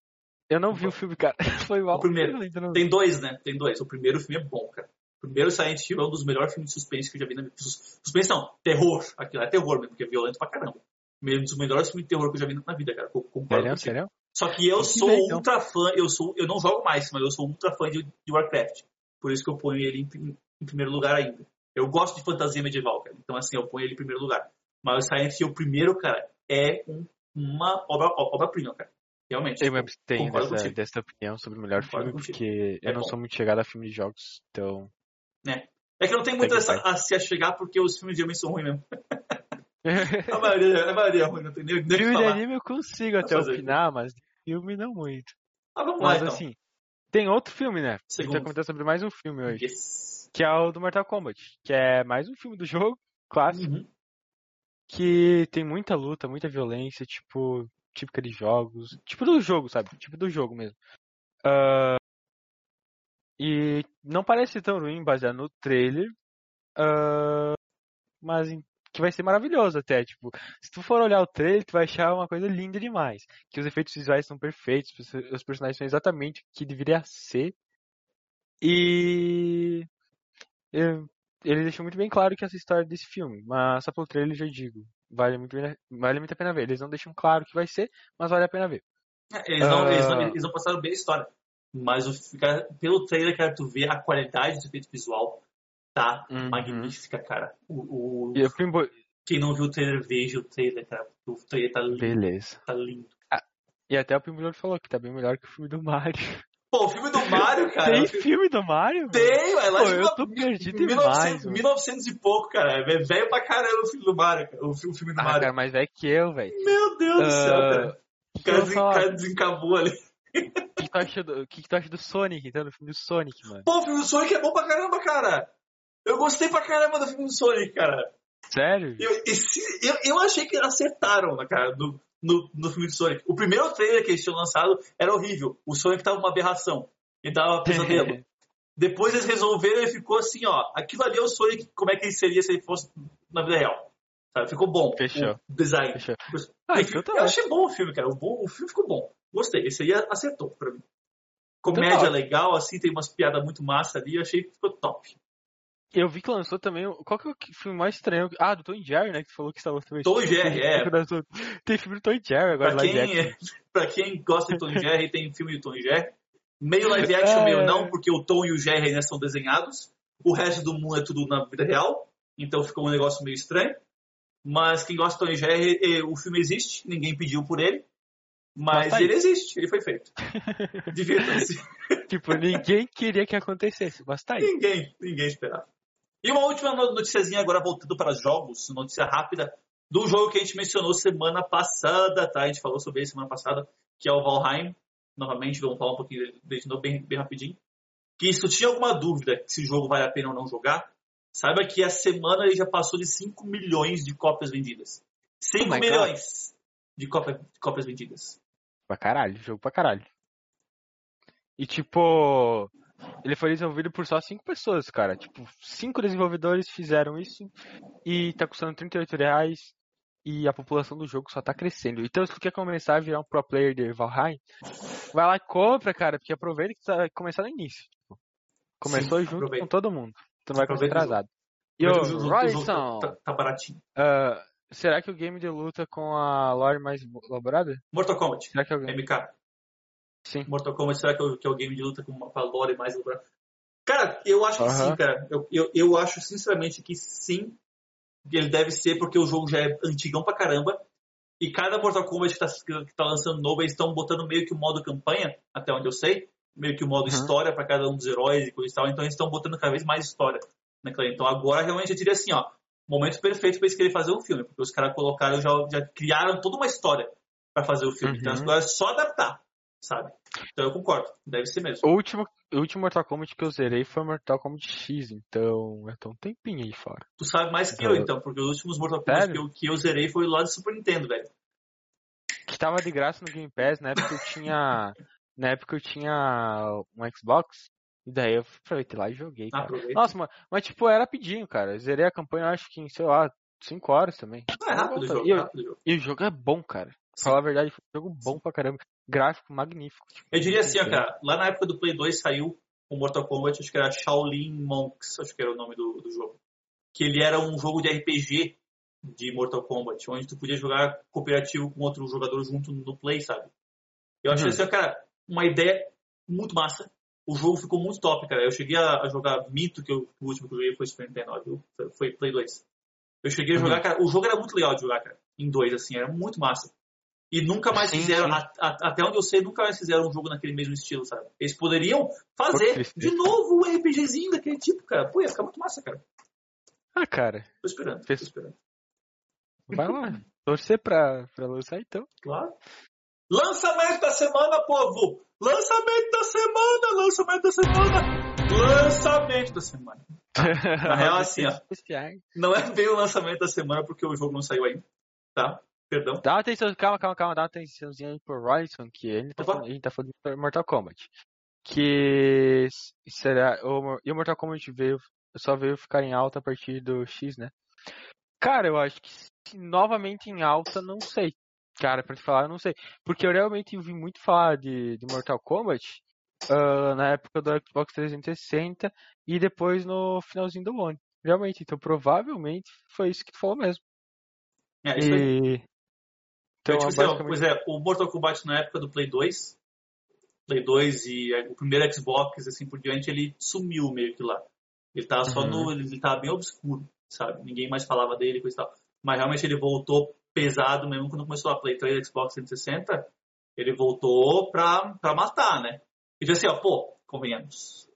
Eu não vi o filme, cara. [LAUGHS] Foi mal. O primeiro. Tem dois, né? Tem dois. O primeiro filme é bom, cara. O primeiro Silent Hill é um dos melhores filmes de suspense que eu já vi na minha sus- Suspense não, terror. Aquilo é terror mesmo, porque é violento pra caramba. Um dos melhores filmes de terror que eu já vi na vida, cara. Eu Sério, sério? Só que eu que sou ver, então. ultra fã, eu sou, eu não jogo mais, mas eu sou ultra fã de, de Warcraft. Por isso que eu ponho ele em, em primeiro lugar ainda. Eu gosto de fantasia medieval, cara. Então assim, eu ponho ele em primeiro lugar. Mas o Silent Hill primeiro, cara, é um- uma obra- obra-prima, cara. Realmente. Eu me abstenho dessa, dessa opinião sobre o melhor Concordo filme, contigo. porque eu É não bom. sou muito chegado a filme de jogos, então. É que não tem muito Tem essa, a se achegar porque os filmes de anime são ruins mesmo. [LAUGHS] A maioria, a maioria é ruim, não tem nem o que filme de anime eu consigo até fazer. opinar, mas filme não muito. Ah, vamos lá Mas então. assim, tem outro filme, né? A gente Segundo. vai comentar sobre mais um filme hoje, Yes. que é o do Mortal Kombat, que é mais um filme do jogo, clássico, Uhum. que tem muita luta, muita violência, tipo, típica de jogos, tipo do jogo, sabe? Tipo do jogo mesmo. Ah, e não parece tão ruim baseado no trailer, ah, mas em- que vai ser maravilhoso até, tipo, se tu for olhar o trailer, tu vai achar uma coisa linda demais, que os efeitos visuais são perfeitos, os- personagens são exatamente o que deveria ser, e ele deixou muito bem claro que essa história desse filme, mas só pelo trailer eu já digo, vale muito, vale muito a pena ver. Eles não deixam claro o que vai ser, mas vale a pena ver. É, Eles não, Ah. eles, não, eles não passaram bem a história. Mas o, cara, pelo trailer, cara, tu vê a qualidade do efeito visual tá Uhum. magnífica, cara. O, o- o Pimbo... quem não viu o trailer, veja o trailer, cara. O trailer tá lindo. Beleza. Tá lindo. E até o Pimbilhão falou que tá bem melhor que o filme do Mario. Pô, o filme do [LAUGHS] Mario, cara. Tem filme do Mario? Tem, mas lá Pô, de eu tô perdido 1900, demais, mano. 1900 e pouco, cara. É velho pra caramba o filme do Mario, cara. O fi- o filme do Ah, Mario. cara, mais velho que eu, velho. Meu Deus do céu, cara. Ah, O cara, desen- o falar? cara desencabou ali. O que, que tu acha do, o que, que tu acha do Sonic, então, do filme do Sonic, mano? Pô, o filme do Sonic é bom pra caramba, cara. Eu gostei pra caramba do filme do Sonic, cara. Sério? Eu, esse- eu, eu achei que acertaram, cara, no, no, no filme do Sonic. O primeiro trailer que eles tinham lançado era horrível. O Sonic tava uma aberração. Ele tava [LAUGHS] pesadelo. Depois eles resolveram e ficou assim, ó. Aquilo ali é o Sonic, como é que ele seria se ele fosse na vida real. Sabe? Ficou bom. Fechou. O design. Fechou. Enfim, Ah, então tá eu achei bom o filme, cara. O, bom- o filme ficou bom. Gostei. Esse aí acertou pra mim. Então Comédia tá. legal, assim, tem umas piadas muito massa ali. Eu achei que ficou top. Eu vi que lançou também. Qual que é o filme mais estranho? Ah, do Tom Jerry, né? Que falou que estava também. Tom Jerry, é. [LAUGHS] Tem filme do Tom Jerry agora, Pra live quem, action. pra quem gosta de Tom Jerry, tem filme de Tom Jerry. Meio live action, É. meio não, porque o Tom e o Jerry ainda são desenhados. O resto do mundo é tudo na vida real. Então ficou um negócio meio estranho. Mas quem gosta de Tom e Jerry, o filme existe. Ninguém pediu por ele. Mas Mas tá ele existe, ele foi feito. [LAUGHS] Divirtam-se. Tipo, ninguém queria que acontecesse, mas tá aí. Ninguém, ninguém esperava. E uma última no- noticiazinha agora voltando para jogos, notícia rápida do jogo que a gente mencionou semana passada, tá? A gente falou sobre ele semana passada, que é o Valheim. Novamente, vamos falar um pouquinho dele de novo, bem, bem rapidinho. Que se tu tinha alguma dúvida se o jogo vale a pena ou não jogar, saiba que a semana ele já passou de 5 milhões de cópias vendidas. 5 Oh milhões de cópia- de cópias vendidas. Pra caralho, jogo pra caralho. E tipo, ele foi desenvolvido por só cinco pessoas, cara. Tipo, cinco desenvolvedores fizeram isso e tá custando 38 reais e a população do jogo só tá crescendo. Então, se tu quer começar a virar um pro player de Valheim, vai lá e compra, cara, porque aproveita que tu vai começar no início. Tipo, começou Sim, junto aproveita. com todo mundo. Tu não vai começar atrasado. E o Royson, tá, tá baratinho. ah, será que o game de luta com a lore mais elaborada? Mortal Kombat. Será que é o game? MK. Sim. Mortal Kombat, será que é o, que é o game de luta com uma com a lore mais elaborada? Cara, eu acho que sim, cara. Eu, eu, eu acho sinceramente que sim. Ele deve ser porque o jogo já é antigão pra caramba. E cada Mortal Kombat que tá, que tá lançando novo, eles estão botando meio que o modo campanha, até onde eu sei. Meio que o modo Uhum. história pra cada um dos heróis e coisa e tal. Então eles estão botando cada vez mais história. Né? Então agora realmente eu diria assim, ó. Momento perfeito pra eles querem fazer um filme. Porque os caras colocaram, já, já criaram toda uma história pra fazer o filme. Então Uhum. agora é só adaptar, sabe? Então eu concordo. Deve ser mesmo. O último, o último Mortal Kombat que eu zerei foi Mortal Kombat X, então eu tô um tempinho aí fora. Tu sabe mais que eu, Eu- então, porque os últimos Mortal Kombat que eu, que eu zerei foi lá do Super Nintendo, velho. Que tava de graça no Game Pass, na época eu tinha. [LAUGHS] Na época eu tinha um Xbox, e daí eu aproveitei lá e joguei, Ah. Nossa, mas, mas tipo, era rapidinho, cara. Eu zerei a campanha, acho que em, sei lá, 5 horas também. Ah, é rápido o jogo, E eu- rápido o jogo. E o jogo é bom, cara. Falar a verdade, foi um jogo bom pra caramba. Gráfico magnífico. tipo, Eu diria assim, ó, cara, lá na época do Play 2 saiu o Mortal Kombat, acho que era Shaolin Monks, acho que era o nome do, do jogo. Que ele era um jogo de RPG de Mortal Kombat, onde tu podia jogar cooperativo com outro jogador junto no Play, sabe? Eu achei Uhum. assim, ó, cara, uma ideia muito massa. O jogo ficou muito top, cara. Eu cheguei a, jogar Mito, que, eu, o último que eu joguei foi Super Nintendo, viu? Foi- Play 2. Eu cheguei a Uhum. jogar, cara, o jogo era muito legal de jogar, cara. Em dois, assim, era muito massa. E nunca mais Sim, fizeram, sim. a- a- até onde eu sei, nunca mais fizeram um jogo naquele mesmo estilo, sabe? Eles poderiam fazer de novo um RPGzinho daquele tipo, cara. Pô, ia ficar muito massa, cara. Ah, cara, Tô esperando, tô Fez- esperando. vai lá. Torcer pra, pra lançar então. Claro. Lançamento da semana, povo! Lançamento da semana! Lançamento da semana! Lançamento da semana. Na real, assim, ó. [LAUGHS] Não é bem o lançamento da semana porque o jogo não saiu ainda, tá? Perdão. Dá uma atenção, calma, calma, calma, dá uma atençãozinha aí pro Royson, que ele tá falando, gente tá falando de Mortal Kombat. Que será. O, e o Mortal Kombat veio, só veio ficar em alta a partir do X, né? Cara, eu acho que novamente em alta, não sei. Cara, pra te falar, eu não sei. Porque eu realmente ouvi muito falar de, de Mortal Kombat ah, na época do Xbox 360 e depois no finalzinho do One. Realmente, então provavelmente foi isso que tu falou mesmo. É isso. E... Então, tipo assim, ó, pois é, o Mortal Kombat na época do Play 2, Play 2 e é, o primeiro Xbox, assim por diante, ele sumiu meio que lá. Ele tava só Uhum. no. Ele tava bem obscuro, sabe? Ninguém mais falava dele e coisa e tal. Mas realmente ele voltou pesado mesmo quando começou a Play 3 Xbox 360. Ele voltou pra, pra matar, né? E disse assim, ó, pô, convenhamos.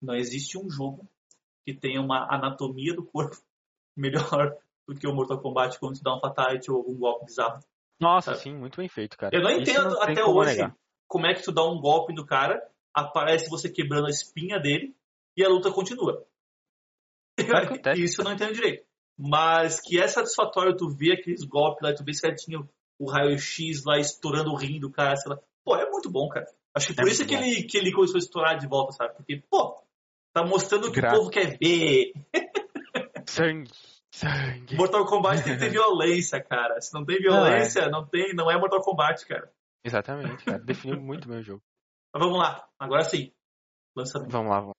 Não existe um jogo que tenha uma anatomia do corpo [LAUGHS] melhor do que o Mortal Kombat quando tu dá um fatality ou algum golpe bizarro. Nossa, Sabe? sim, muito bem feito, cara. Eu não Isso entendo não até como hoje negar. como é que tu dá um golpe no cara, aparece você quebrando a espinha dele e a luta continua. Isso eu não entendo direito. Mas que é satisfatório tu ver aqueles golpes lá, tu vê certinho o raio-x lá estourando o rim do cara, sei lá. Pô, é muito bom, cara. Acho que por É isso que bom. ele, que ele começou a estourar de volta, sabe? Porque, pô, tá mostrando o que o povo quer ver. [LAUGHS] Sangue, sangue. Mortal Kombat tem que ter [LAUGHS] violência, cara. Se não tem violência, não, tem, não é Mortal Kombat, cara. Exatamente, cara. Definiu muito bem o jogo. Mas vamos lá. Agora sim. Lançamento. Vamos lá, vamos.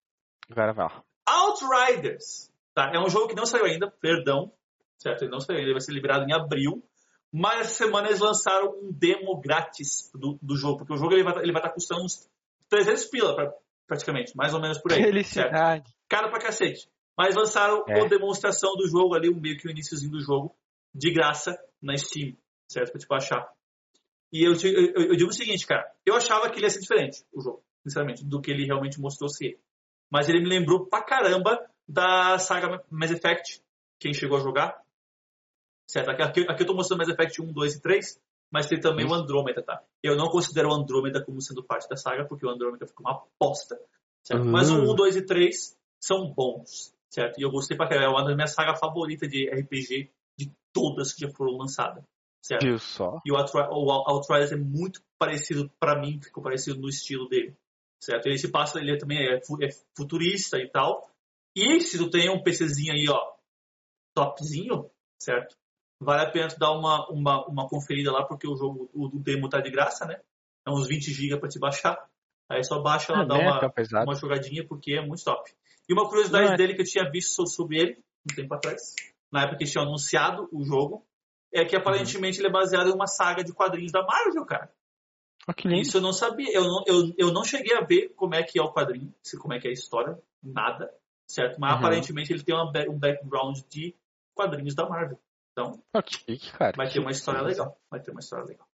Agora vai lá. Outriders. Tá? É um jogo que não saiu ainda, perdão. Certo? Ele não saiu ainda, ele vai ser liberado em abril. Mas essa semana eles lançaram um demo grátis do, do jogo, porque o jogo ele vai ele vai estar custando uns 300 pila, pra- praticamente, mais ou menos por aí. certo? Felicidade. Caro pra cacete. Mas lançaram É. a demonstração do jogo ali, meio que o iníciozinho do jogo, de graça na Steam, certo? Pra te baixar. E eu, eu, eu- digo o seguinte, cara, eu achava que ele ia ser diferente, o jogo, sinceramente, do que ele realmente mostrou ser. Mas ele me lembrou pra caramba da saga Mass Effect, quem chegou a jogar. Certo? Aqui, aqui, eu tô mostrando Mass Effect 1, 2 e 3, mas tem também o Isso. Andrômeda, tá? Eu não considero o Andrômeda como sendo parte da saga, porque o Andrômeda ficou uma aposta. Certo? Mas o Uhum. 1, 2 e 3 são bons, certo? E eu gostei pra caramba. É uma das minhas sagas favoritas de RPG de todas que já foram lançadas, certo? Viu só? E o, Outri- o Outriders é muito parecido, pra mim, ficou parecido no estilo dele, certo? Ele se passa, ele também é, é futurista e tal. E se tu tem um PCzinho aí, ó, topzinho, certo? Vale a pena tu dar uma, uma, uma conferida lá, porque o jogo, o, o demo tá de graça, né? É uns 20 GB pra te baixar. Aí só baixa lá, É, dá né, uma, tá uma jogadinha, porque é muito top. E uma curiosidade Não, é- dele que eu tinha visto so- sobre ele, um tempo atrás, na época que eles tinham anunciado o jogo, é que aparentemente ele é baseado em uma saga de quadrinhos da Marvel, cara. Lindo. Isso eu não sabia. Eu não, eu, eu não cheguei a ver como é que é o quadrinho, se- como é que é a história, nada, certo? Mas Uhum. aparentemente ele tem uma um background de quadrinhos da Marvel. Então, que chique, cara. vai ter uma história legal. Vai ter uma história legal.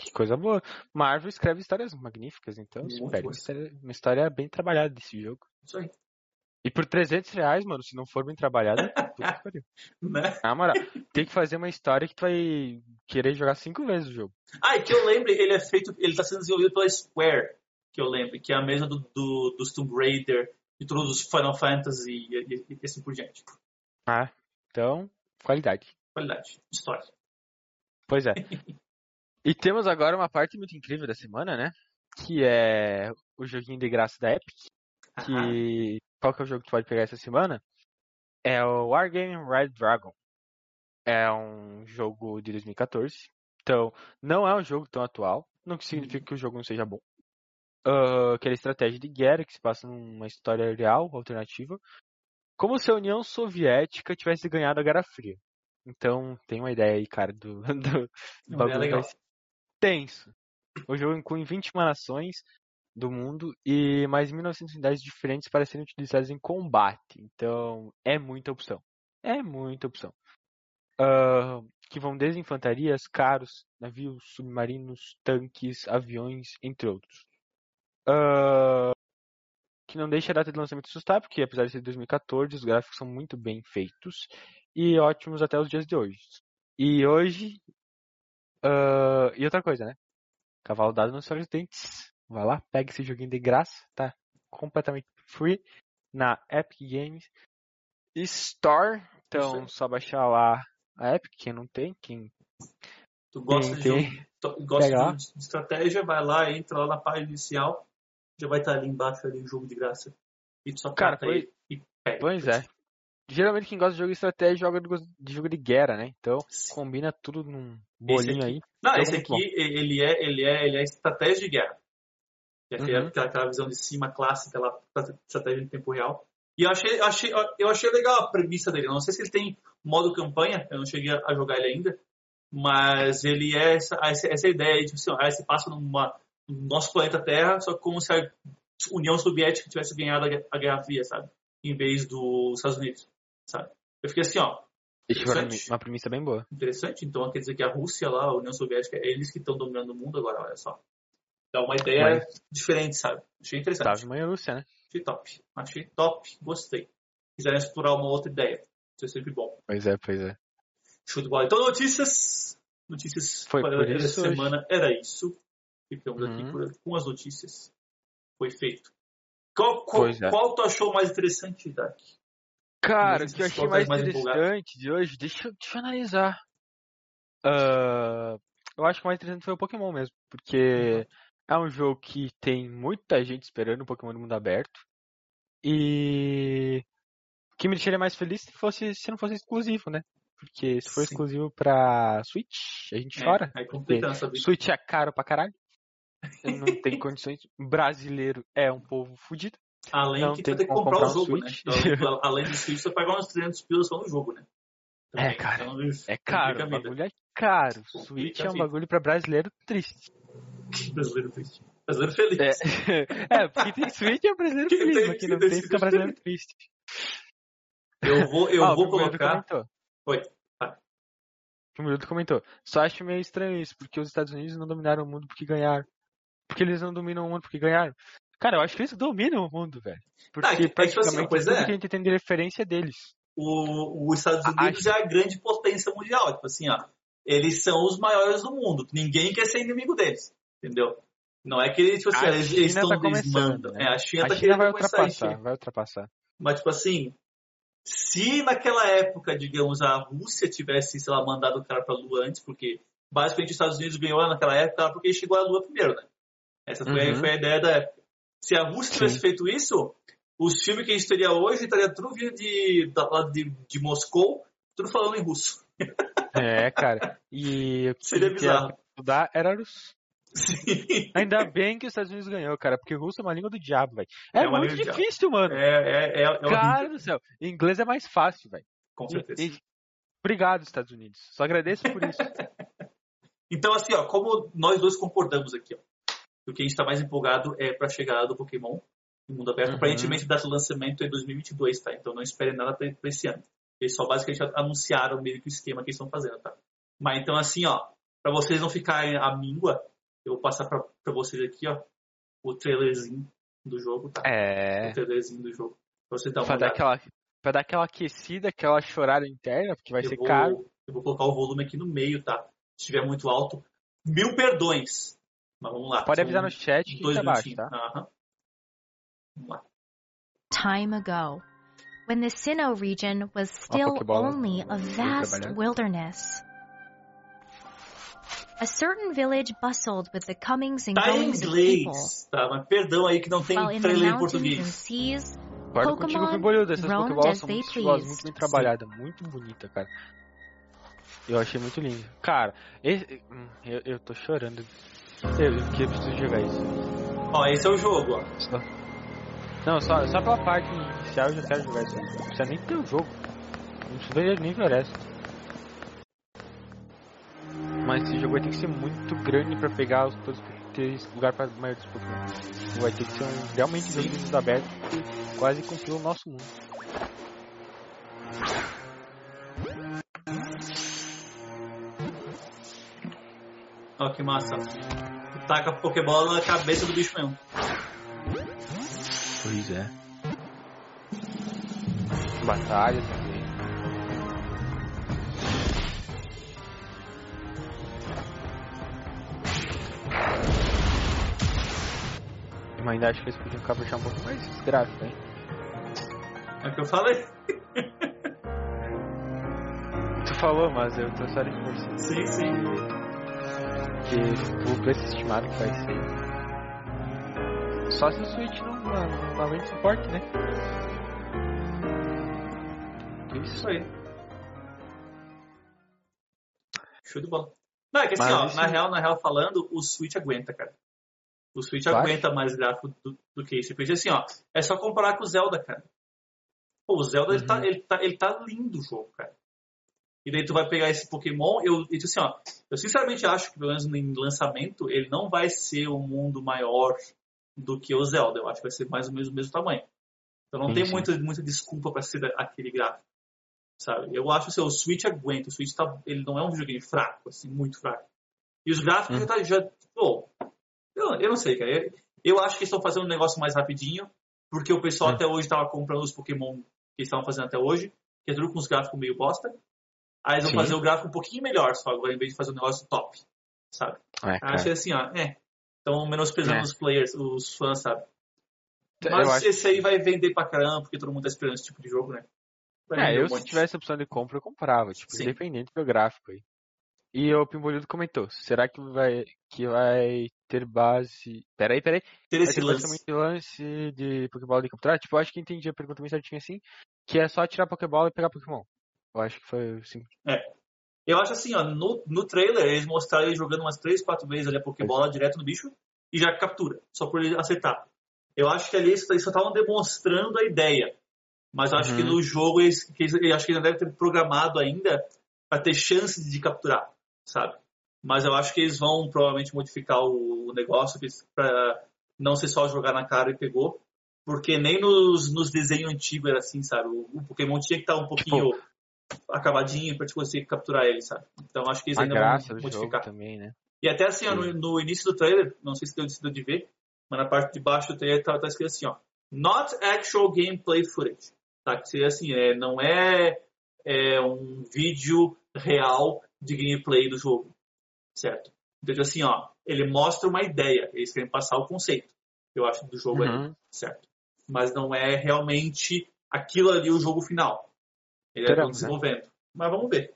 Que coisa boa. Marvel escreve histórias magníficas, então Muito espere uma história, uma história bem trabalhada desse jogo. Isso aí. E por 300 reais, mano, se não for bem trabalhada, [LAUGHS] puta que pariu. Né? Na moral, tem que fazer uma história que tu vai querer jogar cinco vezes o jogo. Ah, e que eu lembre, ele é feito, ele está sendo desenvolvido pela Square, que eu lembre, que é a mesa do, do, dos Tomb Raider, de todos os Final Fantasy e, e- e assim por diante. Ah, então, qualidade. Qualidade, história. Pois é. [LAUGHS] E temos agora uma parte muito incrível da semana, né? Que é o joguinho de graça da Epic. Que. Qual que é o jogo que tu pode pegar essa semana? É o Wargame Red Dragon. É um jogo de 2014. Então, não é um jogo tão atual. Não que significa que o jogo não seja bom. Ah, aquela estratégia de guerra que se passa numa história real, alternativa. Como se a União Soviética tivesse ganhado a Guerra Fria. Então, tem uma ideia aí, cara, do, [LAUGHS] do, do é legal. Tenso. O jogo inclui 20 nações do mundo e mais 1900 unidades diferentes para serem utilizadas em combate. Então, é muita opção. É muita opção. Ah, que vão desde infantarias, carros, navios, submarinos, tanques, aviões, entre outros. Ah, que não deixa a data de lançamento assustar, porque apesar de ser de 2014, os gráficos são muito bem feitos e ótimos até os dias de hoje. E hoje. Ah, e outra coisa, né? Cavalo dado nos seus dentes. Vai lá, pega esse joguinho de graça, tá? Completamente free na Epic Games Store. Então, só baixar lá a Epic, quem não tem, quem Tu gosta de tem, jogo, gosta de, estratégia, vai lá, entra lá na página inicial, já vai estar ali embaixo ali o jogo de graça. E tu só Cara, foi- aí e pega. Pois é. Geralmente quem gosta de jogo de estratégia joga de de jogo de guerra, né? Então combina tudo num bolinho aí. Não, Jogo esse aqui, ele é, ele é, ele é estratégia de guerra. É aquela, Uhum. aquela, aquela visão de cima clássica lá, estratégia em tempo real. E eu achei, achei, eu achei legal a premissa dele. Eu não sei se ele tem modo campanha, eu não cheguei a jogar ele ainda, mas ele é essa, essa, ideia aí, tipo assim, você passa numa, no nosso planeta Terra, só como se a União Soviética tivesse ganhado a Guerra Fria, sabe? Em vez dos Estados Unidos, sabe? Eu fiquei assim, ó, uma premissa bem boa. Interessante. Então quer dizer que a Rússia lá, a União Soviética, é eles que estão dominando o mundo agora, olha só. Dá uma ideia diferente, sabe? Achei interessante. Tava em Rússia, né? Achei top. Achei top. Gostei. Quiserem explorar uma outra ideia. Isso é sempre bom. Pois é, pois é. Show de bola. Então, notícias. Notícias Foi para essa isso hoje. semana. Era isso. Ficamos aqui Uhum. por- com as notícias. Foi feito. Qual, qual, é. qual tu achou mais interessante, Dark? Cara, o que eu achei mais mais empolgado? interessante de hoje, deixa, eu- deixa eu analisar. Ah, eu acho que o mais interessante foi o Pokémon mesmo, porque é um jogo que tem muita gente esperando o Pokémon do mundo aberto. E que me deixaria mais feliz se fosse se não fosse exclusivo, né? Porque se for Sim. exclusivo pra Switch, a gente chora. É, nessa vida. Switch é caro pra caralho. Não tem [LAUGHS] condições. Brasileiro é um povo fudido. Além não que tem que comprar o comprar um jogo, né? Então, [LAUGHS] além do Switch, você pagar uns 300 pilas só no jogo, né? É, cara. Então, É caro, o bagulho é caro. Complica Switch é um bagulho pra brasileiro triste. [LAUGHS] Brasileiro triste. Brasileiro feliz. É, [LAUGHS] é porque tem Switch é brasileiro Quem feliz, tem- mas quem não tem fica Switch brasileiro triste. Eu vou, eu Ah, o vou colocar. Comentou. Oi, vai. O Primeiro comentou. Só acho meio estranho isso, porque os Estados Unidos não dominaram o mundo porque ganharam. Porque eles não dominam o mundo porque ganharam. Cara, eu acho que eles dominam o mundo, velho. Porque que- que, assim, praticamente pois tudo é. que a gente tem de referência é deles. O, os Estados Unidos é a grande potência mundial. Tipo assim, ó. Eles são os maiores do mundo. Ninguém quer ser inimigo deles. Entendeu? Não é que eles, tipo assim, A eles, estão tá mandam. né? É, a China A tá China vai ultrapassar, vai ultrapassar. Mas, tipo assim, se naquela época, digamos, a Rússia tivesse, sei lá, mandado o cara pra Lua antes, porque basicamente os Estados Unidos ganhou naquela época porque chegou à Lua primeiro, né? Essa foi, Uhum. foi a ideia da época. Se a Rússia tivesse Sim. feito isso, os filmes que a gente teria hoje estaria tudo vindo de, de, de Moscou, tudo falando em russo. É, cara. [LAUGHS] E o que Seria ia bizarro. estudar era russo. Sim. Ainda bem que os Estados Unidos ganhou, cara, porque russo é uma língua do diabo, velho. É, É muito difícil, mano. É, é, é, é cara do céu. Inglês é mais fácil, velho. com E- certeza. e- Obrigado, Estados Unidos. Só agradeço por isso. [LAUGHS] Então, assim, ó, como nós dois concordamos aqui, ó, o que a gente está mais empolgado é para a chegada do Pokémon no mundo aberto. Uhum. Aparentemente, data de lançamento é 2022, tá? Então não espere nada para esse ano. Eles só basicamente anunciaram meio que o esquema que eles estão fazendo, tá? Mas então, assim, ó, para vocês não ficarem à míngua, eu vou passar para vocês aqui, ó, o trailerzinho do jogo, tá? É. O trailerzinho do jogo. Pra você dar uma Pra dar, aquela, pra dar aquela aquecida, aquela chorada interna, porque vai eu ser vou, caro. Eu vou colocar o volume aqui no meio, tá? Se estiver muito alto, mil perdões. Mas vamos lá. Pode avisar no chat que dois tá baixo, tá? Aham. Vamos lá. time ago, when the Sinnoh region was still Pokeball. only a vast wilderness. A certain village bustled with the comings and Tá goings of people, tá? Mas perdão aí que não tem while in the trailer em mountains and português. seas, Concordo contigo, Pimbolildo. Essas Pokéballs são muito estilosas, pleased. muito bem trabalhadas, muito bonita, cara. Eu achei muito lindo. Cara, esse- hum, eu, eu tô chorando. Eu, que eu preciso jogar isso. Ó, esse é o jogo, ó. Só- Não, só, só pela parte inicial eu já quero jogar isso. Não precisa nem ter o jogo. Não precisa nem ver o resto. Mas esse jogo vai ter que ser muito grande pra pegar os todos ter lugar pra dos Pokémon. Vai ter que ser um, realmente um jogo de mundo aberto que quase cumpriu o nosso mundo. Ó, que massa. Taca a Pokébola na cabeça do bicho mesmo. Pois é. Batalha também. Eu ainda acho que eles podiam caprichar um pouco mais esse gráfico, hein? É o que eu falei. Tu falou, mas eu tô só reforçando. Sim, sim. Porque o preço estimado que vai ser. Só se o Switch não, não, não aumente suporte, né? Isso. Isso aí. Show de bola. Não, é que assim, Mas ó, esse- na real, na real falando, o Switch aguenta, cara. O Switch aguenta mais gráfico do, do que isso. Porque assim, ó, é só comparar com o Zelda, cara. Pô, o Zelda, ele, tá, Uhum. ele, tá, ele tá lindo o jogo, cara. E daí tu vai pegar esse Pokémon, eu, eu assim, ó, eu sinceramente acho que pelo menos em lançamento, ele não vai ser um mundo maior do que o Zelda. Eu acho que vai ser mais ou menos o mesmo tamanho. Então não Sim, tem sim. muita, muita desculpa pra ser aquele gráfico. sabe? Eu acho que o Switch aguenta, o Switch tá, ele não é um videogame fraco, assim, muito fraco. E os gráficos Hum. já tá, já, eu, eu não sei, cara. Eu, eu acho que estão fazendo um negócio mais rapidinho, porque o pessoal Hum. até hoje tava comprando os Pokémon que estavam fazendo até hoje, que é tudo com os gráficos meio bosta. Aí eles vão Sim. fazer o gráfico um pouquinho melhor, só agora, em vez de fazer um negócio top, sabe? É, Acho cara. que assim, ó, é. Estão menosprezando É. os players, os fãs, sabe? Eu Mas acho esse aí vai vender pra caramba, porque todo mundo tá esperando esse tipo de jogo, né? Vai É, vender um eu se tivesse opção de compra, eu comprava, tipo, Sim. independente do gráfico aí. E o Pimbolildo comentou, será que vai, que vai ter base... Peraí, peraí. Ter Vai esse ter lance. lance de Pokébola de capturar? Tipo, eu acho que entendi a pergunta bem certinho assim, que é só tirar Pokébola e pegar Pokémon. Eu acho que foi assim. Eu acho assim, ó, no, no trailer eles mostraram ele jogando umas 3, 4 vezes ali a Pokébola direto no bicho e já captura, só por ele acertar. Eu acho que ali eles só estavam demonstrando a ideia. Mas eu acho Uhum. que no jogo eles, que eles, eu acho que eles não devem ter programado ainda para ter chance de capturar, sabe? Mas eu acho que eles vão provavelmente modificar o, negócio para não ser só jogar na cara e pegou. Porque nem nos, nos desenhos antigos era assim, sabe? O, o Pokémon tinha que estar um pouquinho acabadinho pra te conseguir capturar ele, sabe? Então acho que eles A ainda vão do modificar. também, né? E até assim, ó, no, no início do trailer, não sei se deu, deu de ver, mas na parte de baixo do trailer tá, tá escrito assim, ó. Not actual gameplay footage. Tá? Que seria assim, é, não é, é um vídeo real de gameplay do jogo. Certo? Então, tipo assim, ó, ele mostra uma ideia, eles querem passar o conceito, eu acho, do jogo aí Uhum. certo? Mas não é realmente aquilo ali o jogo final. Ele é né? desenvolvendo. Mas vamos ver.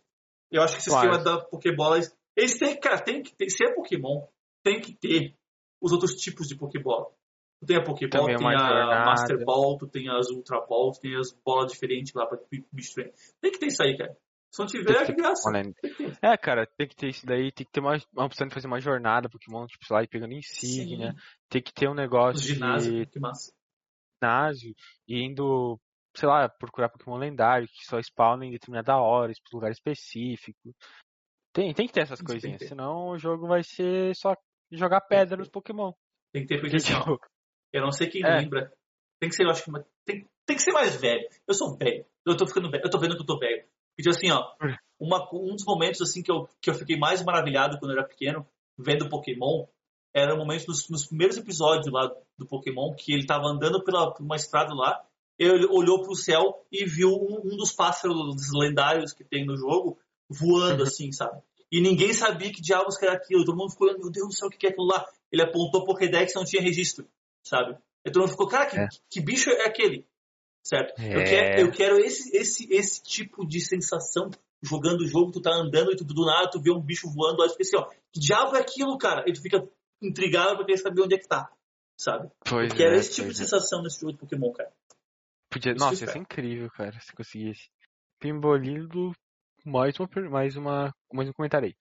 Eu acho que esse Claro. esquema da Pokébola, eles têm, cara, tem que ter, se é Pokémon, tem que ter os outros tipos de Pokébola. Tu tem a Pokéball, Também tem a. Master Ball, tu tem as Ultra Ball, tu tem as bolas diferentes lá pra bicho. Tem que ter isso aí, cara. Se não tiver, é graça. É, cara, tem que ter isso daí, tem que ter uma, uma opção de fazer uma jornada Pokémon, tipo, lá, e pegando insígnia. Sim. Tem que ter um negócio ginásios, de que massa. ginásio e indo, sei lá, procurar Pokémon lendário que só spawnam em determinada hora, em lugar específico. Tem, tem que ter essas Isso coisinhas, ter. senão o jogo vai ser só jogar pedra nos Pokémon. Tem que ter, porque assim, ó, Eu não sei quem É. lembra. Tem que ser, eu acho que. uma- Tem, tem que ser mais velho. Eu sou velho. Eu tô ficando velho. Eu tô vendo que eu tô velho. Porque assim, ó, [LAUGHS] uma, um dos momentos assim que eu, que eu fiquei mais maravilhado quando eu era pequeno, vendo Pokémon, era o momento dos, nos primeiros episódios lá do Pokémon, que ele tava andando pela, por uma estrada lá, ele olhou pro céu e viu um, um dos pássaros lendários que tem no jogo voando Uhum. assim, sabe? E ninguém sabia que diabos que era aquilo. Todo mundo ficou meu Deus do céu, o que é aquilo lá? Ele apontou o Pokédex e não tinha registro, sabe? E todo mundo ficou, cara, que, É. que bicho é aquele? Certo? Eu É. quero, eu quero esse, esse, esse tipo de sensação jogando o jogo, tu tá andando e tu, do nada tu vê um bicho voando, tu fica assim, que diabo é aquilo, cara? E tu fica intrigado pra querer saber onde é que tá, sabe? pois Eu quero é, esse tipo de é. sensação nesse jogo de Pokémon, cara. Podia... Isso Nossa, ia eu ser incrível, cara, se conseguisse. Pimbolindo, mais uma, mais uma, mais um comentário aí.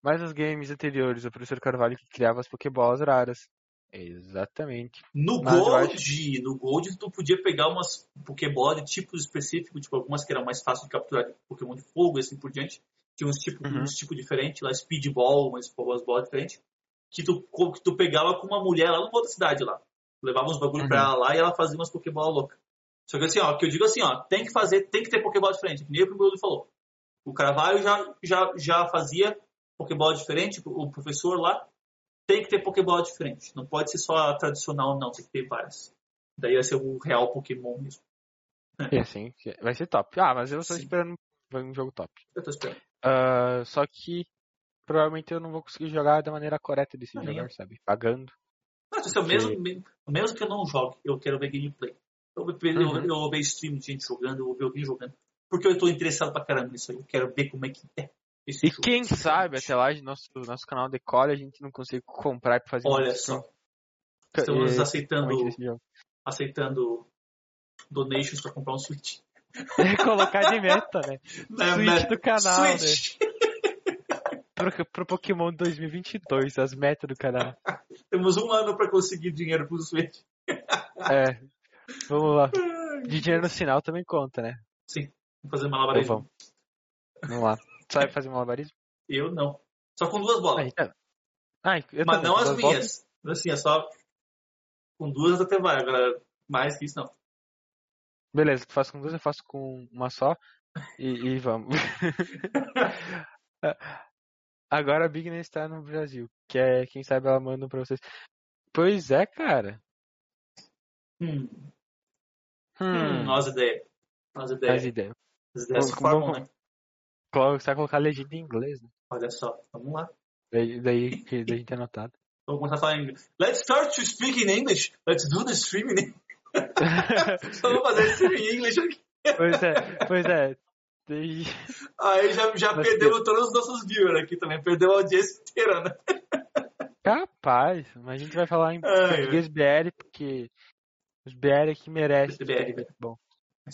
Mas nos games anteriores, o professor Carvalho que criava as Pokéballs raras. Exatamente. No Mas Gold, no Gold tu podia pegar umas Pokéball de tipos específicos, tipo algumas que eram mais fáceis de capturar, tipo Pokémon de fogo e assim por diante. Tinha uns tipos Uhum. uns tipo diferentes, lá Speedball, umas umas bolas diferentes, que tu, que tu pegava com uma mulher lá no outra cidade lá. Levava uns bagulho Uhum. pra ela lá e ela fazia umas Pokéball loucas. Só que assim, ó, que eu digo assim, ó, tem que fazer, tem que ter Pokéball diferente, que nem o primeiro falou. O Carvalho já, já, já fazia Pokéball diferente, o professor lá, tem que ter Pokébola diferente. Não pode ser só a tradicional, não. Tem que ter várias. Daí vai ser o real Pokémon mesmo. E assim, vai ser top. Ah, mas eu estou Sim. esperando um jogo top. Eu tô esperando. Ah, só que provavelmente eu não vou conseguir jogar da maneira correta desse nem jogar, sabe? Pagando. Mas assim, mesmo, mesmo que eu não jogue, eu quero ver gameplay. Eu ver, Uhum. eu, eu vou ver stream de gente jogando, eu vou ver alguém jogando. Porque eu tô interessado pra caramba nisso aí. Eu quero ver como é que é esse E jogo. quem sabe até lá, nosso, nosso canal decola, a gente não consegue comprar pra fazer Olha só. Estamos aceitando, realmente desse jogo. aceitando donations pra comprar um Switch. Colocar de meta, né? [LAUGHS] Né, Switch né? do canal, né? Switch! [LAUGHS] Pro, pro Pokémon 2022, as metas do canal. Temos um ano pra conseguir dinheiro pro Switch. É. [LAUGHS] Vamos lá. De dinheiro no sinal também conta, né? Sim, vamos fazer Então malabarismo. vamos. Vamos lá. Sabe fazer malabarismo? [LAUGHS] Eu não. Só com duas bolas. Ah, então. Ah, Mas também, não as duas bolas. minhas. Assim, é só. Com duas até vai. Agora, mais que isso não. Beleza, tu faz com duas, eu faço com uma só. E, e vamos. [LAUGHS] Agora a Big está no Brasil. Que é, quem sabe ela manda pra vocês. Pois é, cara. Hum, hum, Hum, Nossa ideia. Nossa as ideia. ideias. As ideias se formam, né? Colo- Você vai colocar a legenda em inglês, né? Olha só, vamos lá. Daí, daí que daí a gente é anotado. Vamos começar a falar em inglês. Let's start to speak in English. Let's do the streaming. [LAUGHS] Vamos fazer streaming em inglês aqui. pois é, pois é. Daí- Aí já, já Mas perdemos todos os nossos viewers aqui também. Perdeu a audiência inteira, né? Capaz, mas a gente vai falar em Ai, português BR, porque os BR aqui merecem. BR. ser Bom,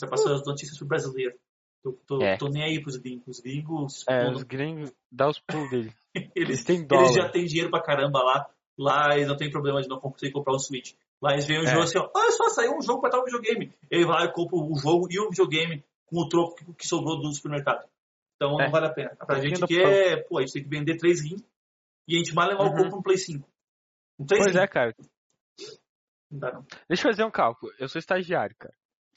vai passar as notícias pro brasileiro. Tô, tô, É. tô nem aí pros gringos. Os gringos, é, os gringos, dá os pulos dele. [LAUGHS] eles, Eles têm dólar. eles já têm dinheiro pra caramba lá. Lá eles não tem problema de não conseguir comprar o Switch. Lá eles veem o É. jogo assim, ó, olha só, saiu um jogo pra tal videogame. Ele vai lá e compra o jogo e o videogame com o troco que, que sobrou do supermercado. Então É. não vale a pena. Pra Pouquinho gente que é, pô, a gente tem que vender três rins e a gente mal levar o Uhum. compra um Play 5. Um 3 Pois é, cara. Não dá não. Deixa eu fazer um cálculo. Eu sou estagiário, cara.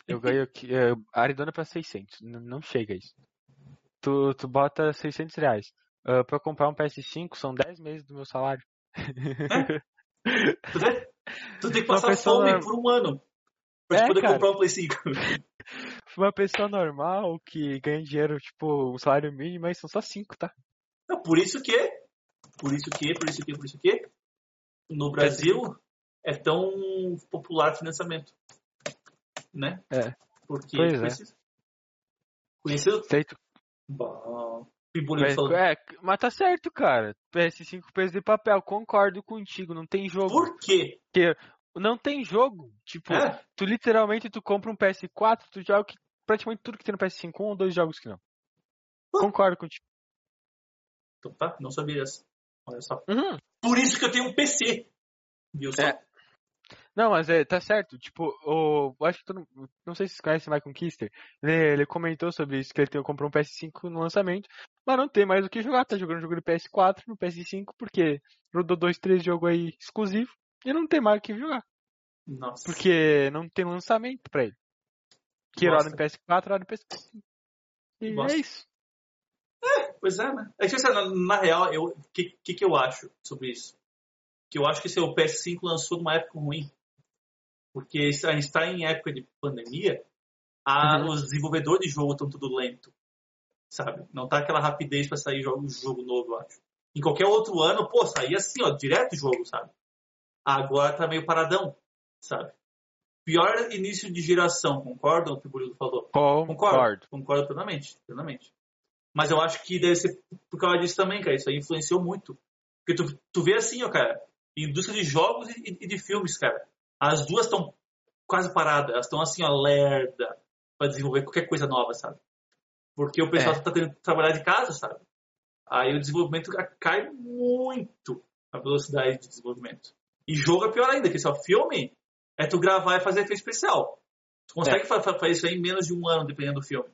Eu ganho aqui, é, a Arizona pra 600. N- não chega isso. Tu, tu bota 600 reais. Ah, pra eu comprar um PS5 são 10 meses do meu salário. [LAUGHS] Tu vê? Tu tem que passar fome por um ano pra É, te poder cara. comprar um Play 5. [LAUGHS] Uma pessoa normal que ganha dinheiro, tipo, um salário mínimo, mas são só 5, tá? Não, por isso que, por isso que, por isso que, por isso que, no Brasil é tão popular financiamento, né? É. Porque Pois é. precisa. Conhecido? Sei tu- Bom, é, mas tá certo, cara. PS5 peso de papel, concordo contigo, não tem jogo. Por quê? Não tem jogo. Tipo, É? tu literalmente tu compra um PS4, tu joga praticamente tudo que tem no PS5, um ou dois jogos que não. Concordo contigo. Então tá, não sabia essa. Olha só. Uhum. Por isso que eu tenho um PC. Viu só? É. Não, mas é, tá certo. Tipo, o, eu acho que todo, não sei se vocês conhecem o Michael Kister. Ele, ele comentou sobre isso, que ele tem, comprou um PS5 no lançamento, mas não tem mais o que jogar. Tá jogando jogo de PS4 no PS5, porque rodou dois, três jogos aí exclusivos e não tem mais o que jogar. Nossa. Porque não tem lançamento pra ele. Que Bosta. em PS4, roda em PS5. E Bosta. é isso. Pois é, né? É que, assim, na, na real, o que, que, que eu acho sobre isso? Que eu acho que esse, o PS5 lançou numa época ruim. Porque a gente está em época de pandemia, a, Uhum. os desenvolvedores de jogo estão tudo lento. Sabe? Não tá aquela rapidez para sair jogo, jogo novo, eu acho. Em qualquer outro ano, pô, saía assim, ó, direto o jogo, sabe? Agora tá meio paradão, sabe? Pior início de geração, concordam o que o Burilo falou? Concordo. Concordo. Concordo plenamente, plenamente. Mas eu acho que deve ser por causa disso também, cara. Isso aí influenciou muito. Porque tu, tu vê assim, ó, cara, indústria de jogos e, e de filmes, cara. As duas estão quase paradas. Elas estão assim, ó, lerda pra desenvolver qualquer coisa nova, sabe? Porque o pessoal É. tá tendo que trabalhar de casa, sabe? Aí o desenvolvimento cai muito a velocidade de desenvolvimento. E jogo é pior ainda, que só filme é tu gravar e fazer efeito especial. Tu consegue fa- fazer isso aí em menos de um ano, dependendo do filme.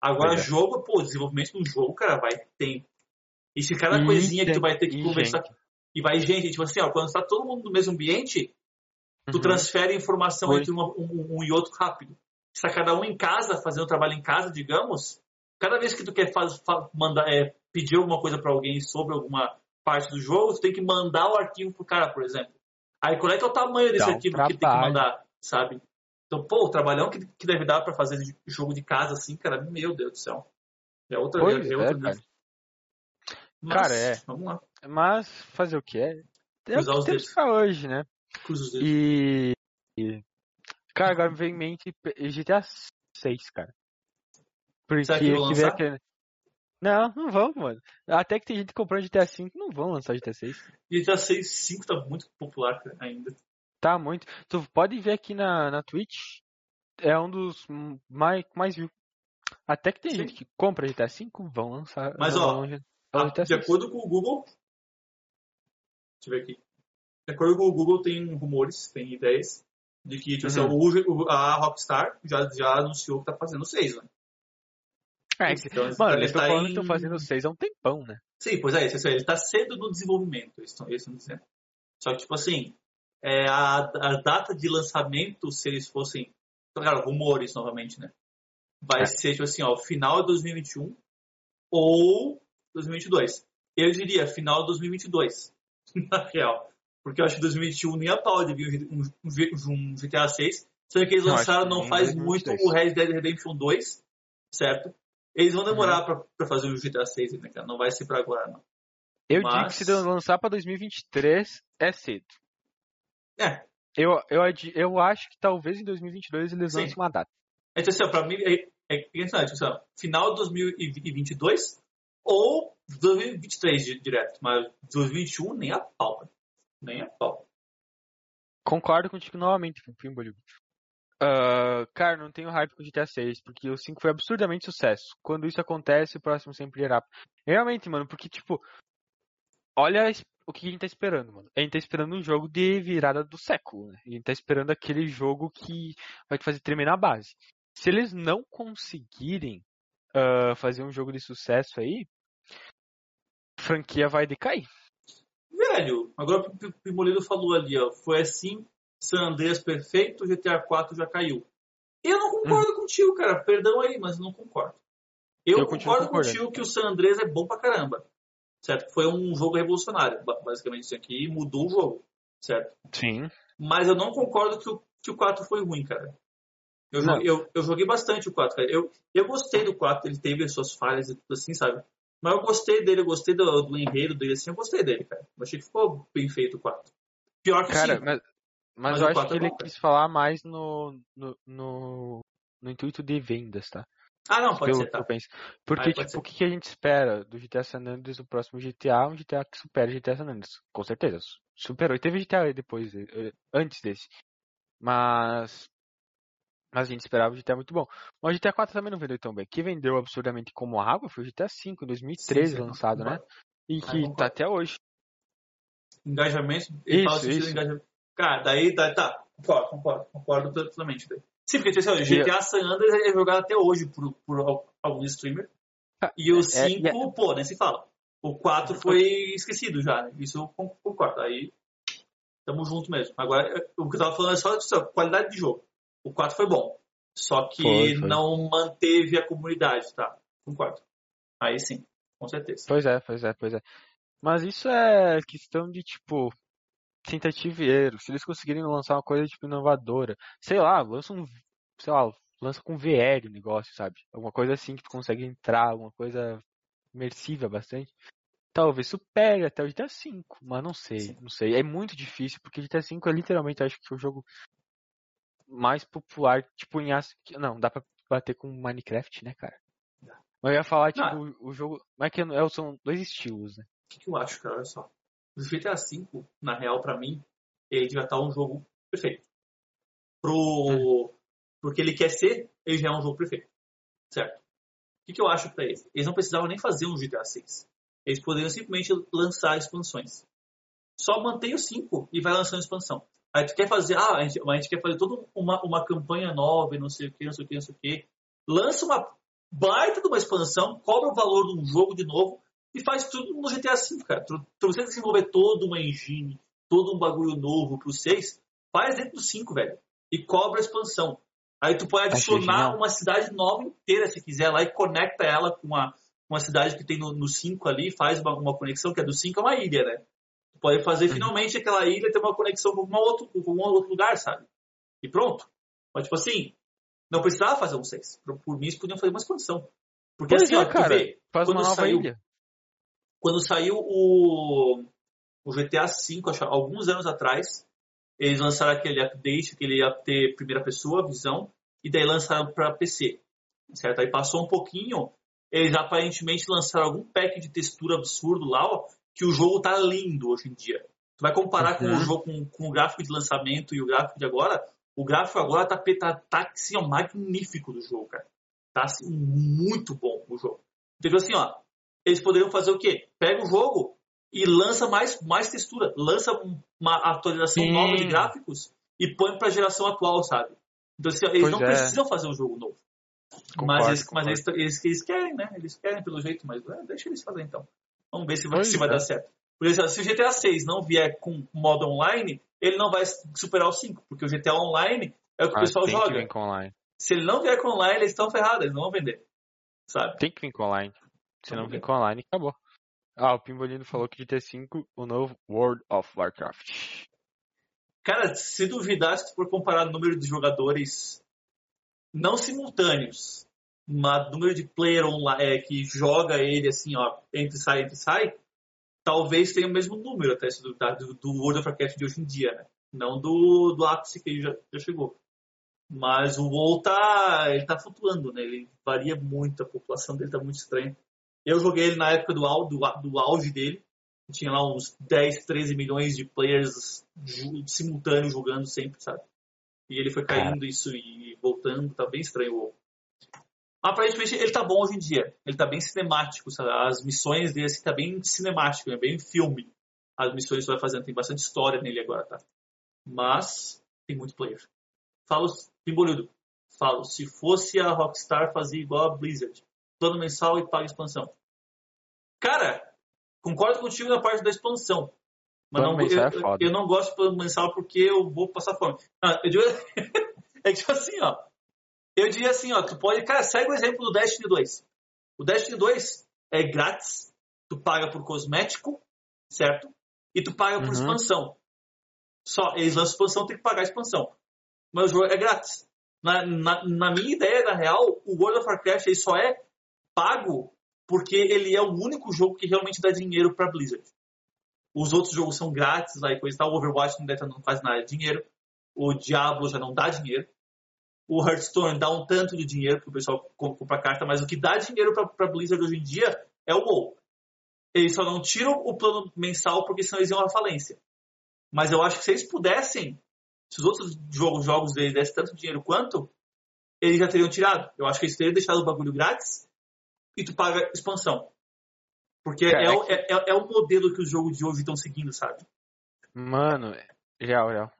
Agora, é. jogo, pô, desenvolvimento de um jogo, cara, vai tempo. E se cada coisinha que tu vai ter que conversar. E vai gente, tipo assim, ó, quando tá todo mundo no mesmo ambiente, tu Uhum. transfere informação Foi. entre uma- um, um e outro rápido. Se tá cada um em casa, fazendo trabalho em casa, digamos, cada vez que tu quer faz, fa- mandar, é, pedir alguma coisa pra alguém sobre alguma parte do jogo, tu tem que mandar o arquivo pro cara, por exemplo. Aí qual é que é o tamanho desse um arquivo que tem que trabalho. mandar, sabe? Então, pô, o trabalhão que, que deve dar pra fazer de- jogo de casa assim, cara, meu Deus do céu. É outra, Pois é, é, outro cara. nível. Mas, Cara, é. Vamos lá, Mas fazer o que é? É o Cruzar que os temos pra hoje, né? E. e- Cara, agora me vem em mente GTA 6, cara. Porque Será que vão lançar? aquele- Não, não vão, mano. Até que tem gente comprando GTA 5, não vão lançar GTA 6. GTA 6, 5 tá muito popular ainda. Tá muito. Tu pode ver aqui na, na Twitch, é um dos mais, mais viu. Até que tem Sim. gente que compra GTA 5, vão lançar. Mas, vão ó, Ah, GTA de 6. acordo com o Google, deixa eu ver aqui. De acordo com o Google, tem rumores, tem ideias de que tipo, assim, Uhum. o- o- a Rockstar já, já anunciou que tá fazendo seis, né? É, que- Então, mano, ele eles estão tá falando em- que estão fazendo 6 há um tempão, né? Sim, pois é, isso, ele tá cedo no desenvolvimento, eles estão dizendo. Só que, tipo assim, é, a, a data de lançamento, se eles fossem. Claro, rumores novamente, né? vai É. ser, tipo assim, ó, final de 2021 ou 2022. Eu diria final de 2022, na real. Porque eu acho que 2021 nem a pau de vir um, um, GTA 6. Sendo que eles Não, lançaram não nem faz 2022. muito o Red Dead Redemption 2, certo? Eles vão Uhum. demorar pra, pra fazer o GTA 6 ainda, cara. Não vai ser pra agora, não. Eu Mas- digo que se lançar pra 2023 é cedo. É, Eu, eu, eu acho que talvez em 2022 eles Sim. lancem uma data. Então, assim, ó, pra mim, é, é interessante, assim, ó, final de 2022 ou 2023 di- direto, mas 2021 nem a pau, nem a pau. Concordo contigo novamente, Pimboli. Uh, cara, não tenho hype com o GTA 6, porque o 5 foi absurdamente sucesso. Quando isso acontece, o próximo sempre irá. Realmente, mano, porque, tipo, olha o que a gente tá esperando, mano. A gente tá esperando um jogo de virada do século, né? A gente tá esperando aquele jogo que vai te fazer tremer na base. Se eles não conseguirem uh, fazer um jogo de sucesso aí, a franquia vai decair. Velho, agora o P- P- Pimolido falou ali, ó, foi assim, San Andreas perfeito, GTA 4 já caiu. Eu não concordo contigo, cara, perdão aí, mas eu não concordo. Eu, Eu concordo contigo que o San Andreas é bom pra caramba, certo? Foi um jogo revolucionário, ba- basicamente isso aqui, mudou o jogo, certo? Sim. Mas eu não concordo que o, que o 4 foi ruim, cara. Eu, joguei, eu, eu joguei bastante o 4, cara. Eu, eu gostei do 4, ele teve as suas falhas e tudo assim, sabe? Mas eu gostei dele, eu gostei do, do enredo dele, assim, eu gostei dele, cara. Eu achei que ficou bem feito o 4. Pior que Cara, sim. mas, mas, Mas eu acho que é ele bom, cara. quis falar mais no, no, no, no intuito de vendas, tá? Ah, não, pode ser, tá. Porque, tipo, ser. o que, a gente espera do GTA San Andreas, o próximo GTA, um GTA que supera o GTA San Andreas. Com certeza. Superou. E teve GTA depois, eh, antes desse. Mas. Mas a gente esperava o GTA muito bom. Mas o GTA 4 também não vendeu tão bem. Que vendeu absurdamente como água foi o GTA 5, em 2013 Sim, lançado, né? E que tá até hoje. Engajamento, ele fala Isso, isso. engajamento. Cara, daí, daí tá, concordo, concordo, concordo totalmente. Daí. Sim, porque assim, ó, GTA San Andreas é jogado até hoje por, por al- alguns streamers. Ah, E o é, 5, e é- pô, nem se fala. O 4 foi esquecido já, né? Isso eu con- concordo. Aí, tamo junto mesmo. Agora, é, o que eu tava falando é só de só, qualidade de jogo. O 4 foi bom. Só que Foi, foi. não manteve a comunidade, tá? Concordo. Aí sim, com certeza. Pois é, pois é, pois é. Mas isso é questão de, tipo, tentativa e erro. Se eles conseguirem lançar uma coisa, tipo, inovadora, sei lá, lança um, sei lá, lança com VR o negócio, sabe? Alguma coisa assim que tu consegue entrar, alguma coisa imersiva bastante. Talvez supere até o GTA V, mas não sei, Sim. não sei. É muito difícil, porque GTA V é literalmente, acho que é o jogo mais popular, tipo, em as... Não, dá pra bater com Minecraft, né, cara? Mas eu ia falar, tipo, Não. o jogo. Mas é que é- são dois estilos, né? O que, que eu acho, cara? Olha só. O GTA V, na real, pra mim, ele já tá um jogo perfeito. Pro... Porque ele quer ser, ele já é um jogo perfeito. Certo? O que, que eu acho pra eles? Eles não precisavam nem fazer um GTA 6. Eles poderiam simplesmente lançar expansões. Só mantém o 5 e vai lançando expansão. Aí tu quer fazer, ah, a gente, a gente quer fazer toda uma, uma campanha nova e não sei o que, não sei o que, não sei o que. Lança uma baita de uma expansão, cobra o valor de um jogo de novo e faz tudo no GTA V, cara. Tu, tu você desenvolver toda uma engine, todo um bagulho novo pro 6, faz dentro do 5, velho. E cobra a expansão. Aí tu pode Achei adicionar uma cidade nova inteira, se quiser, lá e conecta ela com uma, uma cidade que tem no, no 5 ali, faz uma, uma conexão, que é do 5 é uma ilha, né? Pode fazer Uhum. finalmente aquela ilha ter uma conexão com, uma outro, com um outro lugar, sabe? E pronto. Mas, tipo assim, não precisava fazer um 6. Por, por mim, eles podiam fazer uma expansão. Porque Pois assim, é, ó, cara. vê, Faz uma Quando nova saiu- ilha. quando saiu o, o GTA V, acho, alguns anos atrás, eles lançaram aquele update que ele ia ter primeira pessoa, visão, e daí lançaram para PC. Certo? Aí passou um pouquinho, eles aparentemente lançaram algum pack de textura absurdo lá, ó, que o jogo tá lindo hoje em dia. Tu vai comparar com Uhum. o jogo, com, com o gráfico de lançamento e o gráfico de agora, o gráfico agora tá, tá, tá assim, ó, magnífico do jogo, cara. Tá assim, muito bom o jogo. Então, assim, ó, eles poderiam fazer o quê? Pega o jogo e lança mais, mais textura, lança um- uma atualização Sim. nova de gráficos e põe pra geração atual, sabe? Então, assim, ó, eles Pois não é. precisam fazer um jogo novo. Concordo, mas eles, mas eles, eles, eles querem, né? Eles querem pelo jeito, mas é, deixa eles fazer então. Vamos ver se vai, se vai é. dar certo. Porque se se o GTA 6 não vier com modo online, ele não vai superar o 5, porque o GTA Online é o que o Ah, pessoal tem que joga. vir com online. Se ele não vier com online, eles estão ferrados, eles não vão vender. Sabe? Tem que vir com online. Se não Vamos vir com online, acabou. Ah, o Pimbolino falou que de T5, o novo World of Warcraft. Cara, se duvidar, se tu for comparar o número de jogadores não simultâneos, mas número de player online é, que joga ele assim, ó, entre sai, entre sai, talvez tenha o mesmo número até duvidar do, do World of Warcraft de hoje em dia, né? Não do, do ápice que ele já, já chegou. Mas o WoW tá, ele tá flutuando, né? Ele varia muito, a população dele tá muito estranha. Eu joguei ele na época do, do, do auge dele. Tinha lá uns 10, 13 milhões de players simultâneos jogando sempre, sabe? E ele foi caindo isso e voltando, tá bem estranho o WoW. Aparentemente ele tá bom hoje em dia. Ele tá bem cinemático, sabe? As missões dele assim, tá bem cinemático, é bem filme. As missões que vai fazendo, tem bastante história nele agora, tá? Mas tem muito player. Falo, Pimboludo, falo, se fosse a Rockstar fazia igual a Blizzard. Plano mensal e paga expansão. Cara, concordo contigo na parte da expansão. Mas Plano não, eu, é eu não gosto de plano mensal porque eu vou passar fome. Ah, eu digo, [LAUGHS] é que tipo assim, ó. Eu diria assim, ó, tu pode. Cara, segue o exemplo do Destiny 2. O Destiny 2 é grátis, tu paga por cosmético, certo? E tu paga por Uhum. expansão. Só, eles lançam expansão, tem que pagar a expansão. Mas o jogo é grátis. Na, na, na minha ideia, na real, o World of Warcraft ele só é pago porque ele é o único jogo que realmente dá dinheiro pra Blizzard. Os outros jogos são grátis, lá e coisa e tal. O Overwatch não, dá- não faz nada de dinheiro. O Diablo já não dá dinheiro. O Hearthstone dá um tanto de dinheiro que o pessoal com- compra carta, mas o que dá dinheiro pra, pra Blizzard hoje em dia é o WoW. Eles só não tiram o plano mensal porque senão eles iam à falência. Mas eu acho que se eles pudessem, se os outros jogos, jogos deles dessem tanto dinheiro quanto, eles já teriam tirado. Eu acho que eles teriam deixado o bagulho grátis e tu paga expansão. Porque é, é o, é, é- é o modelo que os jogos de hoje estão seguindo, sabe? Mano, real, real.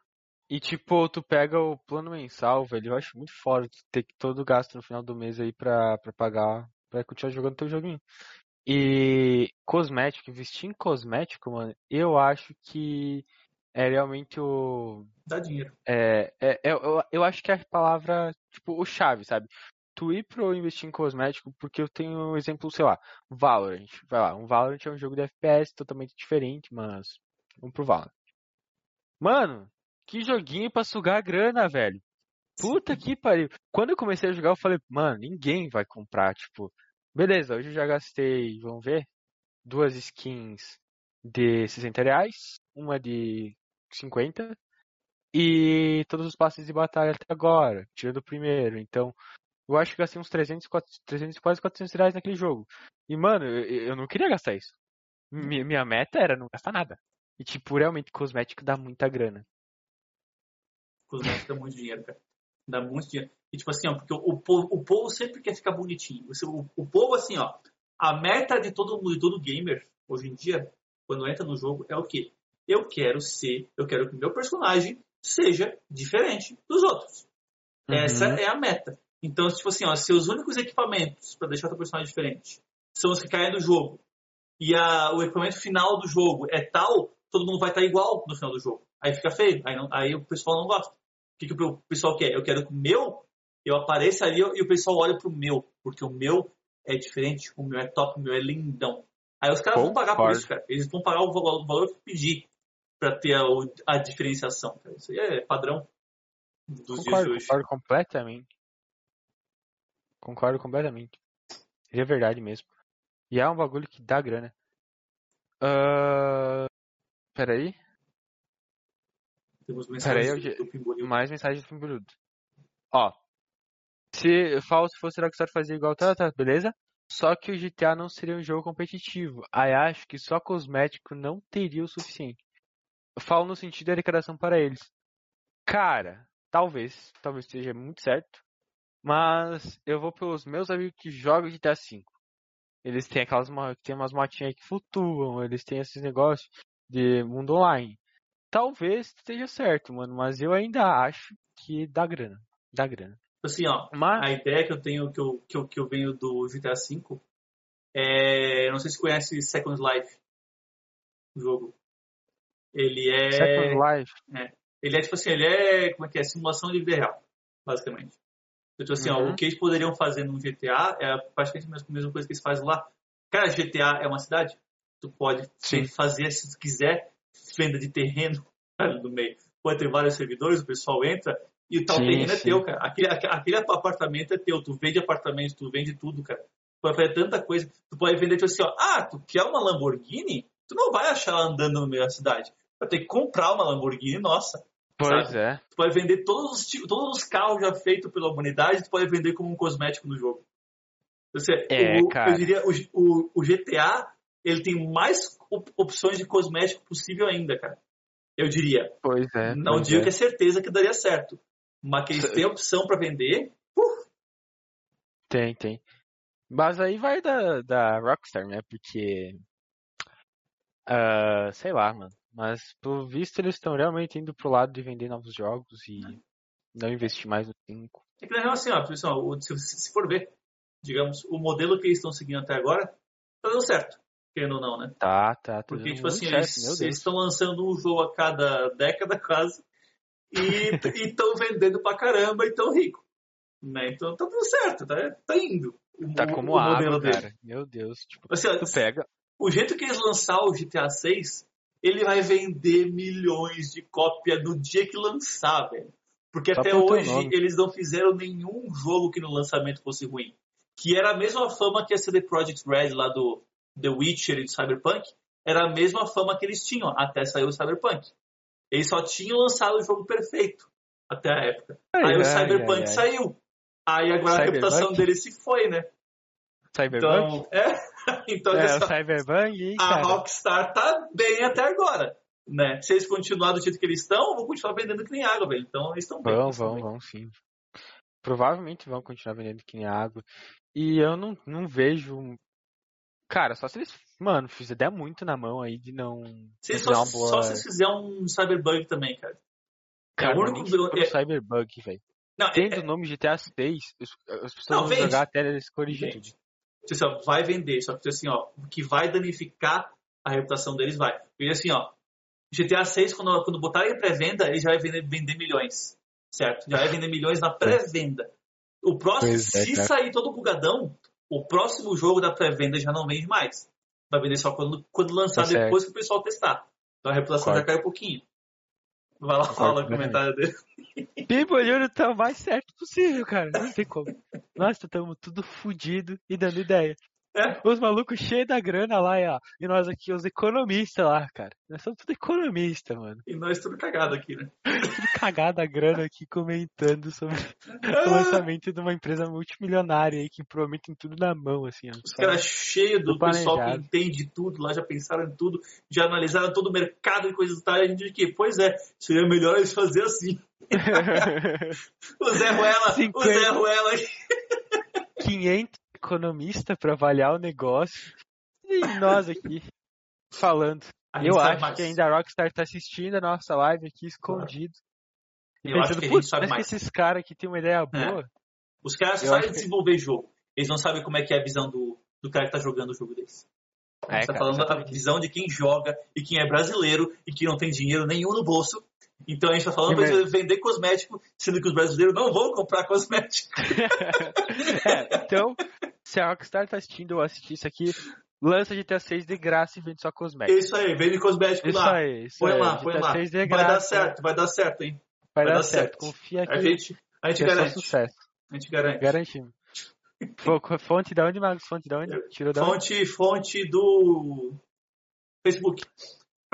E tipo, tu pega o plano mensal, velho, eu acho muito foda ter que todo o gasto no final do mês aí pra, pra pagar, pra continuar jogando teu joguinho. E cosmético, investir em cosmético, mano, eu acho que é realmente o. Dá dinheiro. É, é, é- eu, eu acho que é a palavra, tipo, o chave, sabe? Tu ir pro investir em cosmético, porque eu tenho um exemplo, sei lá, Valorant. Vai lá, um Valorant é um jogo de FPS totalmente diferente, mas vamos pro Valorant. Mano, que joguinho pra sugar a grana, velho. Puta que pariu. Quando eu comecei a jogar, eu falei, mano, ninguém vai comprar, tipo, beleza, hoje eu já gastei, vamos ver, duas skins de 60 reais, uma de 50, e todos os passes de batalha até agora, tirando o primeiro. Então, eu acho que gastei uns 300, 400, 300 quase 400 reais naquele jogo. E, mano, eu, eu não queria gastar isso. Mi- Minha meta era não gastar nada. E, tipo, realmente, cosmético dá muita grana. Cosmético dá muito dinheiro, cara. Dá muito dinheiro. E tipo assim, ó, porque o, povo, o povo sempre quer ficar bonitinho. O, o povo, assim, ó, a meta de todo mundo, de todo gamer, hoje em dia, quando entra no jogo, é o quê? Eu quero ser, eu quero que o meu personagem seja diferente dos outros. Essa Uhum. é a meta. Então, tipo assim, ó, se os únicos equipamentos para deixar o teu personagem diferente são os que caem do jogo e a- o equipamento final do jogo é tal, todo mundo vai estar igual no final do jogo. Aí fica feio, aí, não- aí o pessoal não gosta. O que, que o pessoal quer? Eu quero que o meu, eu apareça ali e o pessoal olhe pro meu, porque o meu é diferente, o meu é top, o meu é lindão. Aí os caras vão pagar por Concordo. isso, cara. Eles vão pagar o valor, o valor que pedir para ter a, a diferenciação. Cara. Isso aí é padrão dos dias de Concordo, hoje. concordo completamente. Concordo completamente. É verdade mesmo. E é um bagulho que dá grana. Ahn, Peraí. Temos mensagens eu do, do Pimbolim. Mais mensagem do Pimburudo. Ó. Se Falso fosse Rockstar fazer igual, tá, tá, beleza? Só que o GTA não seria um jogo competitivo. Aí acho que só cosmético não teria o suficiente. Eu falo no sentido da arrecadação para eles. Cara, talvez, talvez esteja muito certo. Mas eu vou pelos meus amigos que jogam GTA V. Eles têm aquelas tem umas motinhas que flutuam, eles têm esses negócios de mundo online. Talvez esteja certo, mano, mas eu ainda acho que dá grana. Dá grana. Assim, ó, Mas a ideia que eu tenho, que eu, que eu, que eu venho do GTA V é. Não sei se conhece Second Life. O jogo. Ele é. Second Life, Ele é tipo assim, ele é. Como é que é? Simulação de vida real, basicamente. Então, assim, ó, Uhum. o que eles poderiam fazer no GTA é praticamente a mesma- a mesma coisa que eles fazem lá. Cara, GTA é uma cidade. Tu pode Sim. fazer, se tu quiser, venda de terreno no meio. Pode ter vários servidores, o pessoal entra e o tal Sim, terreno é sim. teu, cara. Aquele, aque- aquele apartamento é teu. Tu vende apartamento, tu vende tudo, cara. Tu pode fazer tanta coisa. Tu pode vender, tipo assim, ó. Ah, tu quer uma Lamborghini? Tu não vai achar ela andando no meio da cidade. Vai ter que comprar uma Lamborghini, nossa. Pois Sabe? é. Tu pode vender todos os, todos os carros já feitos pela humanidade, tu pode vender como um cosmético no jogo. Você, É, o, cara. Eu diria, o, o, o GTA, ele tem mais op- opções de cosmético possível ainda, cara. Eu diria. Pois é. Não pois digo é. que é certeza que daria certo. Mas que eles têm opção pra vender, Tem, tem. Mas aí vai da, da Rockstar, né? Porque. ah, sei lá, mano. Mas, pelo visto, eles estão realmente indo pro lado de vender novos jogos e não investir mais no 5. é que na real assim, ó, o- se, se for ver, digamos, o modelo que eles estão seguindo até agora, tá dando certo. Querendo ou não, né? Tá, tá. Porque, tipo assim, certo, eles estão lançando um jogo a cada década quase e estão vendendo pra caramba e tão rico. Né? Então tá tudo certo, tá, tá indo. O, Tá como o água, modelo dele. cara. Meu Deus. Tipo, Assim, tu pega. o jeito que eles lançar o GTA 6, ele vai vender milhões de cópias no dia que lançar, velho. Porque Só até hoje eles não fizeram nenhum jogo que no lançamento fosse ruim. Que era a mesma fama que a CD Projekt Red lá do The Witcher e do Cyberpunk. Era a mesma fama que eles tinham até sair o Cyberpunk. Eles só tinham lançado o jogo perfeito até a época. Ai, Aí o ai, Cyberpunk ai, ai. saiu. Aí agora a Cyberpunk? reputação dele se foi, né? Cyberpunk? Então, é. [LAUGHS] então é, essa- o Cyberpunk, hein, a cara? Rockstar tá bem até agora. Né? Se eles continuarem do jeito que eles estão, vão continuar vendendo que nem água, velho. Então eles estão bem. Vão, vão, bem. vão sim. Provavelmente vão continuar vendendo que nem água. E eu não, não vejo. Cara, só se eles, mano, fizer der muito na mão aí de não. Se só, uma boa. só se fizerem um Cyberbug também, cara. Cara, é o único- é- Cyberbug, velho. Não, é, Tendo é, o nome GTA 6, as as pessoas Não, vão vende. jogar até eles corrigirem tudo. assim, ó, vai vender. Só que assim, ó, o que vai danificar a reputação deles vai. Porque assim, ó, GTA 6, quando, quando botarem em pré-venda, ele já vai vender, vender milhões. Certo? Já vai vender milhões na [LAUGHS] pré-venda. O próximo, é, se sair todo bugadão, o próximo jogo da pré-venda já não vende mais. Vai vender só quando, quando lançar Tá depois que o pessoal testar. Então a reputação já cai um pouquinho. Vai lá, fala o comentário dele. Pipo olhando tá o mais certo possível, cara. Não tem como. Nós estamos tudo fudido e dando ideia. É. [LAUGHS] Os malucos cheios da grana lá, ó. E nós aqui, os economistas lá, cara. Nós somos tudo economista, mano. E nós tudo cagado aqui, né? [LAUGHS] Tudo cagado a grana aqui comentando sobre [LAUGHS] o lançamento de uma empresa multimilionária aí que prometem tudo na mão, assim, ó. Os caras cheios do Tudo pessoal que entende tudo lá, já pensaram em tudo, já analisaram todo o mercado e coisas e tal. E a gente diz que, pois é, seria melhor eles fazer assim. O Zé Ruela, o 50. Zé Ruela 500 economistas pra avaliar o negócio. E nós aqui falando. A Eu sabe acho mais. que ainda a Rockstar tá assistindo a nossa live aqui escondido. E Eu acho que a gente putz, sabe que mais. É. esses caras aqui têm uma ideia boa? Os caras Eu sabem acho que- desenvolver jogo. Eles não sabem como é que é a visão do, do cara que tá jogando o jogo deles. Gente É, tá cara, falando da visão de quem joga e quem é brasileiro e que não tem dinheiro nenhum no bolso. Então a gente tá falando eles vender cosmético, sendo que os brasileiros não vão comprar cosmético. [LAUGHS] É, então, se a Rockstar tá assistindo ou assistir isso aqui, lança GTA 6 de graça e vende só É cosméticos. isso aí, vende cosmético Isso lá. aí, isso Põe aí. lá, põe GTA lá. 6 de Vai graça. dar certo, vai dar certo, hein? Vai, vai dar dar certo. certo. Confia aqui. A gente, a gente é garante. sucesso. A gente garante. Garantimos. Fo- Fonte da onde, Marcos? Fonte da onde? Tirou da onde? Fonte, fonte do Facebook.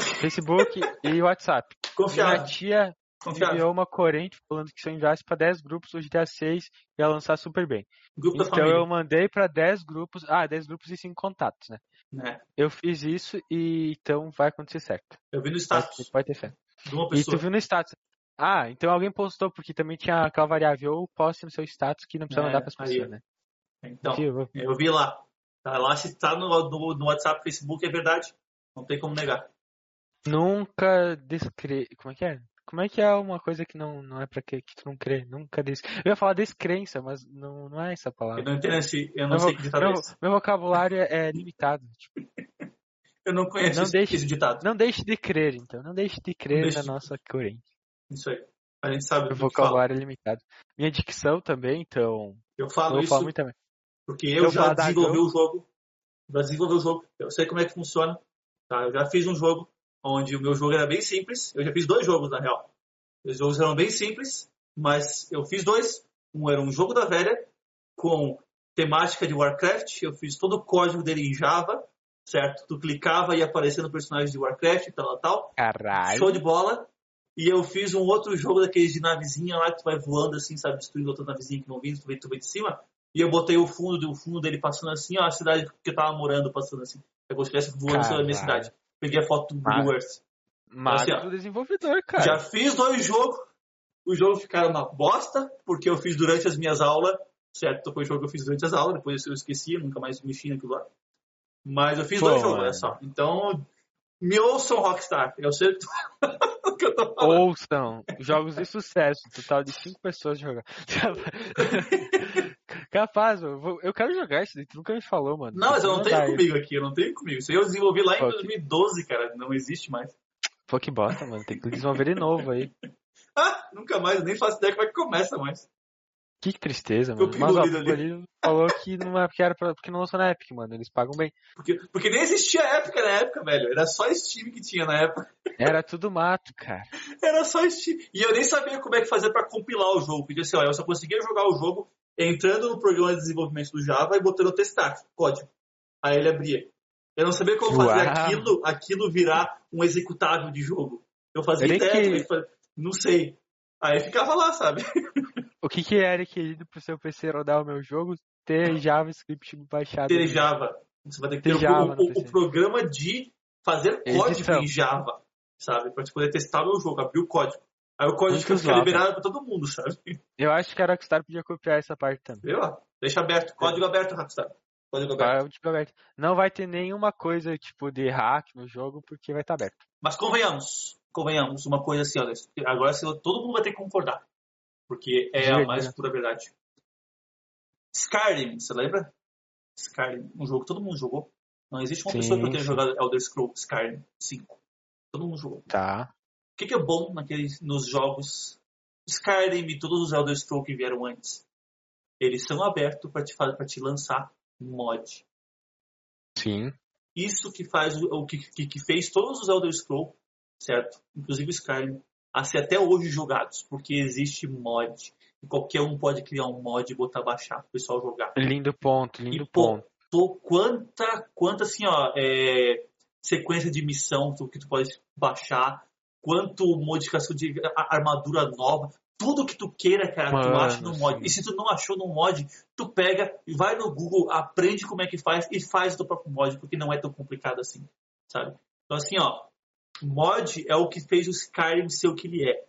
Facebook e WhatsApp. Minha Confiável. tia Confiável. enviou uma corrente falando que se eu enviasse pra 10 grupos, o GTA 6 ia lançar super bem. Grupo Então eu mandei pra 10 grupos, ah, 10 grupos e 5 contatos, né? né? Eu fiz isso e então vai acontecer certo. Eu vi no status pode ter fé. de uma E tu viu no status. Ah, então alguém postou, porque também tinha aquela variável, ou poste no seu status que não precisa É, mandar pras aí, pessoas, ó. né? Então, eu vi lá. Tá lá, se tá no, no, no WhatsApp, Facebook, é verdade. Não tem como negar. Nunca descre... Como é que é? Como é que é uma coisa que não, não é pra que, que tu não crê? Nunca des... Eu ia falar descrença, mas não, não é essa Eu palavra. não entendo esse. Eu não Meu, sei que ditado é meu, meu vocabulário é limitado. Tipo, [LAUGHS] Eu não conheço não esse, deixe- esse ditado. não deixe de crer, então. Não deixe de crer deixe na de- nossa corrente. Isso aí. A gente sabe fala. vocabulário é limitado. Minha dicção também, então. Eu Eu falo vou isso muito também. porque Eu eu já desenvolvi o jogo. Já desenvolvi o jogo. Eu sei como é que funciona. Tá? Eu já fiz um jogo onde o meu jogo era bem simples. Eu já fiz dois jogos, na real. Os jogos eram bem simples, mas eu fiz dois. Um era um jogo da velha com temática de Warcraft. Eu fiz todo o código dele em Java, certo? Tu clicava e ia aparecendo personagens de Warcraft e tal, tal. Caralho. Show de bola. E eu fiz um outro jogo daqueles de navezinha lá que tu vai voando assim, sabe, destruindo outra navezinha que não vindo, tu vem, tu vem de cima. E eu botei o fundo, do fundo dele passando assim, ó, a cidade que eu tava morando passando assim. É se estivesse voando pela minha Caralho. cidade. Peguei a foto do Mas- Earth. Mas Assim, ó. do desenvolvedor, cara. Já fiz dois jogos. Os jogos ficaram uma bosta, porque eu fiz durante as minhas aulas, certo? Foi o jogo que eu fiz durante as aulas, depois eu esqueci, nunca mais mexi naquilo lá. Mas eu fiz Pô, dois jogos, olha só. Então, me ouçam, Rockstar. Eu sei o que eu tô [LAUGHS] falando. Ouçam, jogos de sucesso, total de 5 pessoas jogando. [LAUGHS] Capaz, eu, quero jogar isso daí, tu nunca me falou, mano. Não, mas eu não tenho comigo aqui, eu não tenho comigo. Isso aí eu desenvolvi lá em Ok. 2012, cara. Não existe mais. Pô, que bosta, mano. Tem que desenvolver de novo aí. [LAUGHS] Ah, nunca mais, eu nem faço ideia como é que começa mais. Que tristeza, mano. Mas ó, o falou que não é porque era pra, porque não lançou na Epic, mano. Eles pagam bem. Porque, porque nem existia época na época, velho. Era só Steam que tinha na época. Era tudo mato, cara. Era só Steam. E eu nem sabia como é que fazer pra compilar o jogo. Porque assim, ó, eu só conseguia jogar o jogo entrando no programa de desenvolvimento do Java e botando testar, código. Aí ele abria. Eu não sabia como fazer Uau. aquilo, aquilo virar um executável de jogo. Eu fazia fa- não sei. Aí ficava lá, sabe? [LAUGHS] O que que era requerido pro seu PC rodar o meu jogo? Ter JavaScript baixado. ter no- Java. Você vai ter que Ter ter o- Java o, o programa de fazer código Edição. em Java, sabe? Pra te poder testar o meu jogo, abrir o código. Aí o código fica, liberado pra todo mundo, sabe? Eu acho que a Rockstar podia copiar essa parte também. Viu? Deixa aberto. Código aberto, Rockstar. Código aberto. Tipo, aberto. Não vai ter nenhuma coisa tipo de hack no jogo porque vai estar aberto. Mas convenhamos, convenhamos, uma coisa assim, olha, agora todo mundo vai ter que concordar. Porque é a mais pura verdade. Skyrim, você lembra? Skyrim, um jogo que todo mundo jogou. Não existe uma Sim, pessoa que não tenha sim. jogado Elder Scrolls Skyrim 5. Todo mundo jogou. Tá. O que, que é bom naqueles, nos jogos Skyrim e todos os Elder Scrolls que vieram antes? Eles são abertos para te, pra te lançar mod. Sim. Isso que faz o, o que, que, que fez todos os Elder Scrolls, certo? Inclusive o Skyrim, a ser até hoje jogados, porque existe mod. E qualquer um pode criar um mod e botar baixar pro pessoal jogar. Lindo ponto, lindo E, pô, ponto. tô, quanta, quanta assim, ó, é, sequência de missão tu- que tu pode baixar, quanto modificação de armadura nova, tudo que tu queira, cara, tu Mano, acha no mod. E se tu não achou no mod, tu pega e vai no Google, aprende como é que faz e faz o teu próprio mod, porque não é tão complicado assim, sabe? Então assim, ó, mod é o que fez o Skyrim ser o que ele é.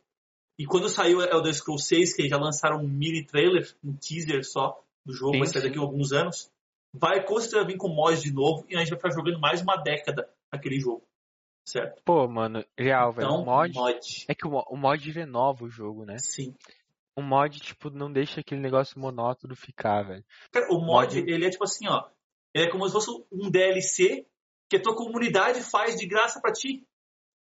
E quando saiu Elder Scrolls 6, que já lançaram um mini trailer, um teaser só do jogo, Sim, vai sair daqui a alguns anos, vai com certeza vir com mod de novo e a gente vai ficar jogando mais uma década aquele jogo. Certo? Pô, mano, real, velho. Então, o mod. mod. É que o, mo- o mod renova o jogo, né? Sim. O mod, tipo, não deixa aquele negócio monótono ficar, velho. Cara, o mod, Mod- ele é tipo assim, ó. Ele é como se fosse um DLC que a tua comunidade faz de graça pra ti.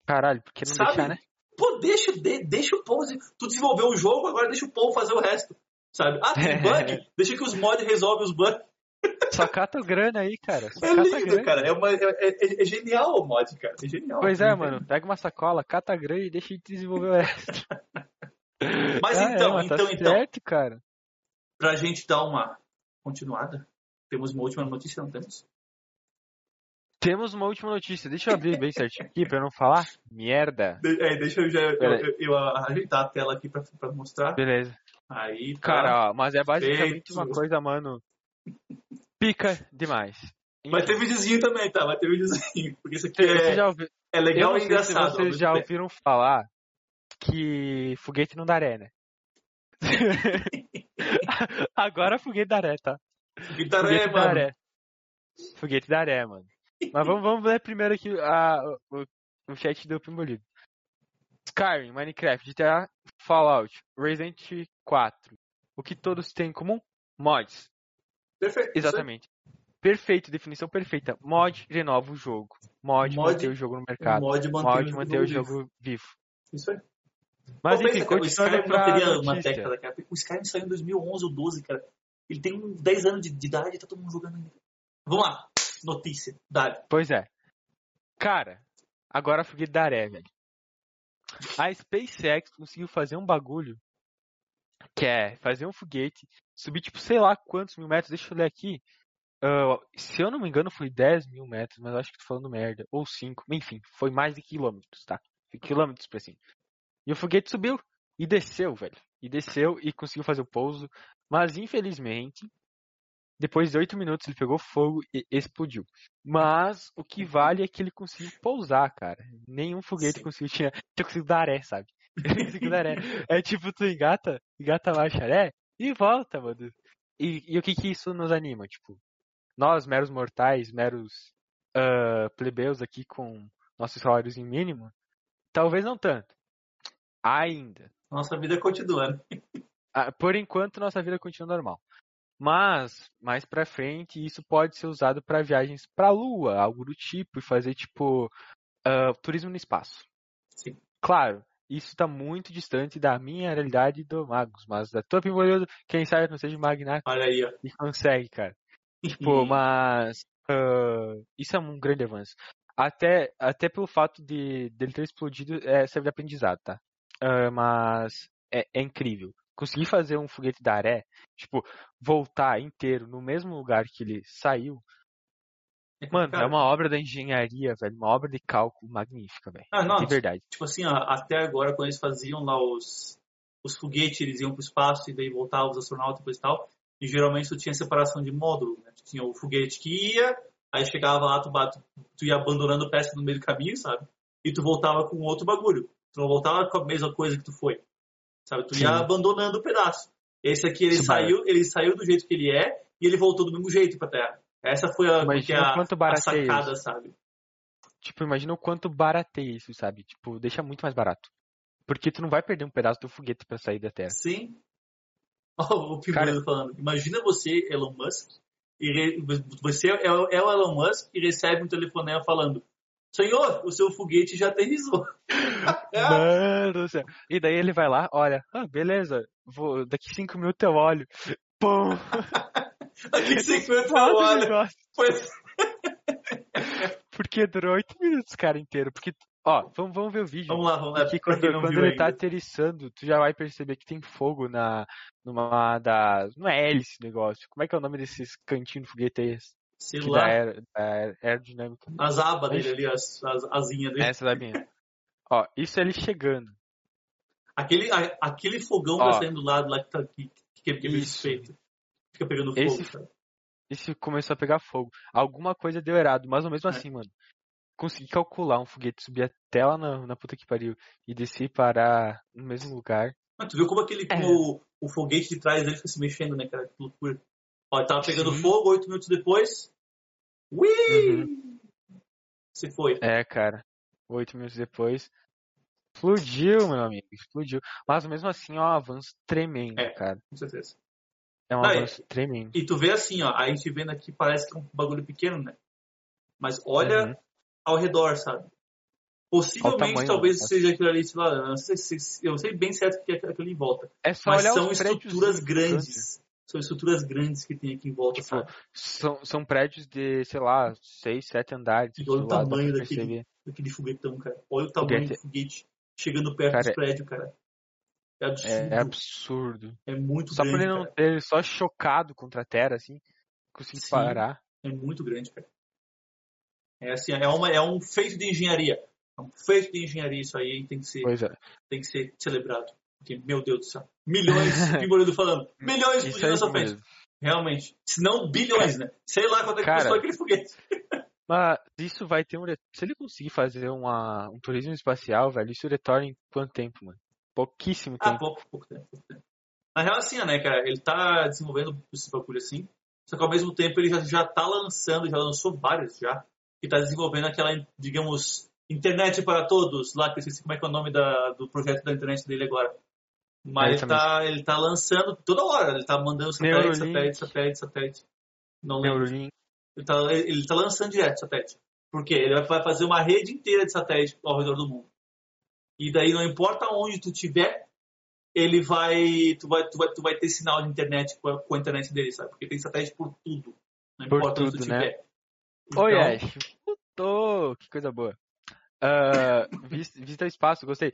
Caralho, por que não Sabe? deixar, né? Pô, deixa, de- deixa o povo. Tu desenvolveu o jogo, agora deixa o povo fazer o resto. Sabe? Ah, tem [LAUGHS] bug? deixa que os mods resolvem os bugs. Só cata grana aí, cara. Só É lindo, cara. É, uma, é, é- é genial o mod, cara. É genial. Pois é, mano. Pega uma sacola, cata grana e deixa de desenvolver o resto. [LAUGHS] Mas Ah, então, é, mas tá então, então, certo, cara. pra gente dar uma continuada, temos uma última notícia, não temos? Temos uma última notícia. Deixa eu abrir bem certinho aqui pra eu não falar merda. De- é, deixa eu já eu, eu- eu ajeitar a tela aqui pra, pra mostrar. Beleza. Aí, tá. Cara, ó, mas é basicamente Feito. uma coisa, mano. Pica demais. Vai ter videozinho também, tá? Vai ter videozinho. Porque isso aqui Você é, já ouviu, é legal e engraçado. se vocês mesmo já ouviram falar que foguete não dá ré, né? [LAUGHS] Agora foguete dá ré, tá? Foguete dá mano. ré. Foguete dá ré, mano. Mas vamos, vamos ler primeiro aqui a, o, o chat do Pimbolido. Skyrim, Minecraft, GTA, Fallout, Resident 4. O que todos têm em comum? Mods. Perfeito. Exatamente. Perfeito, definição perfeita. Mod renova o jogo. Mod, Mod- mantém o jogo no mercado. mod mantém, Mod manter o jogo vivo. vivo. Isso aí. Mas Pô, enfim, pensa, o Skyrim não pra teria uma década, cara. O Skyrim saiu em 2011 ou 12, cara. Ele tem uns 10 anos de, de idade e tá todo mundo jogando ainda. Vamos lá. Notícia. Dale. Pois é. Cara, agora foguete da Aré, velho. A SpaceX conseguiu fazer um bagulho que é fazer um foguete, subir tipo sei lá quantos mil metros, deixa eu ler aqui. Ah, se eu não me engano foi 10 mil metros, mas eu acho que tô falando merda. Ou 5, enfim, foi mais de quilômetros, tá? Foi quilômetros pra cima. E o foguete subiu e desceu, velho. E desceu e conseguiu fazer o pouso. Mas infelizmente, depois de 8 minutos ele pegou fogo e explodiu. Mas o que vale é que ele conseguiu pousar, cara. Nenhum foguete Sim. conseguiu, tinha, tinha conseguido dar ré, sabe? [LAUGHS] É tipo, tu engata, engata marcha ré e volta, mano. E, e o que que isso nos anima? Tipo, nós, meros mortais, meros ah, plebeus aqui com nossos salários em mínimo, talvez não tanto. Ainda. Nossa vida continua. né? Ah, Por enquanto, nossa vida continua normal. Mas, mais pra frente, isso pode ser usado para viagens pra Lua, algo do tipo, e fazer, tipo, ah, turismo no espaço. Sim. Claro, isso tá muito distante da minha realidade do Magus, mas da tua Pimboleudo, quem sabe não seja magnata Olha aí, ó. e consegue, cara. Tipo, [LAUGHS] mas ah, isso é um grande avanço. Até, até pelo fato de dele ter explodido, é, serve de aprendizado, tá? Ah, mas é, é incrível. Conseguir fazer um foguete da Aré, tipo, voltar inteiro no mesmo lugar que ele saiu, mano, Cara, é uma obra da engenharia, velho, uma obra de cálculo magnífica, velho. Ah, não, De verdade. tipo assim, ó, até agora, quando eles faziam lá os, os foguetes, eles iam pro espaço e daí voltavam os astronautas e e tal, e geralmente tu tinha separação de módulo, né? Tu tinha o foguete que ia, aí chegava lá, tu, bate, tu ia abandonando peça no meio do caminho, sabe? E tu voltava com outro bagulho. Tu não voltava com a mesma coisa que tu foi, sabe? Tu ia Sim. abandonando o pedaço. Esse aqui, ele vai. saiu, ele saiu do jeito que ele é, e ele voltou do mesmo jeito pra Terra. Essa foi a, Imagina é a, quanto a barateia sacada, isso. sabe? Tipo, imagina o quanto barateia isso, sabe? Tipo, deixa muito mais barato. Porque tu não vai perder um pedaço do foguete pra sair da Terra. Sim. [LAUGHS] Ó, o Pimbudo falando. Imagina você, Elon Musk, e você é o é o Elon Musk e recebe um telefonema falando: Senhor, o seu foguete já aterrissou. [LAUGHS] Mano do céu. E daí ele vai lá, olha, ah, beleza, vou, daqui cinco minutos eu olho. Pum! [LAUGHS] Aqui você encontra Foda o olha. negócio. Foi... Porque durou oito minutos, cara, inteiro. Porque, ó, vamos, vamos ver o vídeo. Vamos lá, vamos lá. Porque quando, quando ele tá ainda. aterrissando, tu já vai perceber que tem fogo na, numa das. Não é hélice negócio. Como é que é o nome desses cantinhos do foguete aí? Sei Que lá, da aer- da aer- aerodinâmica. as abas dele ali, as, as asinhas dele. Essa da minha. Ó, isso é ele chegando. Aquele, a- aquele fogão Ó. vai saindo do lado lá que, tá, que, que, que é Isso. feito. Fica pegando fogo. Esse-? Isso começou a pegar fogo. Alguma coisa deu errado, mas mesmo É. assim, mano. Consegui calcular um foguete subir até lá na, na puta que pariu e descer e parar no mesmo lugar. Mas tu viu como aquele É. como o, o foguete de trás dele fica se mexendo, né, cara? Que loucura. Ó, tava pegando Sim. fogo, oito minutos depois. Ui! Se foi. É, cara. Oito minutos depois. Explodiu, meu amigo. Explodiu. Mas mesmo assim é um avanço tremendo, É. cara. Com certeza. É um avanço tremendo. E tu vê assim, ó, a gente vendo aqui parece que é um bagulho pequeno, né? Mas olha Uhum. ao redor, sabe? Possivelmente tamanho, talvez né? seja aquilo ali, sei lá, eu sei, se- eu sei bem certo que é aquilo em volta. É só Mas são estruturas grandes. São estruturas grandes que tem aqui em volta, Tipo, sabe? São, são prédios de, sei lá, seis, sete andares. E olha o tamanho daquele- perceber. Daquele foguetão, cara. Olha o tamanho do foguete chegando perto Cara, dos prédios, cara. É absurdo. É, é É, absurdo. muito Só por grande, ele não cara. ter só chocado contra a Terra, assim, conseguir Sim. parar. É muito grande, cara. É assim, é, uma, é um feito de engenharia. É um feito de engenharia isso aí, tem que ser, Pois é. tem que ser celebrado. Porque, meu Deus do céu. Milhões, Pimboredo [LAUGHS] falando. Milhões é sua isso frente. mesmo. Realmente. Se não, bilhões, né? Sei lá quanto é que custou aquele foguete. [LAUGHS] Mas isso vai ter um. Se ele conseguir fazer uma, um turismo espacial, velho, isso retorna em quanto tempo, mano? Pouquíssimo Ah, tempo. pouco, pouco tempo, pouco tempo. Na real, assim, né, cara? Ele tá desenvolvendo esse bagulho assim. Só que ao mesmo tempo ele já, já tá lançando, já lançou vários já. E tá desenvolvendo aquela, digamos, internet para todos, lá que eu esqueci como é que é o nome da, do projeto da internet dele agora. Mas ele Exatamente. tá, ele tá lançando toda hora, ele tá mandando satélite, satélite, satélite, satélite. Não lembro. Ele tá, ele tá lançando direto satélite. Por quê? Ele vai fazer uma rede inteira de satélite ao redor do mundo. E daí não importa onde tu tiver, ele vai tu vai tu vai, tu vai ter sinal de internet com a, com a internet dele, sabe? Porque tem satélite por tudo. Não Por importa onde tu tudo, né? tiver. Então, Oi, Ash. Puto, que coisa boa. [LAUGHS] Vis- visita espaço, gostei.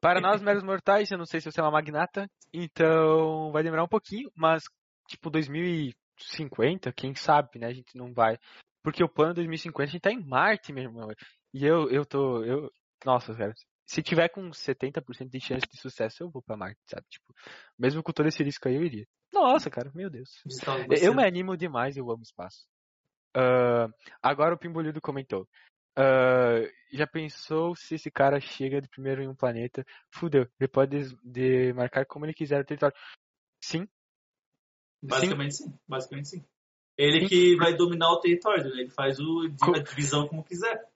Para nós, meros mortais, eu não sei se você é uma magnata, então vai demorar um pouquinho, mas tipo 2050, quem sabe, né? A gente não vai. Porque o plano 2050 a gente tá em Marte, meu irmão. E eu, eu tô. Eu, nossa, cara. Se tiver com 70% de chance de sucesso, eu vou pra Marte, sabe? Tipo, mesmo com todo esse risco aí, eu iria. Nossa, cara, meu Deus. visitar Eu me animo demais, eu amo espaço. Ah, agora o Pimbolido comentou. Ah, já pensou se esse cara chega de primeiro em um planeta? Fudeu, ele pode demarcar como ele quiser o território. Sim, Basicamente sim. Basicamente sim. Ele Sim. que vai dominar o território, né? Ele faz o, a divisão como quiser.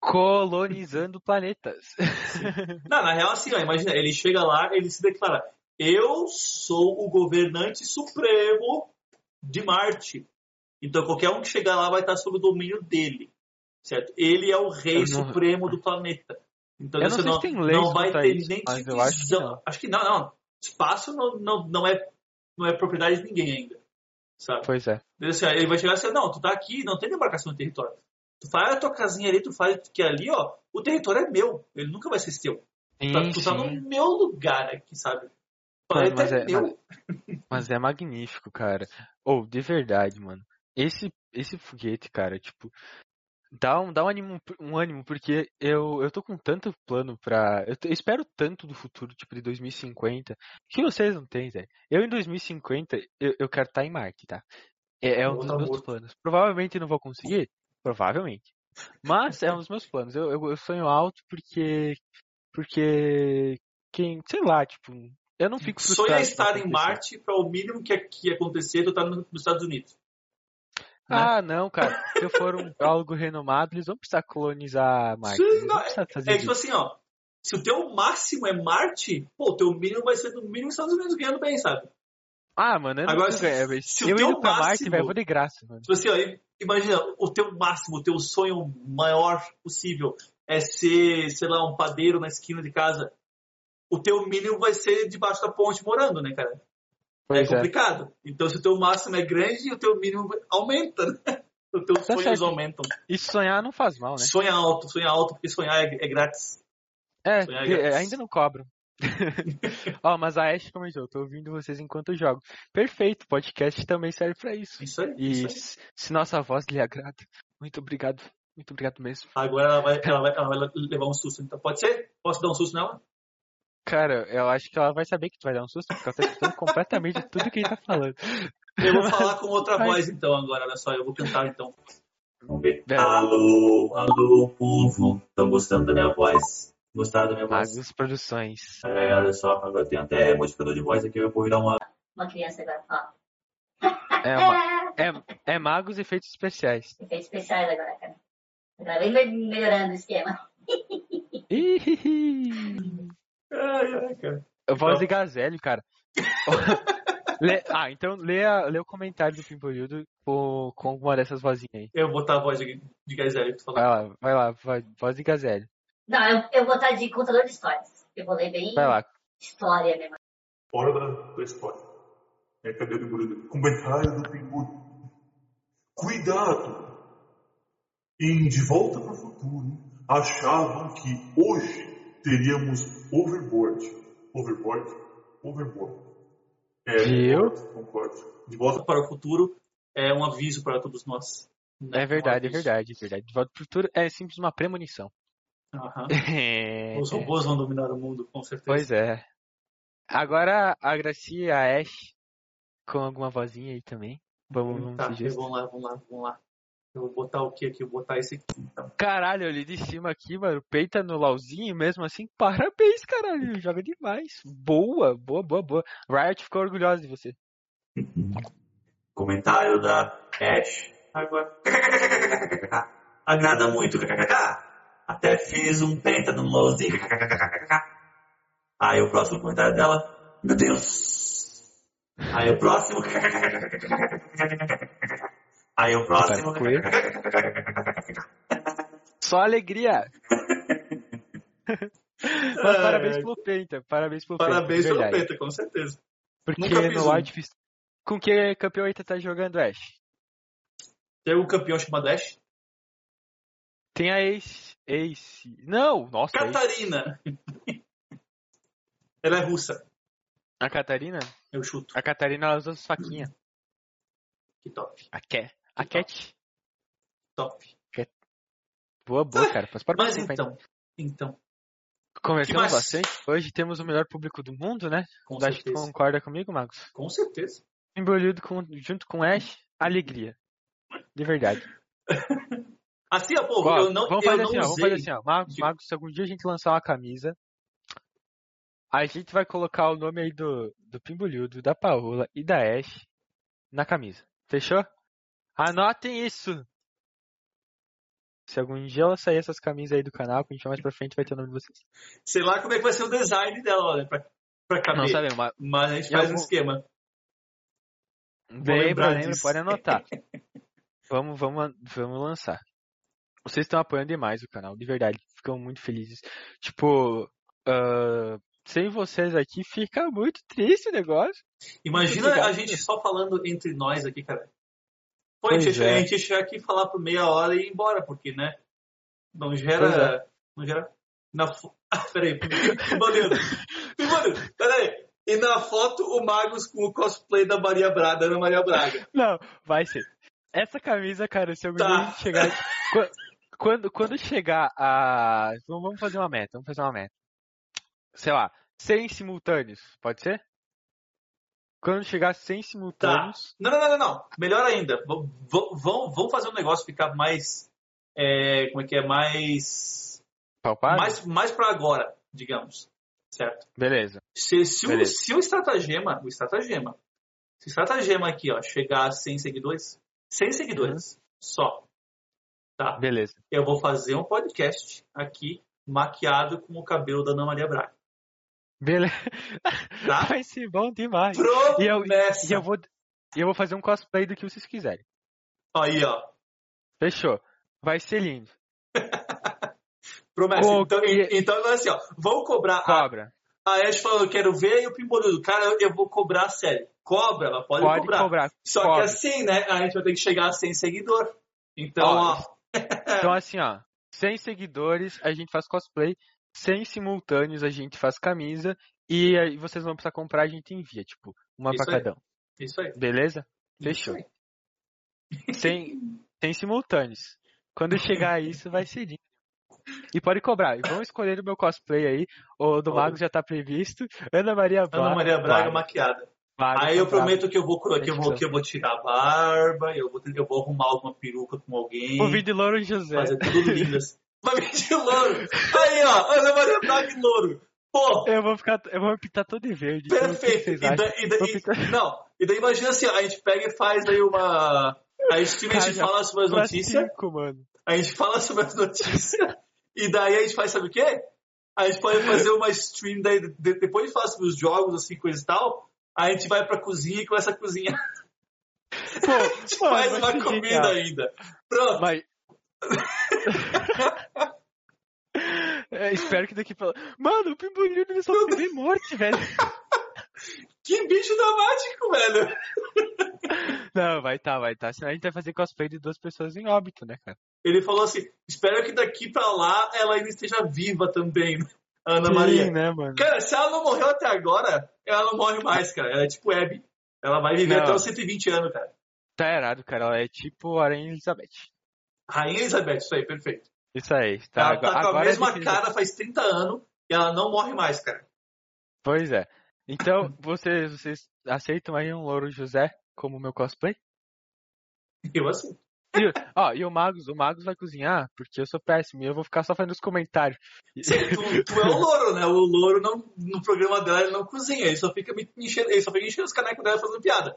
Colonizando planetas. [LAUGHS] Não, na real, assim, ó, imagina, ele chega lá, ele se declara: Eu sou o governante supremo de Marte. Então qualquer um que chegar lá vai estar sob o domínio dele. Certo? Ele é o rei não- supremo do planeta. Então Eu não não, se não vai ter isso, nem eu acho que divisão. não. Acho que não, não. Espaço não, não, não, é, não é propriedade de ninguém ainda. Sabe? Pois é. Ele assim, ele vai chegar assim, não, tu tá aqui, não tem demarcação de território. Tu faz a tua casinha ali, tu faz que ali, ó, o território é meu. Ele nunca vai ser teu. Tu tá, Sim, tu tá no sim. meu lugar aqui, sabe? O Mano, planeta mas é, é- meu. Mas é magnífico, cara. Ou, de verdade, mano. Esse, esse foguete, cara, tipo, dá um, dá um ânimo, um ânimo, porque eu, eu tô com tanto plano pra. Eu, eu espero tanto do futuro, tipo, de 2050, que vocês não têm, velho. Eu em 2050, eu, eu quero estar em Marte, tá? É, é um dos tá meus planos. Provavelmente não vou conseguir, provavelmente. Mas é um dos meus planos. Eu, eu, eu sonho alto porque. Porque. Quem. Sei lá, tipo. Eu não fico frustrado. Sonha estar em. Marte para o mínimo que aqui acontecer, tu tá no- nos Estados Unidos. Ah, não, cara. Se eu for um [LAUGHS] biólogo renomado, eles vão precisar colonizar Marte. Não, fazer É tipo isso. assim, ó. Se o teu máximo é Marte, pô, o teu mínimo vai ser no mínimo Estados Unidos ganhando bem, sabe? Ah, mano, eu não Agora, se- se o eu teu indo pra Marte, máximo- velho, eu vou de graça, mano. Tipo assim, ó, imagina, o teu máximo, o teu sonho maior possível é ser, sei lá, um padeiro na esquina de casa. O teu mínimo vai ser debaixo da ponte morando, né, cara? Pois é é. complicado. Então, se o teu máximo é grande, o teu mínimo aumenta, né? [LAUGHS] Os teus Tá sonhos certo. aumentam. E sonhar não faz mal, né? Sonha alto, sonha alto, porque sonhar é, é grátis. É, é grátis. ainda não cobram. [LAUGHS] Ó, mas a Ash comentou, tô ouvindo vocês enquanto eu jogo. Perfeito, podcast também serve pra isso. Isso aí. E Isso aí. se nossa voz lhe agrada, muito obrigado. Muito obrigado mesmo. Agora ela vai, ela, vai, ela vai levar um susto. Então, pode ser? Posso dar um susto nela? Cara, eu acho que ela vai saber que tu vai dar um susto, porque ela tá escutando [LAUGHS] completamente tudo que ele tá falando. Eu vou falar com outra voz, então, agora. Olha só, eu vou cantar, então. Vamos ver. É. Alô, alô, povo. Estão gostando da minha voz? Gostaram da minha voz? Magos Produções. É, olha só, agora tem até modificador de voz aqui. Eu vou dar uma. Uma criança agora fala. É, uma- é, é Magos Efeitos Especiais. Efeitos especiais agora, cara. Agora vem me- melhorando o esquema. Ai, ai, cara. Voz de Gazelle, cara. [LAUGHS] Lê- ah, então lê, a- lê o comentário do Pimpolildo com, com uma dessas vozinhas aí. Eu vou botar a voz de, de tu Vai lá, vai lá, voz de Gazelle. Não, eu, eu vou estar de contador de histórias. Eu vou ler bem Vai lá. história mesmo. Hora da, da história. É, cadê o Pimpolho? Comentário do Pimpolho. Cuidado! Em De Volta para o Futuro, achavam que hoje teríamos overboard. Overboard? Overboard. É, Viu? concordo, concordo. De volta Para o futuro é um aviso para todos nós. né? É verdade, é Um aviso. verdade, é verdade. De volta pro futuro é simples uma premonição. [LAUGHS] É, Os robôs vão dominar o mundo, com certeza. Pois é. Agora a Gracia e a Ash com alguma vozinha aí também. Vamos, vamos Tá, sugerir. vamos lá, vamos lá, vamos lá. Eu vou botar o que aqui? Eu vou botar esse aqui, então. Caralho, eu li de cima aqui, mano. Peita no LOLzinho mesmo assim. [LAUGHS] Parabéns, caralho. Joga demais. Boa, boa, boa, boa. Riot ficou orgulhosa de você. [LAUGHS] Comentário da Ash. Agora. Agrada muito. Até fiz um penta no LOLzinho. Aí o próximo comentário dela. Meu Deus. Aí o próximo. Aí o próximo. Só alegria. [LAUGHS] Mas Ai, parabéns pelo Penta, parabéns pelo Penta, Parabéns pelo. Penta, com certeza. Porque no um. Wild Fist... Com que campeão aí tu tá jogando, Ash? Tem um campeão chamado Ash? Tem a Ace... Ace... Não, nossa, Ace. Catarina. Ela é russa. A Catarina? Eu chuto. A Catarina, ela usa as faquinhas. Que top. A Cat. A Cat. Top. Boa, boa, cara. Faz parte Mas então, então, Conversamos que bastante. Hoje temos o melhor público do mundo, né? com Acho que certeza. concorda comigo, Marcos? Com certeza. Embolido com, junto com Ash, alegria. De verdade. [LAUGHS] Assim, pô, eu não, vamos eu fazer não assim. Vamos fazer assim, ó. Marcos, Marcos, se algum dia a gente lançar uma camisa, a gente vai colocar o nome aí do, do Pimbolhudo, da Paola e da Ash na camisa. Fechou? Anotem isso! Se algum dia ela sair essas camisas aí do canal, que a gente vai mais pra frente, vai ter o nome de vocês. Sei lá como é que vai ser o design dela, olha, pra, pra caber. Não sabemos, mas Mas a gente faz um algum- esquema. lembra, lembra, pode anotar. [LAUGHS] vamos, vamos, vamos lançar. Vocês estão apoiando demais o canal, de verdade. Ficamos muito felizes. Tipo, ah, sem vocês aqui fica muito triste o negócio. Imagina a gente só falando entre nós aqui, cara. Pô, a Pois gente, é. a gente ia chegar aqui falar por meia hora e ir embora, porque, né? Não gera. Não gera. Na fo... [LAUGHS] Ah, peraí. Pimbolido, peraí. E na foto, o Magos com o cosplay da Maria Braga, Ana Maria Braga. Não, vai ser. Essa camisa, cara, se algum Tá. chegar. [LAUGHS] Qu- Quando, quando chegar a. Vamos vamos fazer uma meta, vamos fazer uma meta. Sei lá, 100 simultâneos, pode ser? Quando chegar a 100 simultâneos. Não, não, não, não, não. Melhor ainda. V- v- Vão vão fazer um negócio ficar mais. é, como é que é? Mais. Palpável? Mais, mais pra agora, digamos. Certo? Beleza. Se, se, o, Beleza. se o estratagema, o estratagema, se o estratagema aqui, ó, chegar a 100 seguidores, 100 seguidores Uhum. só, tá? Beleza. Eu vou fazer um podcast aqui, maquiado com o cabelo da Ana Maria Braga, Beleza. tá? [LAUGHS] Vai ser bom demais. E eu, Promessa! e eu vou. Eu vou fazer um cosplay do que vocês quiserem. Aí, ó, Fechou. Vai ser lindo. [LAUGHS] promessa. Pô, então, que- então, agora assim, ó, vão cobrar. A, Cobra. a Ash falou, eu quero ver, e o Pimboludo, cara, eu, vou cobrar a série. Cobra, ela pode, Pode cobrar. cobrar. Só cobra. que assim, né, a gente vai ter que chegar a 100 seguidores. Então, Ó, ó, Então, assim, ó. 100 seguidores, a gente faz cosplay. 100 simultâneos, a gente faz camisa. E aí vocês vão precisar comprar, a gente envia. Tipo, uma Isso pra aí. cada um. isso aí. Beleza? Fechou. 100, 100 simultâneos. Quando chegar isso, vai ser lindo. E pode cobrar. E vamos escolher o meu cosplay aí. O do. Mago já tá previsto. Ana Maria Braga. Ana Maria Braga maquiada. Vaga Aí eu prometo que eu vou, que eu vou, que eu vou tirar a barba, eu vou, eu vou arrumar alguma peruca com alguém, O vídeo Louro José. fazer tudo lindo assim. [LAUGHS] Vai vir de louro. Aí, ó, Ana Maria Braga e louro. Pô, Eu vou ficar. Eu vou me pintar todo de verde. Perfeito. E, da, e, da, Vou e- pintar- não, e daí imagina assim, ó, a gente pega e faz aí uma... A gente, a gente fala sobre as notícias, cinco, mano. a gente fala sobre as notícias, e daí a gente faz, sabe o quê? A gente pode fazer uma stream, daí, de- depois de falar sobre os jogos, assim, coisa e tal, a gente vai pra cozinha e começa a cozinhar. Pô, [LAUGHS] A gente mano, faz uma comida genial. ainda. Pronto. Mas. [LAUGHS] É, espero que daqui pra. Mano, o Pimbolino ele só tem morte, velho. [LAUGHS] Que bicho dramático, velho. Não, vai tá, vai tá. Senão a gente vai fazer cosplay de duas pessoas em óbito, né, cara? Ele falou assim: espero que daqui pra lá ela ainda esteja viva também, Ana Sim, Maria. né, mano? Cara, se ela não morreu até agora, ela não morre mais, cara. Ela é tipo Abby. Ela vai viver Não. até os 120 anos, cara. Tá errado, cara. Ela é tipo a Aranha Elizabeth. Rainha Elizabeth, isso aí, perfeito. Isso aí. Tá, ela tá com a agora mesma gente- cara faz 30 anos e ela não morre mais, cara. Pois é. Então, [CLEARS THROAT] vocês, vocês aceitam aí um Louro José como meu cosplay? Eu assim. E, o- ó, e o Magos, o Magos vai cozinhar, porque eu sou péssimo e eu vou ficar só fazendo os comentários. Sim, tu, tu é o louro, né? O louro não, no programa dela ele não cozinha, ele só fica me enchendo, ele só fica enchendo os canecos dela fazendo piada.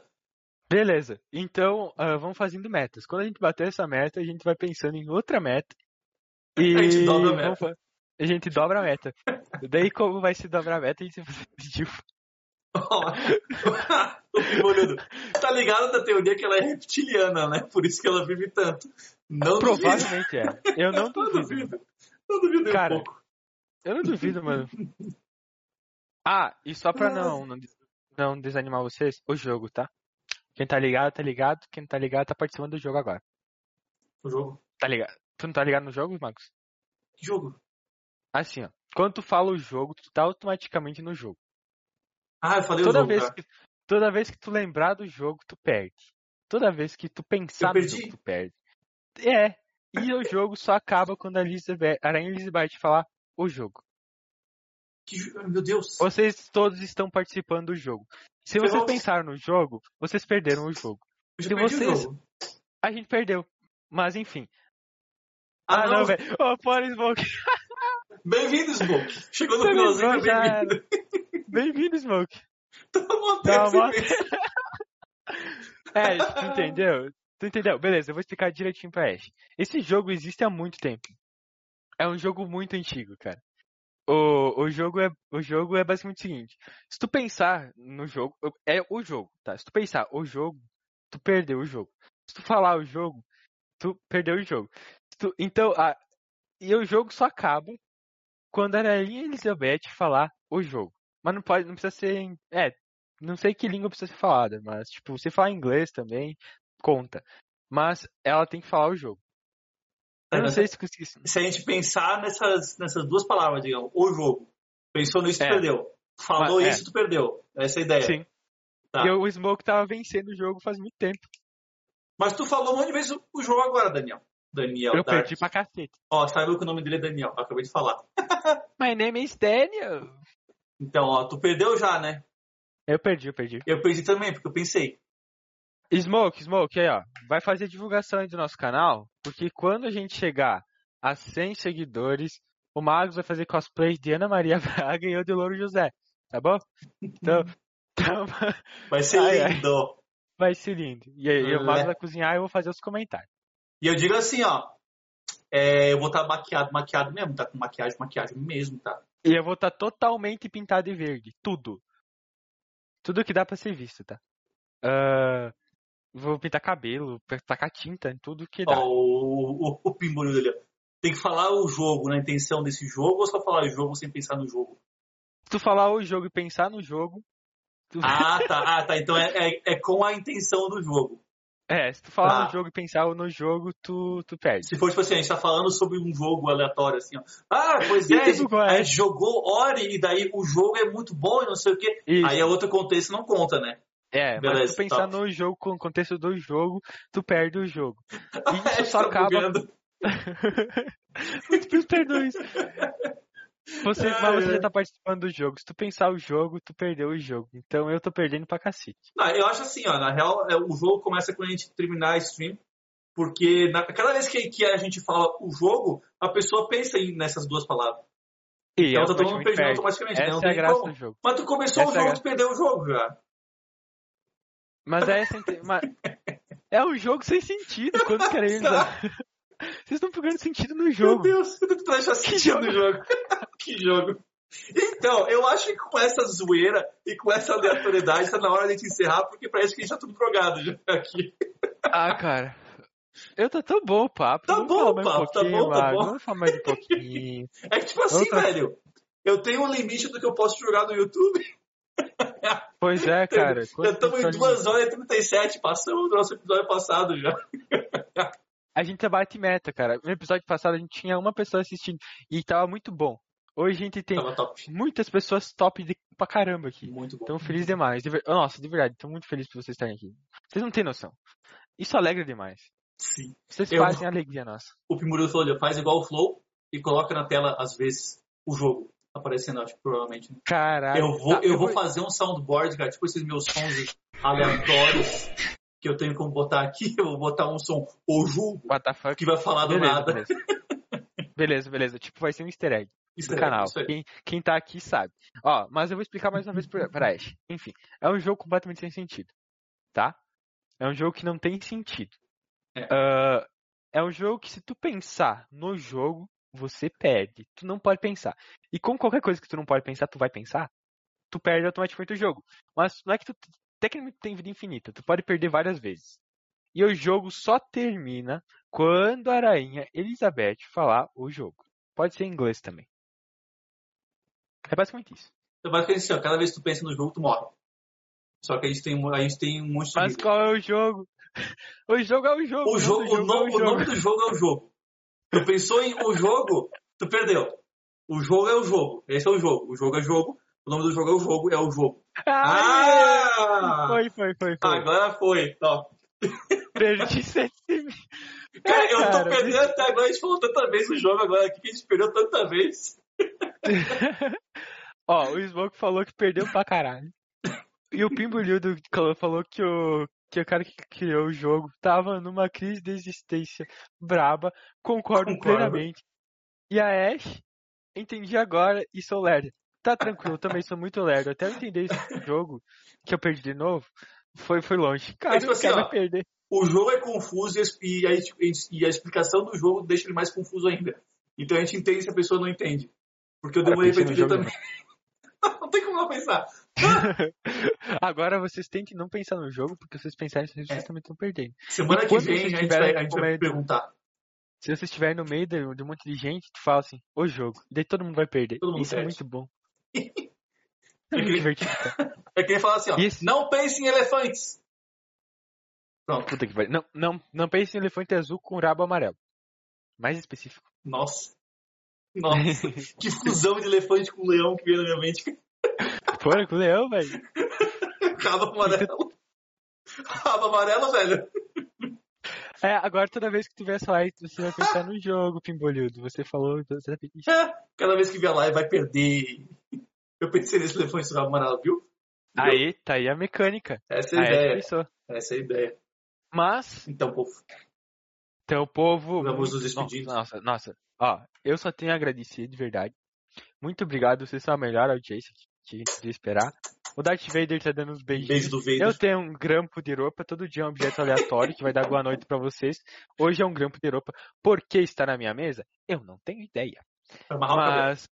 Beleza. Então, ah, vamos fazendo metas. Quando a gente bater essa meta, a gente vai pensando em outra meta. E A gente dobra a meta. vamos A gente dobra a meta. Daí, como vai se dobrar a meta, a gente vai [LAUGHS] fazer [LAUGHS] o Pimolhudo. Tá ligado da teoria que ela é reptiliana, né? Por isso que ela vive tanto. Não duvido. Provavelmente é. Eu não [LAUGHS] Não duvido. duvido. Não duvido Cara, um pouco. Eu não duvido, mano. [LAUGHS] Ah, e só pra não, não, não desanimar vocês, o jogo, tá? Quem tá ligado, tá ligado. Quem não tá ligado, tá participando do jogo agora. O jogo. Tá ligado? Tu não tá ligado no jogo, Marcos? Que jogo? Assim, ó. Quando tu fala o jogo, tu tá automaticamente no jogo. Ah, eu falei o Toda jogo, vez, tá? que, toda vez que tu lembrar do jogo, tu perde. Toda vez que tu pensar no jogo, tu perde. É. E o jogo só acaba quando a Elizabeth, a Rainha Elizabeth falar o jogo. Que Meu Deus. Vocês todos estão participando do jogo. Se Ferrou. vocês pensaram no jogo, vocês perderam o jogo. Se perdi o vocês- jogo. A gente perdeu. Mas enfim. Ah, Ah, não. velho. Ô, fora Smoke. Bem-vindo, Smoke. Chegou no finalzinho, bem-vindo. Bem-vindo, Smoke. [LAUGHS] Sem ver. [LAUGHS] É, tu entendeu? Tu entendeu? Beleza, eu vou explicar direitinho pra Ash. Esse jogo existe há muito tempo. É um jogo muito antigo, cara. O, o, jogo é, o jogo é basicamente o seguinte. Se tu pensar no jogo, é o jogo, tá? Se tu pensar o jogo, tu perdeu o jogo. Se tu falar o jogo, tu perdeu o jogo. Tu- então, a, e o jogo só acaba quando a Rainha Elizabeth falar o jogo. Mas não pode, não precisa ser, em- é, não sei que língua precisa ser falada, mas tipo, se falar inglês também, conta. Mas ela tem que falar o jogo. Eu não Mas sei se consegui. Se a gente pensar nessas, nessas duas palavras, digamos, o jogo. Pensou nisso, tu É. perdeu. Falou Mas- é. isso, tu perdeu. Essa é a ideia. Sim. Tá. E o Smoke tava vencendo o jogo faz muito tempo. Mas tu falou um monte de vezes o- o jogo agora, Daniel. Daniel eu Dark. perdi pra cacete. Ó, saiba que o nome dele é Daniel. Acabei de falar. [LAUGHS] My name is Daniel. Então, ó, tu perdeu já, né? Eu perdi, eu perdi. Eu perdi também, porque eu pensei. Smoke, Smoke, aí ó. Vai fazer divulgação aí do nosso canal, porque quando a gente chegar a 100 seguidores, o Magos vai fazer cosplay de Ana Maria [LAUGHS] Braga e eu de Louro José. Tá bom? Então, [LAUGHS] então Vai ser Ai, ai. lindo. vai ser lindo. E aí, o. Magos vai cozinhar e eu vou fazer os comentários. E eu digo assim, ó. é, eu vou estar maquiado, maquiado mesmo, tá? Com maquiagem, maquiagem mesmo, tá? E eu vou estar totalmente pintado de verde. Tudo. Tudo que dá pra ser visto, tá? Ah, vou pintar cabelo, tacar tinta em tudo que dá. Ó, o, o, o pimbolho dele. Tem que falar o jogo, na intenção desse jogo, ou só falar o jogo sem pensar no jogo? Se tu falar o jogo e pensar no jogo, tu... Ah, tá. Ah, tá. Então é, é, é com a intenção do jogo. É, se tu falar Tá. no jogo e pensar no jogo, tu, tu perde. Se for, tipo assim, a gente tá falando sobre um jogo aleatório, assim, ó. Ah, pois [LAUGHS] é, a gente, é? a gente jogou Ori e daí o jogo é muito bom e não sei o quê. Isso. Aí é outro contexto não conta, né? É, mas Beleza, se tu pensar tá. no jogo, com o contexto do jogo, tu perde o jogo. [LAUGHS] E Tá isso só acaba. bugando. [LAUGHS] Múltiplos perdões. Você, Ai, mas você já tá participando do jogo. Se tu pensar o jogo, tu perdeu o jogo. Então eu tô perdendo pra cacete. Não, eu acho assim, ó, na real, é, o jogo começa quando a gente terminar a stream, porque na, cada vez que, que a gente fala o jogo, a pessoa pensa em, nessas duas palavras. E Então tá todo mundo perdendo perde. automaticamente, né? Essa Não é a graça como. do jogo. Mas tu começou Essa o é jogo, graça. tu perdeu o jogo já. Mas é essa mas é um jogo sem sentido quando querem [LAUGHS] usar. [LAUGHS] Vocês estão pegando sentido no Meu jogo. Deus, eu tô achando Que sentido jogo? no jogo. [LAUGHS] que jogo. Então, eu acho que com essa zoeira e com essa aleatoriedade tá na hora de gente encerrar, porque parece que a gente tá tudo drogado já aqui. Ah, cara. Eu tô tão bom o papo. Tá bom o mais um papo, tá bom, tá bom. Vamos falar mais um pouquinho. [LAUGHS] É que, tipo assim, Outra- velho, eu tenho um limite do que eu posso jogar no YouTube. [LAUGHS] Pois é, cara. Já estamos em pessoas- 2 horas e 37, passamos do nosso episódio passado já. A gente bate meta, cara. No episódio passado a gente tinha uma pessoa assistindo e tava muito bom. Hoje a gente tem muitas pessoas top de, pra caramba aqui. Muito bom. Então feliz demais. De ver- Nossa, de verdade, tô muito feliz por vocês estarem aqui. Vocês não têm noção. Isso alegra demais. Sim. Vocês Eu- fazem a alegria nossa. O Pimurilo falou, olha, faz igual o Flow e coloca na tela, às vezes, o jogo aparecendo, acho que provavelmente. né? Caralho. Eu vou, Tá, eu vou fazer um soundboard, cara, tipo esses meus sons aleatórios que eu tenho como botar aqui. [LAUGHS] Eu vou botar um som o jogo que vai falar do Beleza, nada. beleza. beleza, beleza. Tipo, vai ser um easter egg Isso do aí, canal. aí. Quem, quem tá aqui sabe. Ó, mas eu vou explicar mais uma vez pra, pra Ash. Enfim, é um jogo completamente sem sentido. Tá? É um jogo que não tem sentido. É. Ah, é um jogo que se tu pensar no jogo, você perde. Tu não pode pensar. E com qualquer coisa que tu não pode pensar, tu vai pensar, tu perde automaticamente o jogo. Mas não é que tu tecnicamente tem vida infinita. Tu pode perder várias vezes. E o jogo só termina quando a rainha Elizabeth falar o jogo. Pode ser em inglês também. É basicamente isso. Então, basicamente assim, ó, cada vez que tu pensa no jogo, tu morre. Só que a gente tem, um- a gente tem um monte de Mas vida. qual é o jogo? [LAUGHS] O jogo é o jogo. O, jogo, o, nome nome, do o nome do jogo é o jogo. Tu pensou em o jogo, tu perdeu. O jogo é o jogo. Esse é o jogo. O jogo é jogo. O nome do jogo é o jogo, é o jogo. Ah! Ah! Foi, foi, foi, foi. Agora foi. Ó. Perdi [LAUGHS] 7 Cara, É, eu tô perdendo até agora. A gente falou tanta vez o jogo agora aqui que a gente perdeu tanta vez. [LAUGHS] Ó, o Smoke falou que perdeu pra caralho. E o Pimbulildo falou que o, que o cara que criou o jogo tava numa crise de existência braba. Concordo, Concordo. plenamente. E a Ash, entendi agora e sou lerdo. Tá tranquilo, também sou muito lerdo. Até eu entender esse [LAUGHS] jogo, que eu perdi de novo, foi, foi longe. Cara, tipo o assim, ó. vai perder. O jogo é confuso e a, e a- explicação do jogo deixa ele mais confuso ainda. Então a gente entende se a pessoa não entende. Porque eu demorei pra entender também. [LAUGHS] não tem como não pensar. [LAUGHS] Agora vocês têm que não pensar no jogo, porque se vocês pensarem, vocês É. também estão perdendo. Semana que vem a gente vai, a gente vai comendo- perguntar. Se você estiver no meio de, de um monte de gente, tu fala assim, o jogo. Daí todo mundo vai perder. Mundo Isso é perde. muito bom. [LAUGHS] É muito divertido, cara. Eu queria falar assim, ó. Esse- Não pense em elefantes. Pronto. Puta que vai. Não, não, não pense em elefante azul com rabo amarelo. Mais específico. Nossa. Nossa. [LAUGHS] que fusão de elefante com leão que veio na minha mente. Porra, com leão, velho. Rabo amarelo. Rabo amarelo, velho. É, agora toda vez que tiver essa live, você vai pensar no jogo, Pimbolhudo. Você falou, então você. É, Cada vez que vier lá, vai perder. Eu pensei nesse elefante com rabo amarelo, viu? Aí, tá aí a mecânica. Essa é a Aí ideia. Essa é a ideia. Mas, Então, povo. Então, povo. Vamos nos. Nossa, nossa. Ó, eu só tenho a agradecer, de verdade. Muito obrigado, vocês são a melhor audiência que a gente podia esperar. O Darth Vader tá dando uns beijinhos. Beijo do Vader. Eu tenho um grampo de roupa, todo dia é um objeto aleatório que vai dar boa noite pra vocês. Hoje é um grampo de roupa. Por que está na minha mesa? Eu não tenho ideia. Mas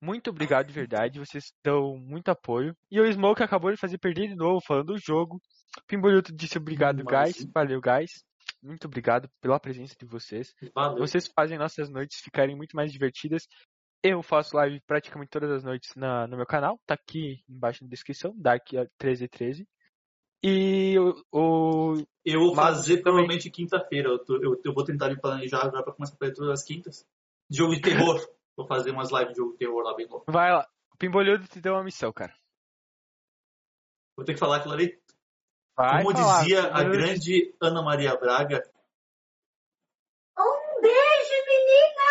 muito obrigado de verdade, vocês dão muito apoio. E o Smoke acabou de fazer perder de novo falando do jogo. Pimboluto disse obrigado, Mas- guys. Valeu, guys. Muito obrigado pela presença de vocês. Valeu. Vocês fazem nossas noites ficarem muito mais divertidas. Eu faço live praticamente todas as noites na, no meu canal. Tá aqui embaixo na descrição, Dark1313. E o, o- Eu vou fazer provavelmente quinta-feira. Eu, eu, eu vou tentar me planejar agora pra começar a fazer todas as quintas. Jogo de terror. [LAUGHS] vou fazer umas lives de jogo de terror lá bem louco. vai lá. O Pimboludo te deu uma missão, cara. Vou ter que falar aquilo ali. Vai Como falar. dizia a grande Ana Maria Braga, Um beijo, menina!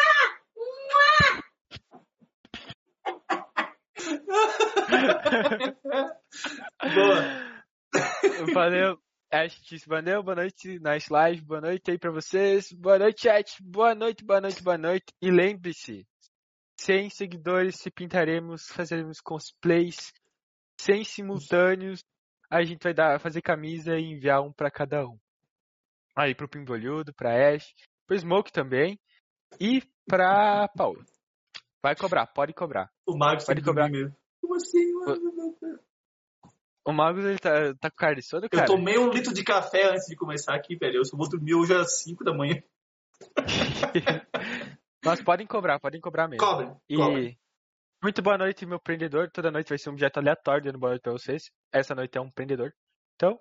[LAUGHS] [LAUGHS] boa. Valeu. Ash disse, valeu, boa noite, nice live, boa noite aí pra vocês. Boa noite, chat. Boa noite, boa noite, boa noite. E lembre-se, 100 seguidores se pintaremos, fazeremos cosplays, 100 simultâneos, a gente vai dar, fazer camisa e enviar um pra cada um. Aí pro Pimbolhudo, pra Ash, pro Smoke também e pra Paula. Vai cobrar, pode cobrar. O Marcos tem Pode cobrar. mesmo. Como assim? O Magus, ele tá, tá com cara de sono, Eu cara? tomei um litro de café antes de começar aqui, velho. Eu só vou dormir hoje às 5 da manhã. [LAUGHS] Mas podem cobrar, podem cobrar mesmo. Cobre, E cobre. muito boa noite, meu prendedor. Toda noite vai ser um objeto aleatório dando boa noite pra vocês. Essa noite é um prendedor. Então,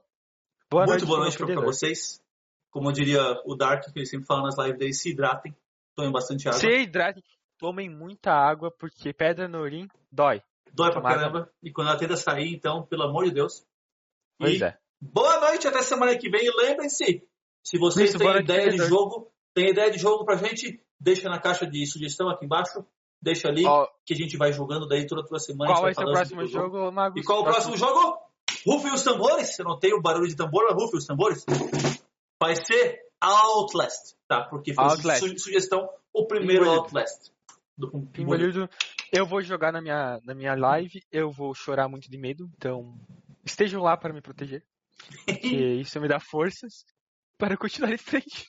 boa Muito noite, boa meu noite prendedor. vocês. Como diria o Dark, que ele sempre fala nas lives dele, se hidratem. Tomem bastante água. Se hidratem, tomem muita água, porque pedra no urim dói. Dói pra caramba. E quando ela tenta sair, então, pelo amor de Deus. Pois e é. boa noite, até semana que vem. E lembrem-se, se vocês Isso, têm boa ideia de jogo, tem ideia de jogo pra gente, deixa na caixa de sugestão aqui embaixo. Deixa ali, Ó, que a gente vai jogando daí toda, toda semana. qual vai ser o próximo sobre jogo, Magus? E qual o próximo jogo? Rufem os tambores. Eu não tenho barulho de tambor, mas rufem os tambores. Vai ser Outlast, tá? Porque foi Outlast. su- sugestão o primeiro. Outlast. Do eu vou jogar na minha, na minha live, eu vou chorar muito de medo, então estejam lá para me proteger. Porque [LAUGHS] isso me dá forças para continuar em frente.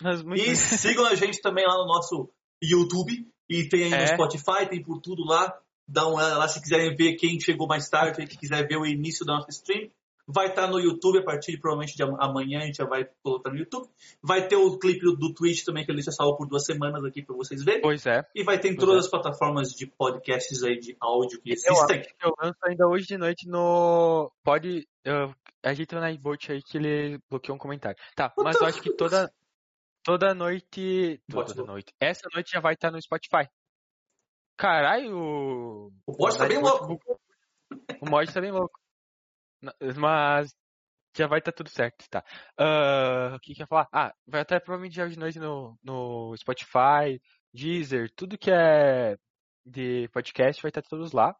Mas muito E sigam a gente também lá no nosso YouTube. E tem aí no É. Spotify, tem por tudo lá. Dá uma lá se quiserem ver quem chegou mais tarde, quem quiser ver o início da nossa stream. Vai estar no YouTube a partir provavelmente de amanhã, a gente já vai colocar no YouTube. Vai ter o clipe do, Twitch também, que ele já salvo por duas semanas aqui para vocês verem. Pois é. E vai ter em todas é. as plataformas de podcasts aí de áudio que Eu existem. acho que eu lanço ainda hoje de noite no. Pode. Uh, ajeita o Nightbot aí que ele bloqueou um comentário. Tá, mas eu acho que toda. Toda noite. Toda noite. Essa noite já vai estar no Spotify. Caralho, o. O bot tá bem louco. O mod tá bem louco. Mas. Já vai estar tudo certo, tá? Ah, o que que eu ia falar? Ah, vai estar provavelmente já de noite no, no Spotify, Deezer, tudo que é de podcast vai estar todos lá.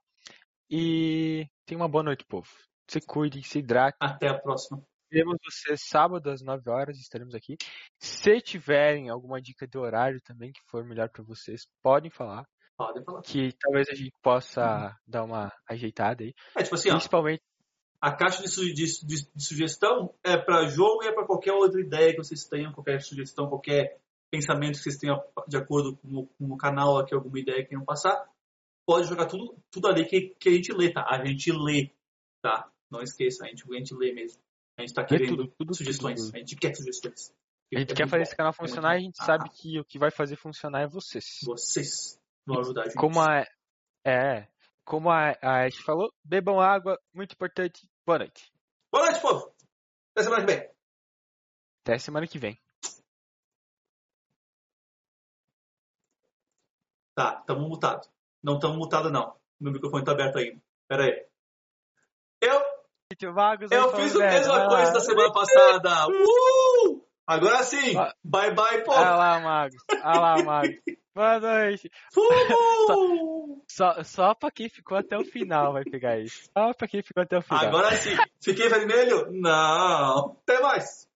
E tenha uma boa noite, povo. Se cuide, se hidrate. Até a próxima. Veremos você sábado às 9 horas, estaremos aqui. Se tiverem alguma dica de horário também que for melhor para vocês, podem falar. Podem falar. Que talvez a gente possa dar uma ajeitada aí. É tipo assim, ó. Principalmente. A caixa de, su- de- de- de sugestão é para jogo e é para qualquer outra ideia que vocês tenham, qualquer sugestão, qualquer pensamento que vocês tenham de acordo com o, com o canal aqui, alguma ideia que queiram passar. Pode jogar tudo, tudo ali que, que a gente lê, tá? A gente lê, tá? Não esqueça, a gente, a gente lê mesmo. A gente tá querendo tudo, tudo, sugestões. tudo. A gente quer sugestões. A gente É quer fazer bom. esse canal É funcionar e a gente Ah, sabe que o que vai fazer funcionar é vocês. Vocês vão ajudar a gente. Como a. É. Como a, a Ash falou, bebam água, muito importante. Boa noite. Boa noite, povo! Até semana que vem. Até semana que vem. Tá, tamo mutado. Não tamo mutado, não. Meu microfone tá aberto ainda. Pera aí. Eu Eu fiz a mesma coisa da semana passada. Uh! Agora sim. Ah. Bye bye, povo. Ah lá, Magos. Ah lá, Magos. [LAUGHS] Boa noite. Fumo! [LAUGHS] Só, só pra quem ficou até o final vai pegar isso. Só pra quem ficou até o final. Agora sim. Fiquei vermelho? Não. Até mais.